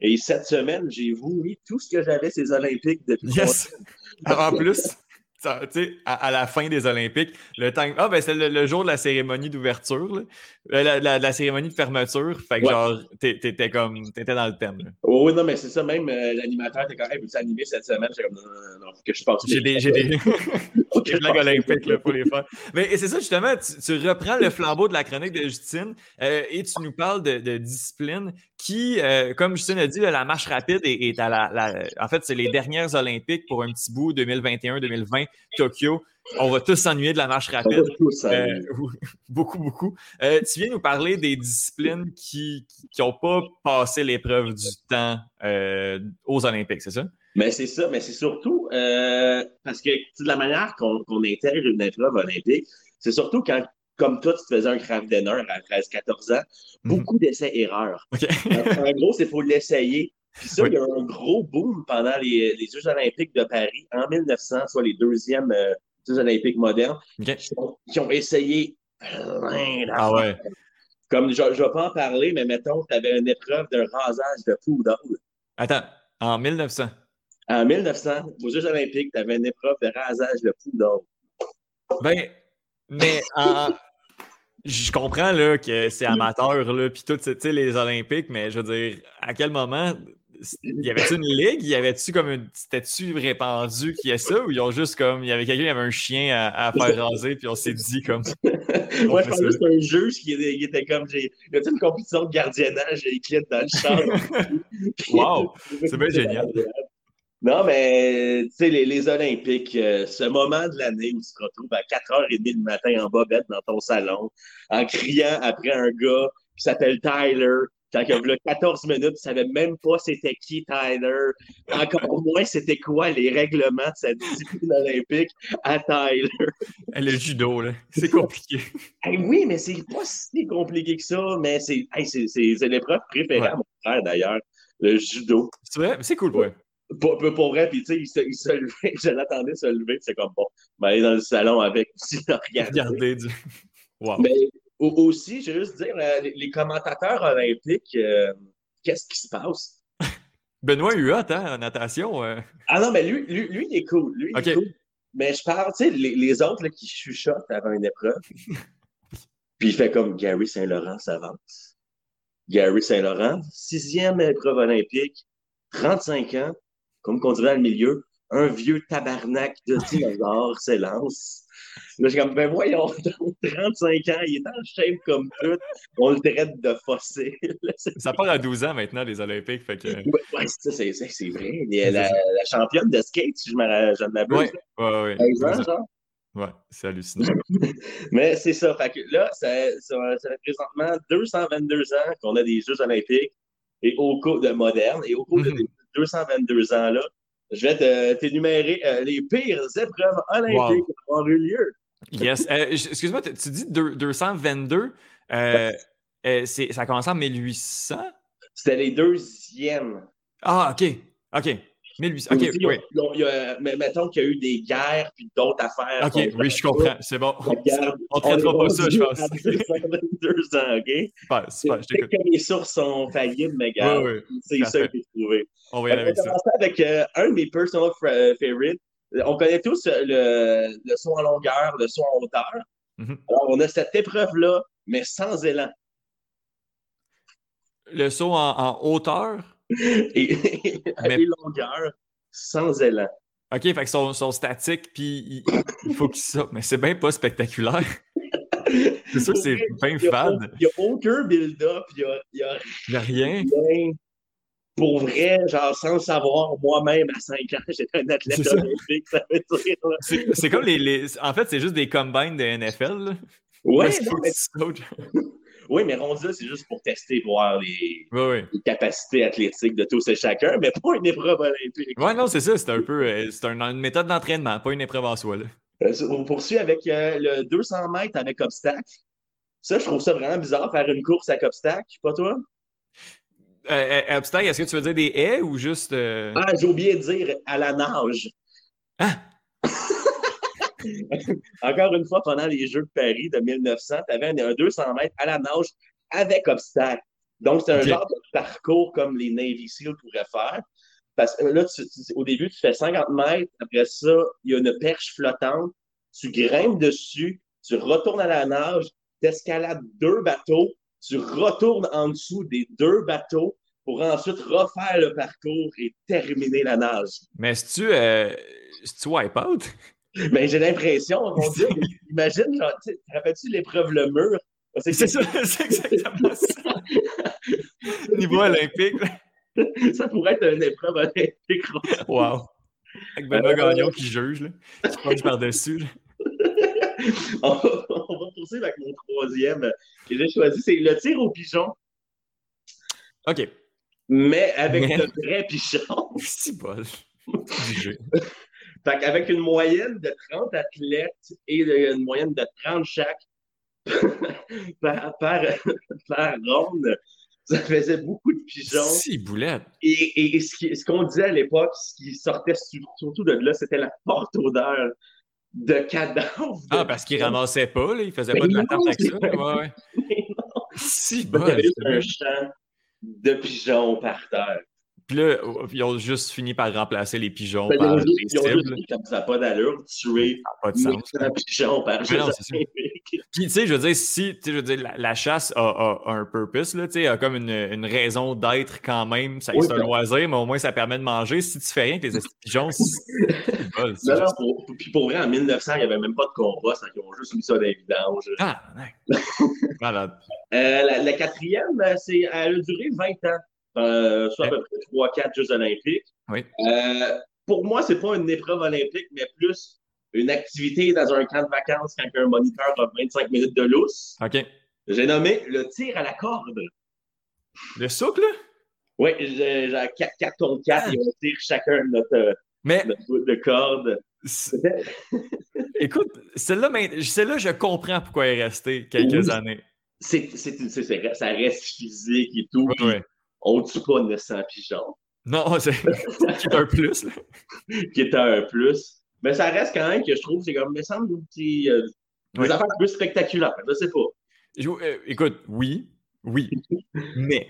Et cette semaine, j'ai voulu tout ce que j'avais ces Olympiques depuis. Yes! En plus à, à, la fin des Olympiques, le temps. Ah, ben c'est le, jour de la cérémonie d'ouverture, euh, la, la, cérémonie de fermeture. Fait que genre, t'étais comme, t'étais dans le thème. oui, non, mais c'est ça, même euh, l'animateur était quand même, hey, animé cette semaine? J'ai comme, non, non, non, faut que je fasse. J'ai des, j'ai des, blagues olympiques, là, pour les faire. Mais c'est ça, justement, tu, reprends le flambeau de la chronique de Justine euh, et tu nous parles de, de discipline qui, comme Justine a dit, la marche rapide est, est à la, En fait, c'est les dernières Olympiques pour un petit bout, 2021-2020 Tokyo. On va tous s'ennuyer de la marche rapide. Euh, beaucoup, beaucoup. Euh, tu viens nous parler des disciplines qui n'ont pas passé l'épreuve du temps euh, aux Olympiques, c'est ça? Mais c'est ça, mais c'est surtout parce que de la manière qu'on intègre une épreuve olympique, c'est surtout quand, comme toi, tu te faisais un craft dinner à 13-14 ans, mhm. beaucoup d'essais-erreurs. en gros, il faut l'essayer puis ça, il y a eu un gros boom pendant les, les, Jeux olympiques de Paris en 1900, soit les deuxièmes euh, Jeux olympiques modernes, qui, ont, essayé plein Ah ouais. Comme je ne vais pas en parler, mais mettons, tu avais une épreuve de rasage de poudre. Attends, en 1900? En 1900, aux Jeux olympiques, tu avais une épreuve de rasage de poudre. Ben, mais je comprends là, que c'est amateur, là, puis tout, les Olympiques, mais je veux dire, à quel moment y avait-tu une ligue? Y avait-tu comme une. C'était-tu répandu qu'il y a ça? Ou ils ont juste comme. Il y avait quelqu'un qui avait un chien à, faire raser, puis on s'est dit comme. Moi, je pensais que c'était un juge qui était, comme. J'ai... Y a une compétition de gardiennage et il dans le champ? wow! C'est bien génial. Non, mais tu sais, les, les, Olympiques, euh, ce moment de l'année où tu te retrouves à 4h30 le matin en bobette dans ton salon, en criant après un gars qui s'appelle Tyler, quand il y a 14 minutes, tu ne savais même pas c'était qui Tyler. Encore moins c'était quoi les règlements de cette discipline olympique à Tyler. Le judo, là. C'est compliqué. oui, mais c'est pas si compliqué que ça, mais c'est l'épreuve préférée à mon frère d'ailleurs, le judo. C'est vrai? C'est cool, ouais. Pour, pour vrai, puis tu sais, il se, il se levait, je l'attendais se lever, c'est comme bon, ben, aller dans le salon avec aussi, regarder. Regardez du... Wow. Mais aussi, je veux juste dire, euh, les commentateurs olympiques, euh, qu'est-ce qui se passe? Benoît Huot, hein, en natation. Euh. Ah non, mais lui, lui, lui, il est cool. Lui, il est cool. Mais je parle, tu sais, les, les, autres là, qui chuchotent avant une épreuve. Puis il fait comme Gary Saint-Laurent s'avance. Gary Saint-Laurent, sixième épreuve olympique, 35 ans, comme qu'on dirait dans le milieu, un vieux tabarnak de dinosaure s'élance. Là, je suis comme, ben voyons, 35 ans, il est en shape comme tout, on le traite de fossile. Ça part à 12 ans maintenant, les Olympiques. Fait que... Ouais, c'est, c'est, c'est vrai. Il est la, la, championne de skate, si je me, je m'abuse. Oui, oui, oui. Ouais, c'est hallucinant. Mais c'est ça. Fait que là, ça, ça, ça fait présentement 222 ans qu'on a des Jeux olympiques et au cours de moderne. Et au cours de 222 ans-là, je vais t'énumérer euh, les pires épreuves olympiques qui ont eu lieu. Yes. Euh, excuse-moi, tu dis 222. Euh, ça a commencé en 1800? C'était les deuxièmes. Ah, OK. OK. 1800. OK, oui. mais mettons qu'il y a eu des guerres puis d'autres affaires. OK, oui, je comprends. C'est bon. on ne traitera pas ça, je pense. 2 ans, OK? Super, super. Je que les sources sont faillibles, mais gars, oui, oui, c'est ça que j'ai trouvé. On va y aller avec ça. On va commencer avec euh, un de mes personal euh, favorites. On connaît tous euh, le, le saut en longueur, le saut en hauteur. Mm -hmm. Alors, on a cette épreuve-là, mais sans élan. Le saut en, en hauteur? et, mais... longueurs, sans élan. OK, fait que sont, sont statiques, puis il, il faut qu'ils sortent. Mais c'est bien pas spectaculaire. c'est sûr que c'est bien fade. Il n'y a aucun build-up, il n'y a, y a, rien. rien. Pour vrai, genre sans le savoir, moi-même à 5 ans, j'étais un athlète olympique, ça veut dire. C'est comme les, les, En fait, c'est juste des combines de NFL. Là. Ouais, non, mais... Oui, mais là, c'est juste pour tester, voir les, oui, oui. les, capacités athlétiques de tous et chacun, mais pas une épreuve olympique. Oui, non, c'est ça. C'est un peu c'est un, une méthode d'entraînement, pas une épreuve en soi. Là. Euh, on poursuit avec euh, le 200 mètres avec obstacle. Ça, je trouve ça vraiment bizarre, faire une course avec obstacle, pas toi? Euh, obstacle, est-ce que tu veux dire des haies ou juste. Ah, j'ai oublié de dire à la nage. Ah! Encore une fois, pendant les Jeux de Paris de 1900, tu avais un 200 mètres à la nage avec obstacle. Donc, c'est un okay. genre de parcours comme les Navy SEAL pourraient faire. Parce que là, tu, tu, au début, tu fais 50 mètres. Après ça, il y a une perche flottante. Tu grimpes dessus. Tu retournes à la nage. Tu escalades deux bateaux. Tu retournes en dessous des deux bateaux pour ensuite refaire le parcours et terminer la nage. Mais si tu, euh, tu wipe out? Ben, j'ai l'impression, mon Dieu, imagine, genre, te rappelles-tu l'épreuve le mur? C'est ça, c'est exactement ça. Niveau olympique. ça pourrait être une épreuve olympique. Wow. Avec Benoît euh, Gagnon qui juge, là, qui punch par-dessus. on, va, on va poursuivre avec mon troisième que j'ai choisi, c'est le tir au pigeon. OK. Mais avec Mais... de vrais pigeons. C'est bol. Fait qu'avec une moyenne de 30 athlètes et une moyenne de 30 chaque par, par, par, ronde, ça faisait beaucoup de pigeons. Si, boulette. Et, et, et ce qu'on disait à l'époque, ce qui sortait surtout de là, c'était la forte odeur de cadavres. Ah, parce qu'ils ramassaient pas, là, ils faisaient pas de la tarte avec ça. Ouais, ouais. Si, bon. Il y avait un champ de pigeons par terre. Puis là, ils ont juste fini par remplacer les pigeons ben, par ils ont juste, ils ont juste dit, comme ça n'a pas d'allure, tuer pas de sens. un pigeon par non, Puis, tu sais, je veux dire, si, tu sais, je veux dire, la, la chasse a, a, a, un purpose, là, tu sais, a comme une, une raison d'être quand même. Ça, oui, c'est un loisir, mais au moins, ça permet de manger. Si tu fais rien avec les pigeons, c'est bol. Non, non, pour, puis pour vrai, en 1900, il n'y avait même pas de combat, ça, ils ont juste mis ça dans les vidanges. Ah. Malade. Euh, la, la, quatrième, c'est, elle a duré 20 ans euh, soit à peu près 3-4 Jeux olympiques. Oui. Euh, pour moi, c'est pas une épreuve olympique, mais plus une activité dans un camp de vacances quand un moniteur a 25 minutes de lousse. OK. J'ai nommé le tir à la corde. Le soucle? Oui, j'ai 4, 4 contre 4 ah. et on tire chacun notre, mais... notre bout de corde. Écoute, celle-là, celle je comprends pourquoi elle est restée quelques oui. années. C'est, ça reste physique et tout. Oui, oui on ne tue pas 900 pigeons. Non, c'est un plus. Qui est un plus. Mais ça reste quand même que je trouve, c'est comme, me semble, des, euh, des oui. affaires plus spectaculaires. Je sais pas. Je, euh, écoute, oui, oui, mais.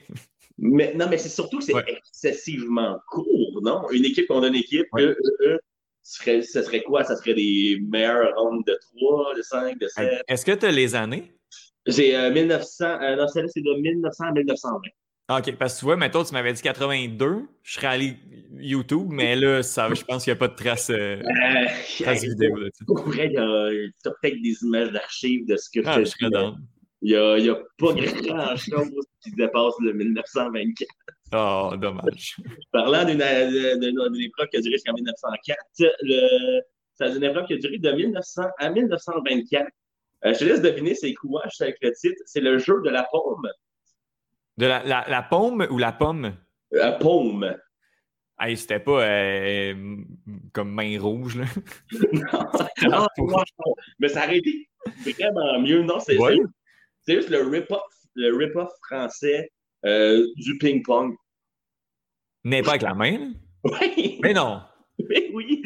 mais non, mais c'est surtout que c'est ouais. excessivement court, non? Une équipe contre une équipe, ouais. eux, serait, ce serait quoi? Ça serait des meilleurs rounds de 3, de 5, de 7. Est-ce que tu as les années? Euh, 1900, euh, non, celle-là, c'est de 1900 à 1920. Ah, OK, parce que tu vois, mettons, tu m'avais dit 82, je serais allé YouTube, mais là, ça, je pense qu'il n'y a pas de trace, euh, Euh, trace vidéo. Là. Pour vrai, il y a peut-être des images d'archives de ce que ah, je serais dans. Il n'y a, pas grand-chose qui dépasse le 1924. Oh, dommage. Parlant d'une épreuve qui a duré jusqu'en 1904, le, c'est une épreuve qui a duré de 1900 à 1924. Euh, je te laisse deviner c'est quoi, je avec le titre. C'est le jeu de la paume. De la, la, la paume ou la pomme? La paume. Hey, c'était pas euh, comme main rouge, là. Ah, non, non. Mais ça aurait été vraiment mieux. Non, c'est Ouais. juste le rip-off rip-off français euh, du ping-pong. Mais pas avec la main. Oui, Mais non. oui, oui.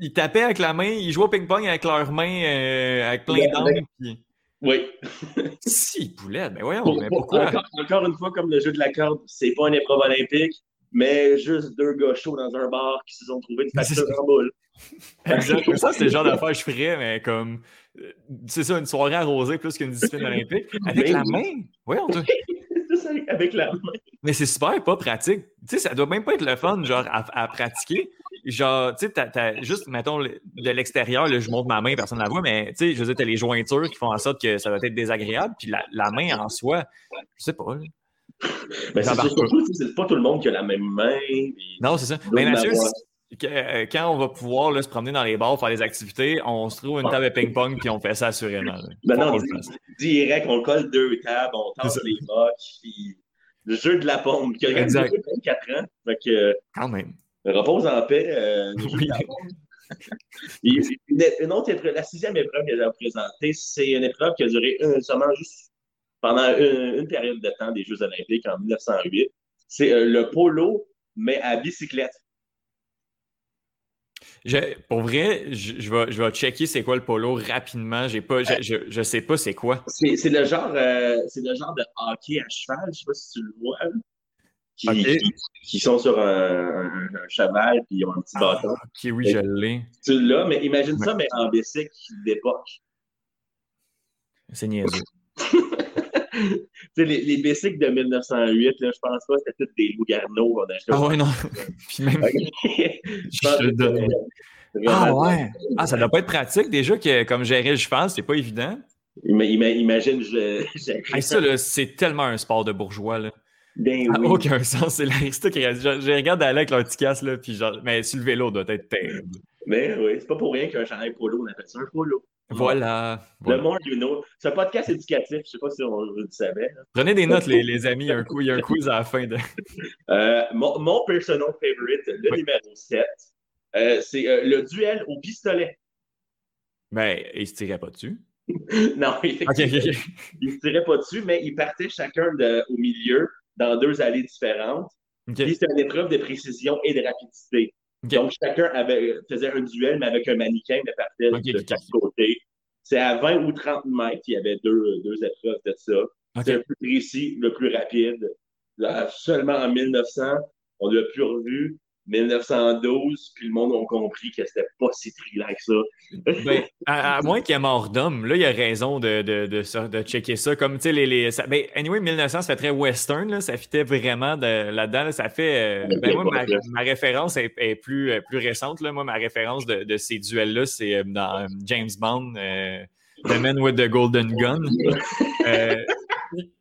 Ils tapaient avec la main, ils jouaient au ping-pong avec leurs mains, euh, avec plein d'angles. Puis... Oui. Si, poulette, mais voyons, Pour- mais pour- pourquoi? encore, encore une fois, comme le jeu de la corde, c'est pas une épreuve olympique, mais juste deux gars chauds dans un bar qui se sont trouvés c'est facture en boule. Exact. Ça, c'est le genre d'affaire que je ferais, mais comme. euh, C'est ça, une soirée arrosée plus qu'une discipline olympique. Avec Mais la oui. main? Voyons, toi. C'est ça, avec la main. Mais c'est super pas pratique. Tu sais, ça doit même pas être le fun, genre, à, à pratiquer. Genre, tu sais, t'as- t'as juste, mettons, le- de l'extérieur, là, je montre ma main, personne ne la voit, mais tu sais, je veux dire, t'as les jointures qui font en sorte que ça va être désagréable, puis la, la main en soi, je sais pas. là. Mais c'est surtout, c'est pas tout le monde qui a la même main. Non, c'est ça. Mais en Mathieu, euh, quand on va pouvoir là, se promener dans les bars, faire des activités, on se trouve une table de ping-pong, puis on fait ça assurément. Ben non, fasse. direct, on colle deux tables, on ça. les bocs, puis le jeu de la pompe, qui a Exact. réalisé 24 ans. Fait que Quand même. Repose en paix, euh, Oui. une, une autre épreuve, la sixième épreuve que j'ai présentée, c'est une épreuve qui a duré euh, seulement juste pendant une, une période de temps des Jeux Olympiques en 1908. C'est euh, le polo, mais à bicyclette. Je- pour vrai, je, je vais, je vais checker c'est quoi le polo rapidement. J'ai pas, je, je, je sais pas c'est quoi. C'est le genre, euh, c'est le genre de hockey à cheval, je sais pas si tu le vois, qui, Ok. qui, qui sont sur un, cheval puis ils ont un petit Ah, bâton. ok, oui, je l'ai. Tu l'as, mais imagine Ouais. ça, mais en bicycle d'époque. C'est niaiseux. tu sais, les, les bicycles de 1908, là, je pense pas c'était tous des loups-garneaux qu'on achetait. Ah ouais, non. Puis même, je je te donne. Ah ouais. Ah, ça doit pas être pratique déjà que comme gérer le cheval, c'est pas évident. Ima- ima- Imagine, je, j'ai Hey, ça, c'est tellement un sport de bourgeois. Là. Ben oui. aucun sens. C'est réalise. Je, je regarde aller avec leur petit là, puis genre, mais sur le vélo, doit être terrible. Mais oui, c'est pas pour rien qu'un chandail polo, on appelle ça un polo. Voilà. Le voilà. more you know. C'est un podcast éducatif, je sais pas si on vous le savait. là. Prenez des notes, les, les amis. Il y, a un coup, il y a un quiz à la fin. De... Euh, mon, mon personal favorite, le Oui. numéro 7, euh, c'est euh, le duel au pistolet. Ben, il se tirait pas dessus. non, Ok, effectivement, ok, ok. ils ne se tiraient pas dessus, mais ils partaient chacun de- au milieu dans deux allées différentes. Puis c'était une épreuve de précision et de rapidité. Donc chacun avait, faisait un duel, mais avec un mannequin, mais partait Ok, de chaque côté. C'est à 20 ou 30 mètres, il y avait deux, deux épreuves de ça. C'est le plus précis, le plus rapide. Là, seulement en 1900, on ne l'a plus revu. 1912, puis le monde a compris que c'était pas si trillant que ça. Ben, à, à moins qu'il y ait mort d'homme, là, il y a raison de, de, de, checker ça. Comme, tu sais, les. les ça- ben, anyway, 1900, ça fait très western, là, ça fitait vraiment de- là-dedans. là, ça fait. euh, ben, moi, ma, ma référence est, est plus, euh, plus récente. Là. Moi, ma référence de, de ces duels-là, c'est euh, dans James Bond, The Man with the Golden Gun.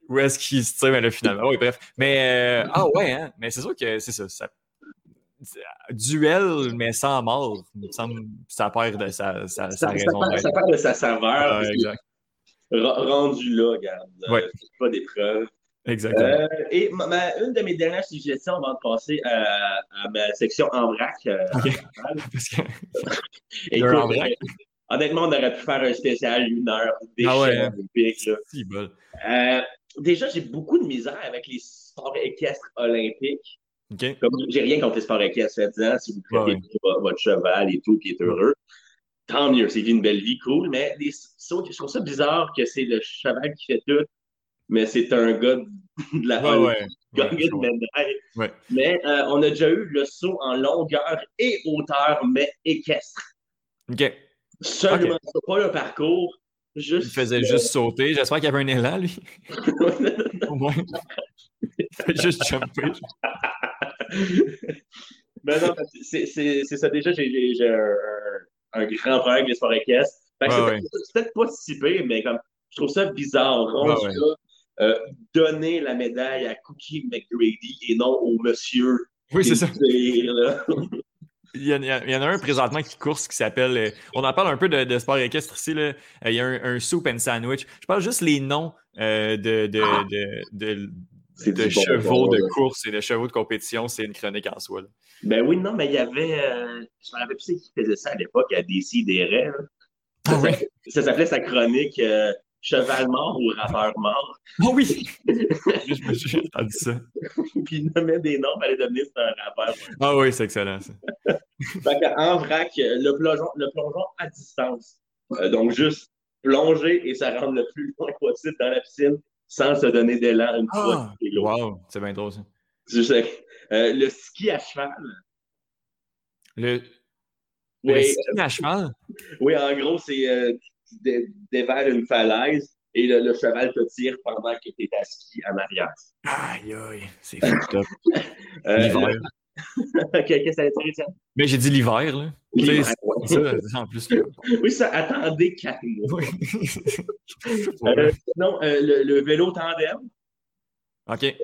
Où est-ce qu'il se tire, mais là, finalement. Oui, bref. Mais, euh, ah ouais, hein, mais c'est sûr que c'est ça. ça duel, mais sans mort, il me semble ça perd de sa, sa, sa ça raison perd, ça perd de sa saveur. Exact. Rendu là, regarde. euh, Ouais. pas d'épreuve. Exactement. Euh, et ma, ma- une de mes dernières suggestions avant de passer à, à ma section en vrac. euh, Ok. Parce que- écoute, D'un en vrac. honnêtement, on aurait pu faire un spécial une heure des Ah ouais, hein. olympiques. Euh, déjà, j'ai beaucoup de misère avec les sports équestres olympiques. Comme j'ai rien contre les sports équestres, faites-en si vous Ouais, traitez bien votre, cheval et tout, qui est heureux. Tant mieux, c'est une belle vie, cool. Mais les, je trouve ça bizarre que c'est le cheval qui fait tout, mais c'est un gars de la Ouais, ouais. Ouais, médaille. Ouais. Mais euh, on a déjà eu le saut en longueur et hauteur, mais équestre. OK. Seulement ça, pas le parcours. Juste, Il faisait juste sauter. J'espère qu'il y avait un élan, lui. Au moins. Juste jumper. Ben non, c'est ça. Déjà, j'ai un, un grand problème avec les sports équestres. Fait que Ouais, c'est peut-être- pas si pire, mais comme je trouve ça bizarre. là, euh, donner la médaille à Cookie McGrady et non au monsieur. Oui, c'est ça. Là. Il y, en, il y en- il y en a un présentement qui course qui s'appelle. euh, on en parle un peu de, de sport équestre ici. Là. Euh, il y a un, un soup and sandwich. Je parle juste les noms euh, de, de, de, de, chevaux bon, de course et de chevaux de compétition. C'est une chronique en soi. là. Ben oui, non, mais il y avait. euh, je me rappelle plus qui faisait ça à l'époque à Décideret. là. Ça Ah s'appelait- Ça s'appelait sa chronique euh, Cheval mort ou rappeur mort. Oh oui! je me suis entendu ça. Puis il nommait des noms, il fallait devenir c'est un rappeur. Ah oui, c'est excellent ça. Fait en vrac, euh, le plongeon, le plongeon à distance. Euh, donc, juste plonger et se rendre le plus loin possible dans la piscine sans se donner d'élan une fois Ah, wow, c'est bien drôle ça. Je sais. Euh, le ski à cheval. Le, ski à cheval? oui en gros, c'est euh, tu dévales une falaise et le, le cheval te tire pendant que tu es à ski en arrière. Aïe, aïe, c'est up. Euh, Que ça? Mais j'ai dit l'hiver, là. Ouais. ça, en plus. Oui, ça, attendez. Euh, non, euh, le, le vélo tandem. OK.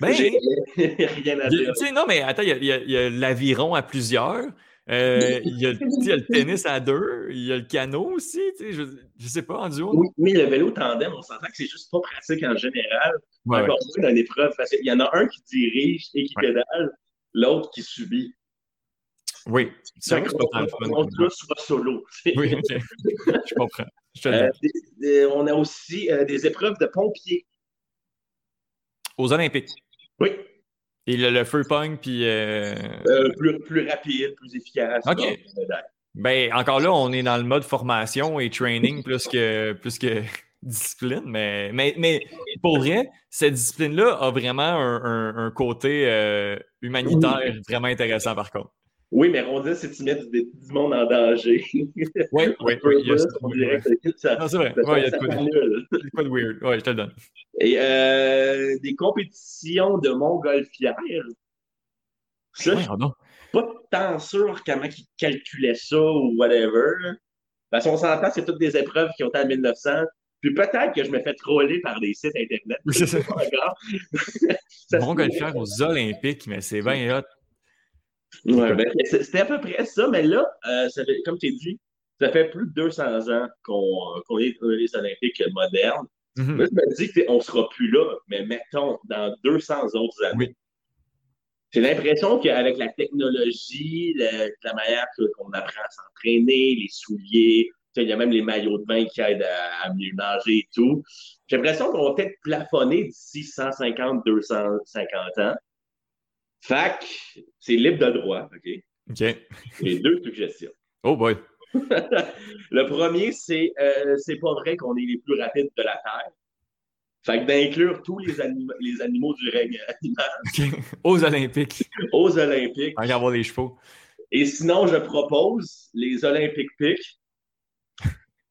Ben, rien à y dire. non, mais attends, il y a- l'aviron à plusieurs. Euh, il, y a, le- tu sais, il y a le tennis à deux. Il y a le canot aussi. Je, je sais pas, en duo. Oui, mais le vélo tandem, on s'entend que c'est juste pas pratique en général. Ouais, ouais. Encore moins dans l'épreuve. Parce qu'il y en a un qui dirige et qui Ouais. pédale, l'autre qui subit. Oui, c'est vrai que c'est pas On tous soit solo. Oui. Je comprends. Je Euh, dis. des- des- on a aussi euh, des épreuves de pompiers. Aux Olympiques. Oui. Et le, le feu puis. euh, plus, plus rapide, plus efficace. Ok. Donc, Ben, encore là, on est dans le mode formation et training plus que, plus que discipline. Mais, mais, mais pour vrai, cette discipline-là a vraiment un, un- un côté euh, humanitaire vraiment intéressant, par contre. Oui, mais Ronda, c'est tu mets du, du monde en danger. Oui, oui, oui. il y a ça. on Non, c'est vrai. Ouais, il y a de quoi, weird. Ouais, je te le donne. Et euh, des compétitions de montgolfière. Ça, Ouais, je non. pas tant sûr comment ils calculaient ça ou whatever. Parce qu'on s'entend, c'est toutes des épreuves qui ont été en 1900. Puis peut-être que je me fais troller par des sites Internet. Oui, c'est ça. Pas Bon golfeur aux Olympiques, mais c'est bien hot. Ouais, ben, c'était à peu près ça, mais là, euh, ça fait- comme tu as dit, ça fait plus de 200 ans qu'on qu'on est dans les Olympiques modernes. Mhm. Moi, je me dis qu'on ne sera plus là, mais mettons, dans 200 autres années. Oui. J'ai l'impression qu'avec la technologie, le- la manière qu'on apprend à s'entraîner, les souliers, sais, il y a même les maillots de bain qui aident à, à mieux nager et tout. J'ai l'impression qu'on va peut-être plafonner d'ici 150, 250 ans. Fac, c'est libre de droit, OK? OK. Les deux suggestions. Oh boy. Le premier, c'est euh, c'est pas vrai qu'on est les plus rapides de la Terre. Fait que d'inclure tous les, anim- les animaux du règne animal. Aux Olympiques. aux Olympiques. Qu'à avoir les chevaux. Et sinon, je propose les Olympiques Pics.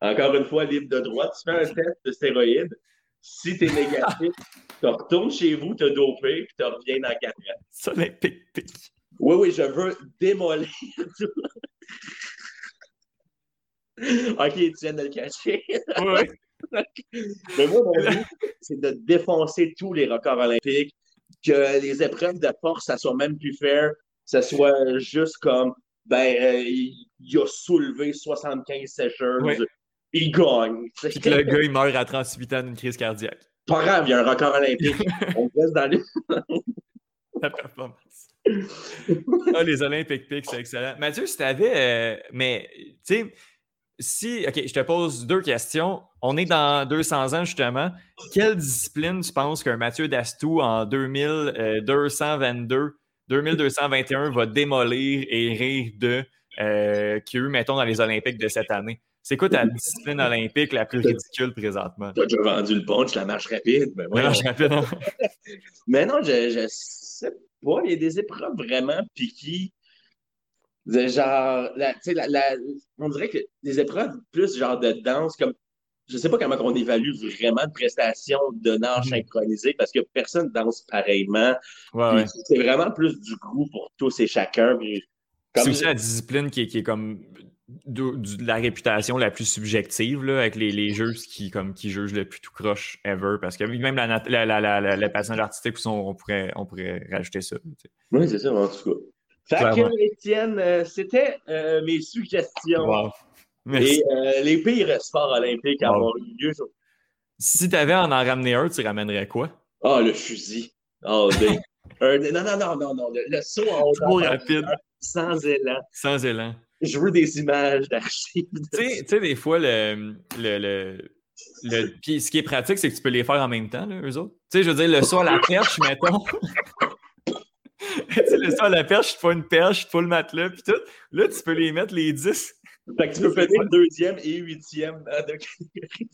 Encore une fois, libre de droit. Tu fais un test de stéroïdes. Si tu es négatif, tu retournes chez vous, te doper, puis tu reviens dans 4 ans. C'est Olympique. Oui, oui, je veux démolir tout. OK, tu viens de le cacher. Ouais. Mais moi, mon but, c'est de défoncer tous les records olympiques, que les épreuves de force, ça soit même plus fair, ça soit juste comme, ben, euh, il, a soulevé 75 sécheuses, Ouais. Il gagne. Puis que le gars, il meurt à 38 ans d'une crise cardiaque. Pas grave, il y a un record olympique. On reste dans le... La performance. ah, les Olympiques Pics, c'est excellent. Mathieu, si tu avais. mais, tu sais, si. OK, je te pose deux questions. On est dans 200 ans, justement. Quelle discipline tu penses qu'un Mathieu Dastou en 2222, 2221 va démolir et rire de euh, qu'il y a eu, mettons, dans les Olympiques de cette année? C'est quoi ta discipline olympique la plus ridicule présentement? T'as déjà vendu le punch, la marche rapide. Ouais, non, je rappelle, non? Mais non, je, je sais pas. Il y a des épreuves vraiment piquées. De genre, la- la, la- on dirait que des épreuves plus genre de danse, comme je sais pas comment on évalue vraiment de prestations de nage Mhm. synchronisées parce que personne danse pareillement. Ouais, Puis ouais. C'est vraiment plus du goût pour tous et chacun. C'est aussi la discipline qui est, qui est comme de, la réputation la plus subjective là, avec les, les juges qui, comme, qui jugent le plus tout croche ever. Parce que même la, la, la, la, la, artistique, on, on pourrait, on pourrait rajouter ça. tu sais. Oui, c'est ça, en tout cas. Fait que, Étienne, euh, c'était euh, mes suggestions. Wow. Merci. Et euh, les pires sports olympiques à Wow. avoir eu lieu. sur- Si tu avais à en ramener un, tu ramènerais quoi? Ah, le fusil. Oh, un- non, non, non, non, non. Le, le saut en haut Trop rapide, sans élan. sans élan. Je veux des images d'archives. Tu sais, des fois, le, le, le, le- puis ce qui est pratique, c'est que tu peux les faire en même temps, là, eux autres. Tu sais, je veux dire, le saut à la perche, mettons. tu sais, le saut à la perche, tu fais une perche, tu fais le matelas, puis tout. Là, tu peux les mettre les 10. Fait que tu peux finir deuxième et huitième de catégorie.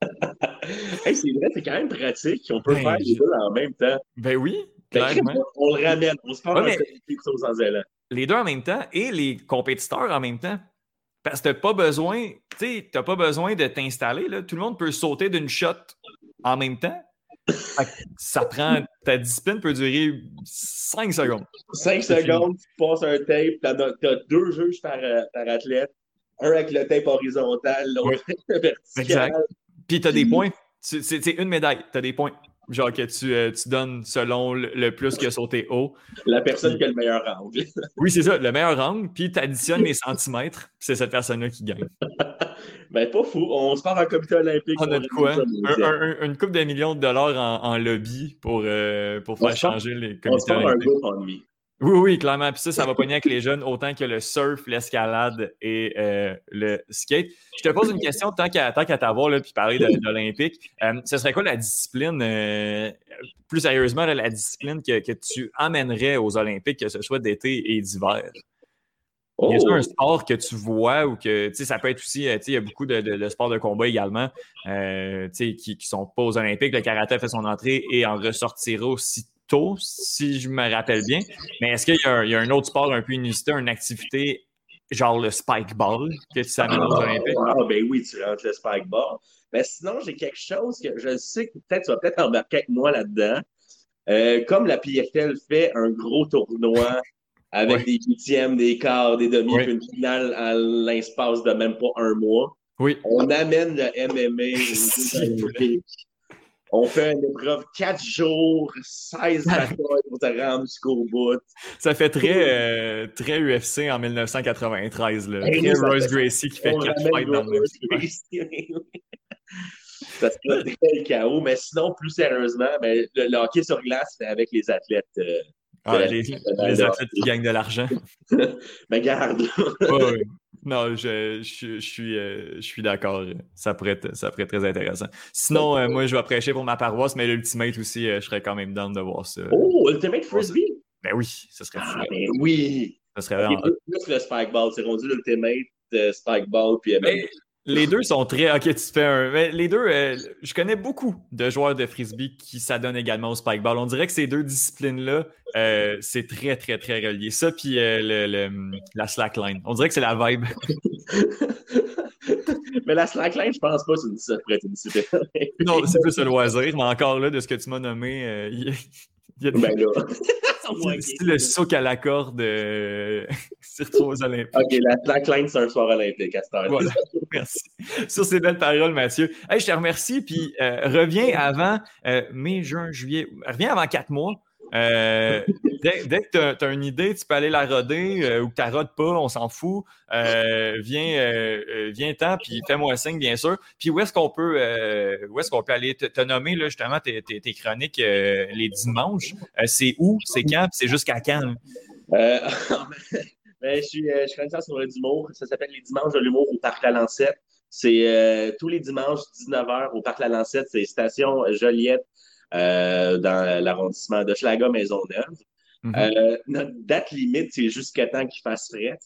hey, c'est vrai, c'est quand même pratique. On peut Ben, faire les deux en même temps. Ben oui, que, clairement. on le ramène. On se parle Ouais, en mais- sans élan. Les deux en même temps et les compétiteurs en même temps. Parce que t'as pas besoin, tu sais, t'as pas besoin de t'installer. Tout le monde peut sauter d'une shot en même temps. Ça prend, ta discipline peut durer 5 secondes. 5 C'est secondes, tu passes un tape, t'as as deux juges par, euh, par athlète. Un avec le tape horizontal, l'autre vertical. Exact. Puis t'as des points. Tu- C'est une médaille. T'as des points. Genre que tu, euh, tu donnes selon le, le plus que sauté haut. La personne qui a le meilleur angle. Oui, c'est ça, le meilleur angle. Puis t'additionnes les centimètres. Puis c'est cette personne-là qui gagne. Ben, pas fou. On se part en comité olympique. On a de quoi? ça, Un- Étienne. un- un- une coupe de millions de dollars en, en lobby pour, euh, pour faire part- changer les On se comités un olympiques. Oui, oui, clairement. Puis ça, ça va pogner avec les jeunes autant que le surf, l'escalade et euh, le skate. Je te pose une question tant qu'à qu'à t'avoir, puis parler de- d'Olympique. Euh, ce serait quoi la discipline, euh, plus sérieusement, là, la discipline que, que tu amènerais aux Olympiques, que ce soit d'été et d'hiver? Oh, Y a un sport que tu vois ou que, tu sais, ça peut être aussi, euh, tu sais, il y a beaucoup de, de- de sports de combat également, tu sais, qui, qui sont pas aux Olympiques. Le karaté fait son entrée et en ressortira si je me rappelle bien. Mais est-ce qu'il y, a un- il y a un autre sport un peu inusité, une activité genre le spike ball que tu amènes aux Olympiques? Ah, ben oui, tu rentres le spike ball. Mais sinon, j'ai quelque chose que je sais que peut-être tu vas peut-être embarquer avec moi là-dedans. Euh, comme la PFL fait un gros tournoi avec des huitièmes, des quarts, des demi, puis une finale à l'espace de même pas un mois, Oui. on amène le MMA On fait une épreuve 4 jours, 16 batailles pour te rendre jusqu'au bout. Ça fait très, euh, très UFC en 1993, là. Très ça Royce fait- Gracie qui fait On quatre ramène fights dans le. Gracie. Ça serait très le chaos. Mais sinon, plus sérieusement, ben, le, le hockey sur glace, c'est avec les athlètes. euh, Ah, les, athlètes qui gagnent de l'argent. Mais garde, Ouais, ouais. Non, je, je, je suis, euh, je suis d'accord. Ça pourrait, être, ça pourrait être très intéressant. Sinon, euh, moi, je vais prêcher pour ma paroisse, mais l'Ultimate aussi, euh, je serais quand même down de voir ça. Oh, Ultimate Frisbee! Ben oui, ça serait fou. Ah, ben oui! Ça serait vraiment. plus, plus le Spike Ball. C'est rendu l'Ultimate Spike Ball. Puis, Mais les deux sont très. Ok, tu fais un. Mais les deux, euh, je connais beaucoup de joueurs de frisbee qui s'adonnent également au spike ball. On dirait que ces deux disciplines-là, euh, c'est très, très, très relié. Ça, puis euh, le, le- la slackline. On dirait que c'est la vibe. mais la slackline, je pense pas que c'est une- discipline. Non, c'est plus le loisir, mais encore là, de ce que tu m'as nommé, il y a, il y a des- Ben là. C'est le souk à la corde euh, sur aux Olympiques. OK, la slackline, c'est un soir olympique à cette heure Voilà. Merci. Sur ces belles paroles, Mathieu. Hey, je te remercie, puis euh, reviens avant euh, mai, juin, juillet. Reviens avant quatre mois. Euh, dès, dès que tu as, une idée, tu peux aller la roder euh, ou que tu la rodes pas, on s'en fout. Euh, viens, euh, viens-t'en, puis fais-moi un signe, bien sûr. Puis où est-ce qu'on peut, où est-ce qu'on peut aller te, te nommer là, justement tes, tes- tes chroniques les dimanches? C'est où? C'est quand? C'est jusqu'à quand? Euh, ben, je suis, euh, je suis sur l'humour. Ça s'appelle Les Dimanches de l'humour au Parc La Lancette. C'est euh, tous les dimanches, 19h, au Parc La Lancette. C'est station Joliette, euh, dans l'arrondissement de Schlaga Maisonneuve. Euh, notre date limite, c'est jusqu'à temps qu'il fasse frais.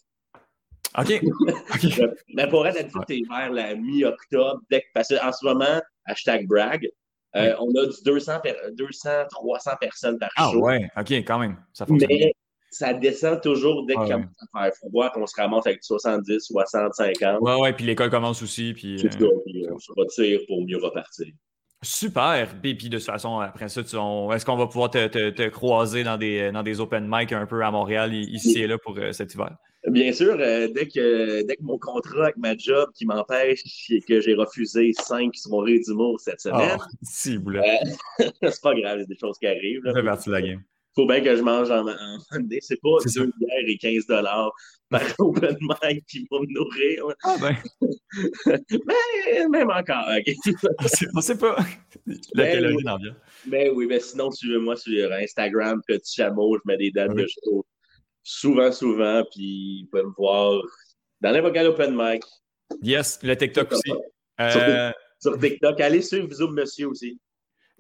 OK. Mais pour être d'habitude, c'est vers la mi-octobre. Parce qu'en ce moment, hashtag brag, euh, on a du 200, per- 200 300 personnes par Ah show. ouais, OK, quand même. Ça fonctionne. Mais ça descend toujours dès qu'il commence à faire froid, qu'on se ramasse avec 70, 60, 50. Ouais, ouais, puis l'école commence aussi. Puis, C'est ça, puis on se retire pour mieux repartir. Super. Puis, puis de toute façon, après ça, on- est-ce qu'on va pouvoir te, te- te croiser dans des, dans des open mic un peu à Montréal, ici et là, pour euh, cet hiver? Bien sûr, euh, dès, que, dès que mon contrat avec ma job qui m'empêche et que j'ai refusé cinq soirées d'humour cette semaine, Ah, si, vous c'est pas grave, il y a des choses qui arrivent. Là. fait partie de la game. Faut bien que je mange en, en Monday. C'est pas C'est deux bières et 15 dollars par open mic qui vont me nourrir. Ah ben, Mais même encore. ok. on sait, pas. La Ben calorie oui. dans la bière. Mais oui, mais sinon, suivez-moi sur Instagram, Petit Chameau. Je mets des dates Ah oui. de show souvent, souvent. Puis vous pouvez me voir dans n'importe quel open mic. Yes, le TikTok aussi. Sur, Euh, sur TikTok. Allez suivre Zoom Monsieur aussi.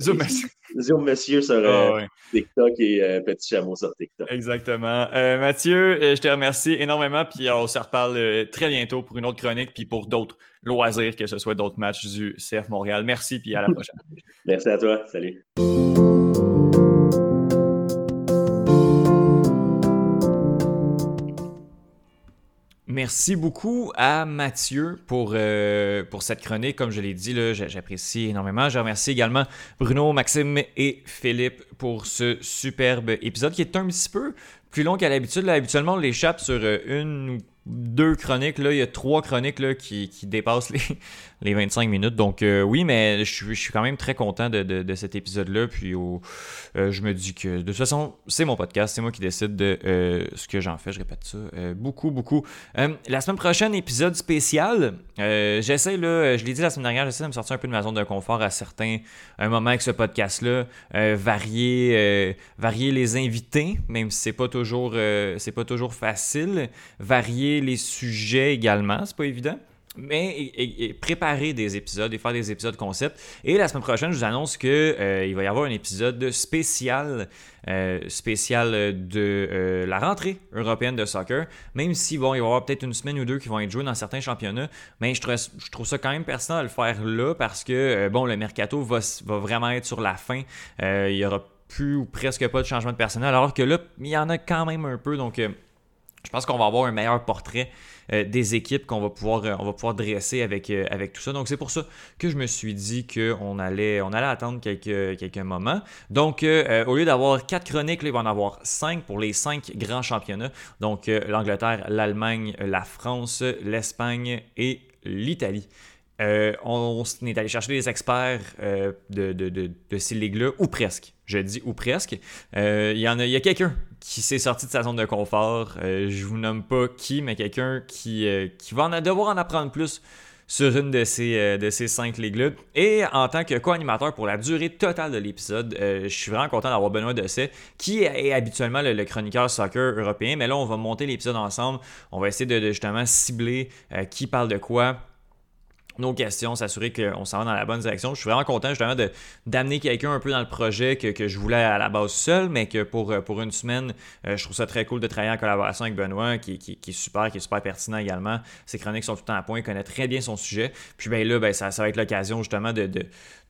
Zoom, merci. Zoom Monsieur sur euh, ouais. TikTok et euh, Petit Chameau sur TikTok. Exactement. Euh, Mathieu, euh, je te remercie énormément, puis on se reparle très bientôt pour une autre chronique, puis pour d'autres loisirs, que ce soit d'autres matchs du CF Montréal. Merci, puis à la prochaine. Merci à toi. Salut. Merci beaucoup à Mathieu pour, euh, pour cette chronique. Comme je l'ai dit, j'apprécie énormément. Je remercie également Bruno, Maxime et Philippe pour ce superbe épisode qui est un petit peu plus long qu'à l'habitude. Habituellement, on l'échappe sur euh, une ou deux chroniques. Là, il y a trois chroniques là, qui, qui dépassent les, les 25 minutes. Donc euh, oui, mais je, suis- je suis quand même très content de, de- cet épisode-là. Puis euh, je me dis que de toute façon, c'est mon podcast. C'est moi qui décide de euh, ce que j'en fais. Je répète ça beaucoup, beaucoup. La semaine prochaine, épisode spécial. J'essaie, là, je l'ai dit la semaine dernière, j'essaie de me sortir un peu de ma zone de confort à certains un moments avec ce podcast-là. Varier, varier les invités, même si c'est pas toujours c'est pas toujours facile. Varier les sujets également, c'est pas évident. Mais préparer des épisodes et faire des épisodes concept. Et la semaine prochaine, je vous annonce que euh, il va y avoir un épisode spécial, euh, spécial de euh, la rentrée européenne de soccer. Même si bon, il va y avoir peut-être une semaine ou deux qui vont être joués dans certains championnats, mais je trouve, je trouve ça quand même pertinent de le faire là parce que euh, bon, le mercato va, va vraiment être sur la fin. Il y aura plus ou presque pas de changement de personnel, alors que là, il y en a quand même un peu. Donc, je pense qu'on va avoir un meilleur portrait euh, des équipes qu'on va pouvoir, euh, on va pouvoir dresser avec, euh, avec tout ça. Donc, c'est pour ça que je me suis dit qu'on allait, on allait attendre quelques, quelques moments. Donc, au lieu d'avoir quatre chroniques, là, il va en avoir cinq pour les cinq grands championnats. Donc, l'Angleterre, l'Allemagne, la France, l'Espagne et l'Italie. On, est allé chercher des experts de, ces ligues-là, ou presque. Je dis ou presque. Il y en a, il y a quelqu'un qui s'est sorti de sa zone de confort. Euh, je vous nomme pas qui, mais quelqu'un qui, euh, qui va en, devoir en apprendre plus sur une de ces, euh, de ces cinq ligues-là. Et en tant que co-animateur pour la durée totale de l'épisode, euh, je suis vraiment content d'avoir Benoît Dosset, qui est habituellement le, chroniqueur soccer européen. Mais là, on va monter l'épisode ensemble. On va essayer de, justement cibler qui parle de quoi nos questions, s'assurer qu'on s'en va dans la bonne direction. Je suis vraiment content justement d'amener quelqu'un un peu dans le projet que, que je voulais à la base seul, mais que pour, euh, pour une semaine, euh, je trouve ça très cool de travailler en collaboration avec Benoît, qui, qui, est super, qui est super pertinent également. Ses chroniques sont tout le temps à point, il connaît très bien son sujet. Puis ben là, ben, ça, ça va être l'occasion justement de,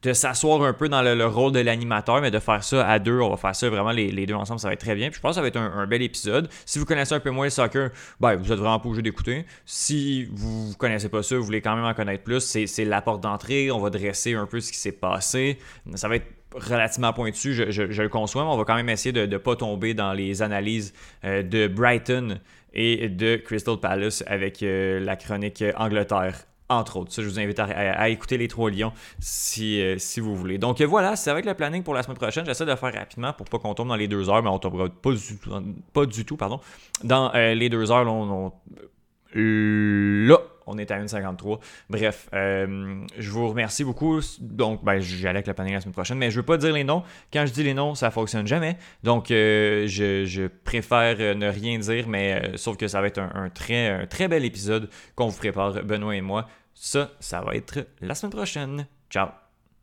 de s'asseoir un peu dans le, le rôle de l'animateur, mais de faire ça à deux. On va faire ça vraiment les, deux ensemble, ça va être très bien. Je pense que ça va être un, bel épisode. Si vous connaissez un peu moins le soccer, ben, vous êtes vraiment pas obligé d'écouter. Si vous connaissez pas ça, vous voulez quand même en connaître plus, c'est, la porte d'entrée. On va dresser un peu ce qui s'est passé. Ça va être relativement pointu, je, le conçois, mais on va quand même essayer de ne pas tomber dans les analyses euh, de Brighton et de Crystal Palace avec euh, la chronique Angleterre entre autres. Je vous invite à, écouter les Trois Lions si, euh, vous voulez. Donc euh, voilà, c'est avec le planning pour la semaine prochaine. J'essaie de le faire rapidement pour pas qu'on tombe dans les deux heures, mais on tombera pas du tout, pas du tout pardon. dans euh, les deux heures. On- là, on est à 1,53. Bref, euh, je vous remercie beaucoup. Donc, ben, j'allais avec le planning la semaine prochaine, mais je veux pas dire les noms. Quand je dis les noms, ça fonctionne jamais. Donc, euh, je, préfère euh, ne rien dire, mais sauf que ça va être un très, un très bel épisode qu'on vous prépare, Benoît et moi. Ça, ça va être la semaine prochaine. Ciao!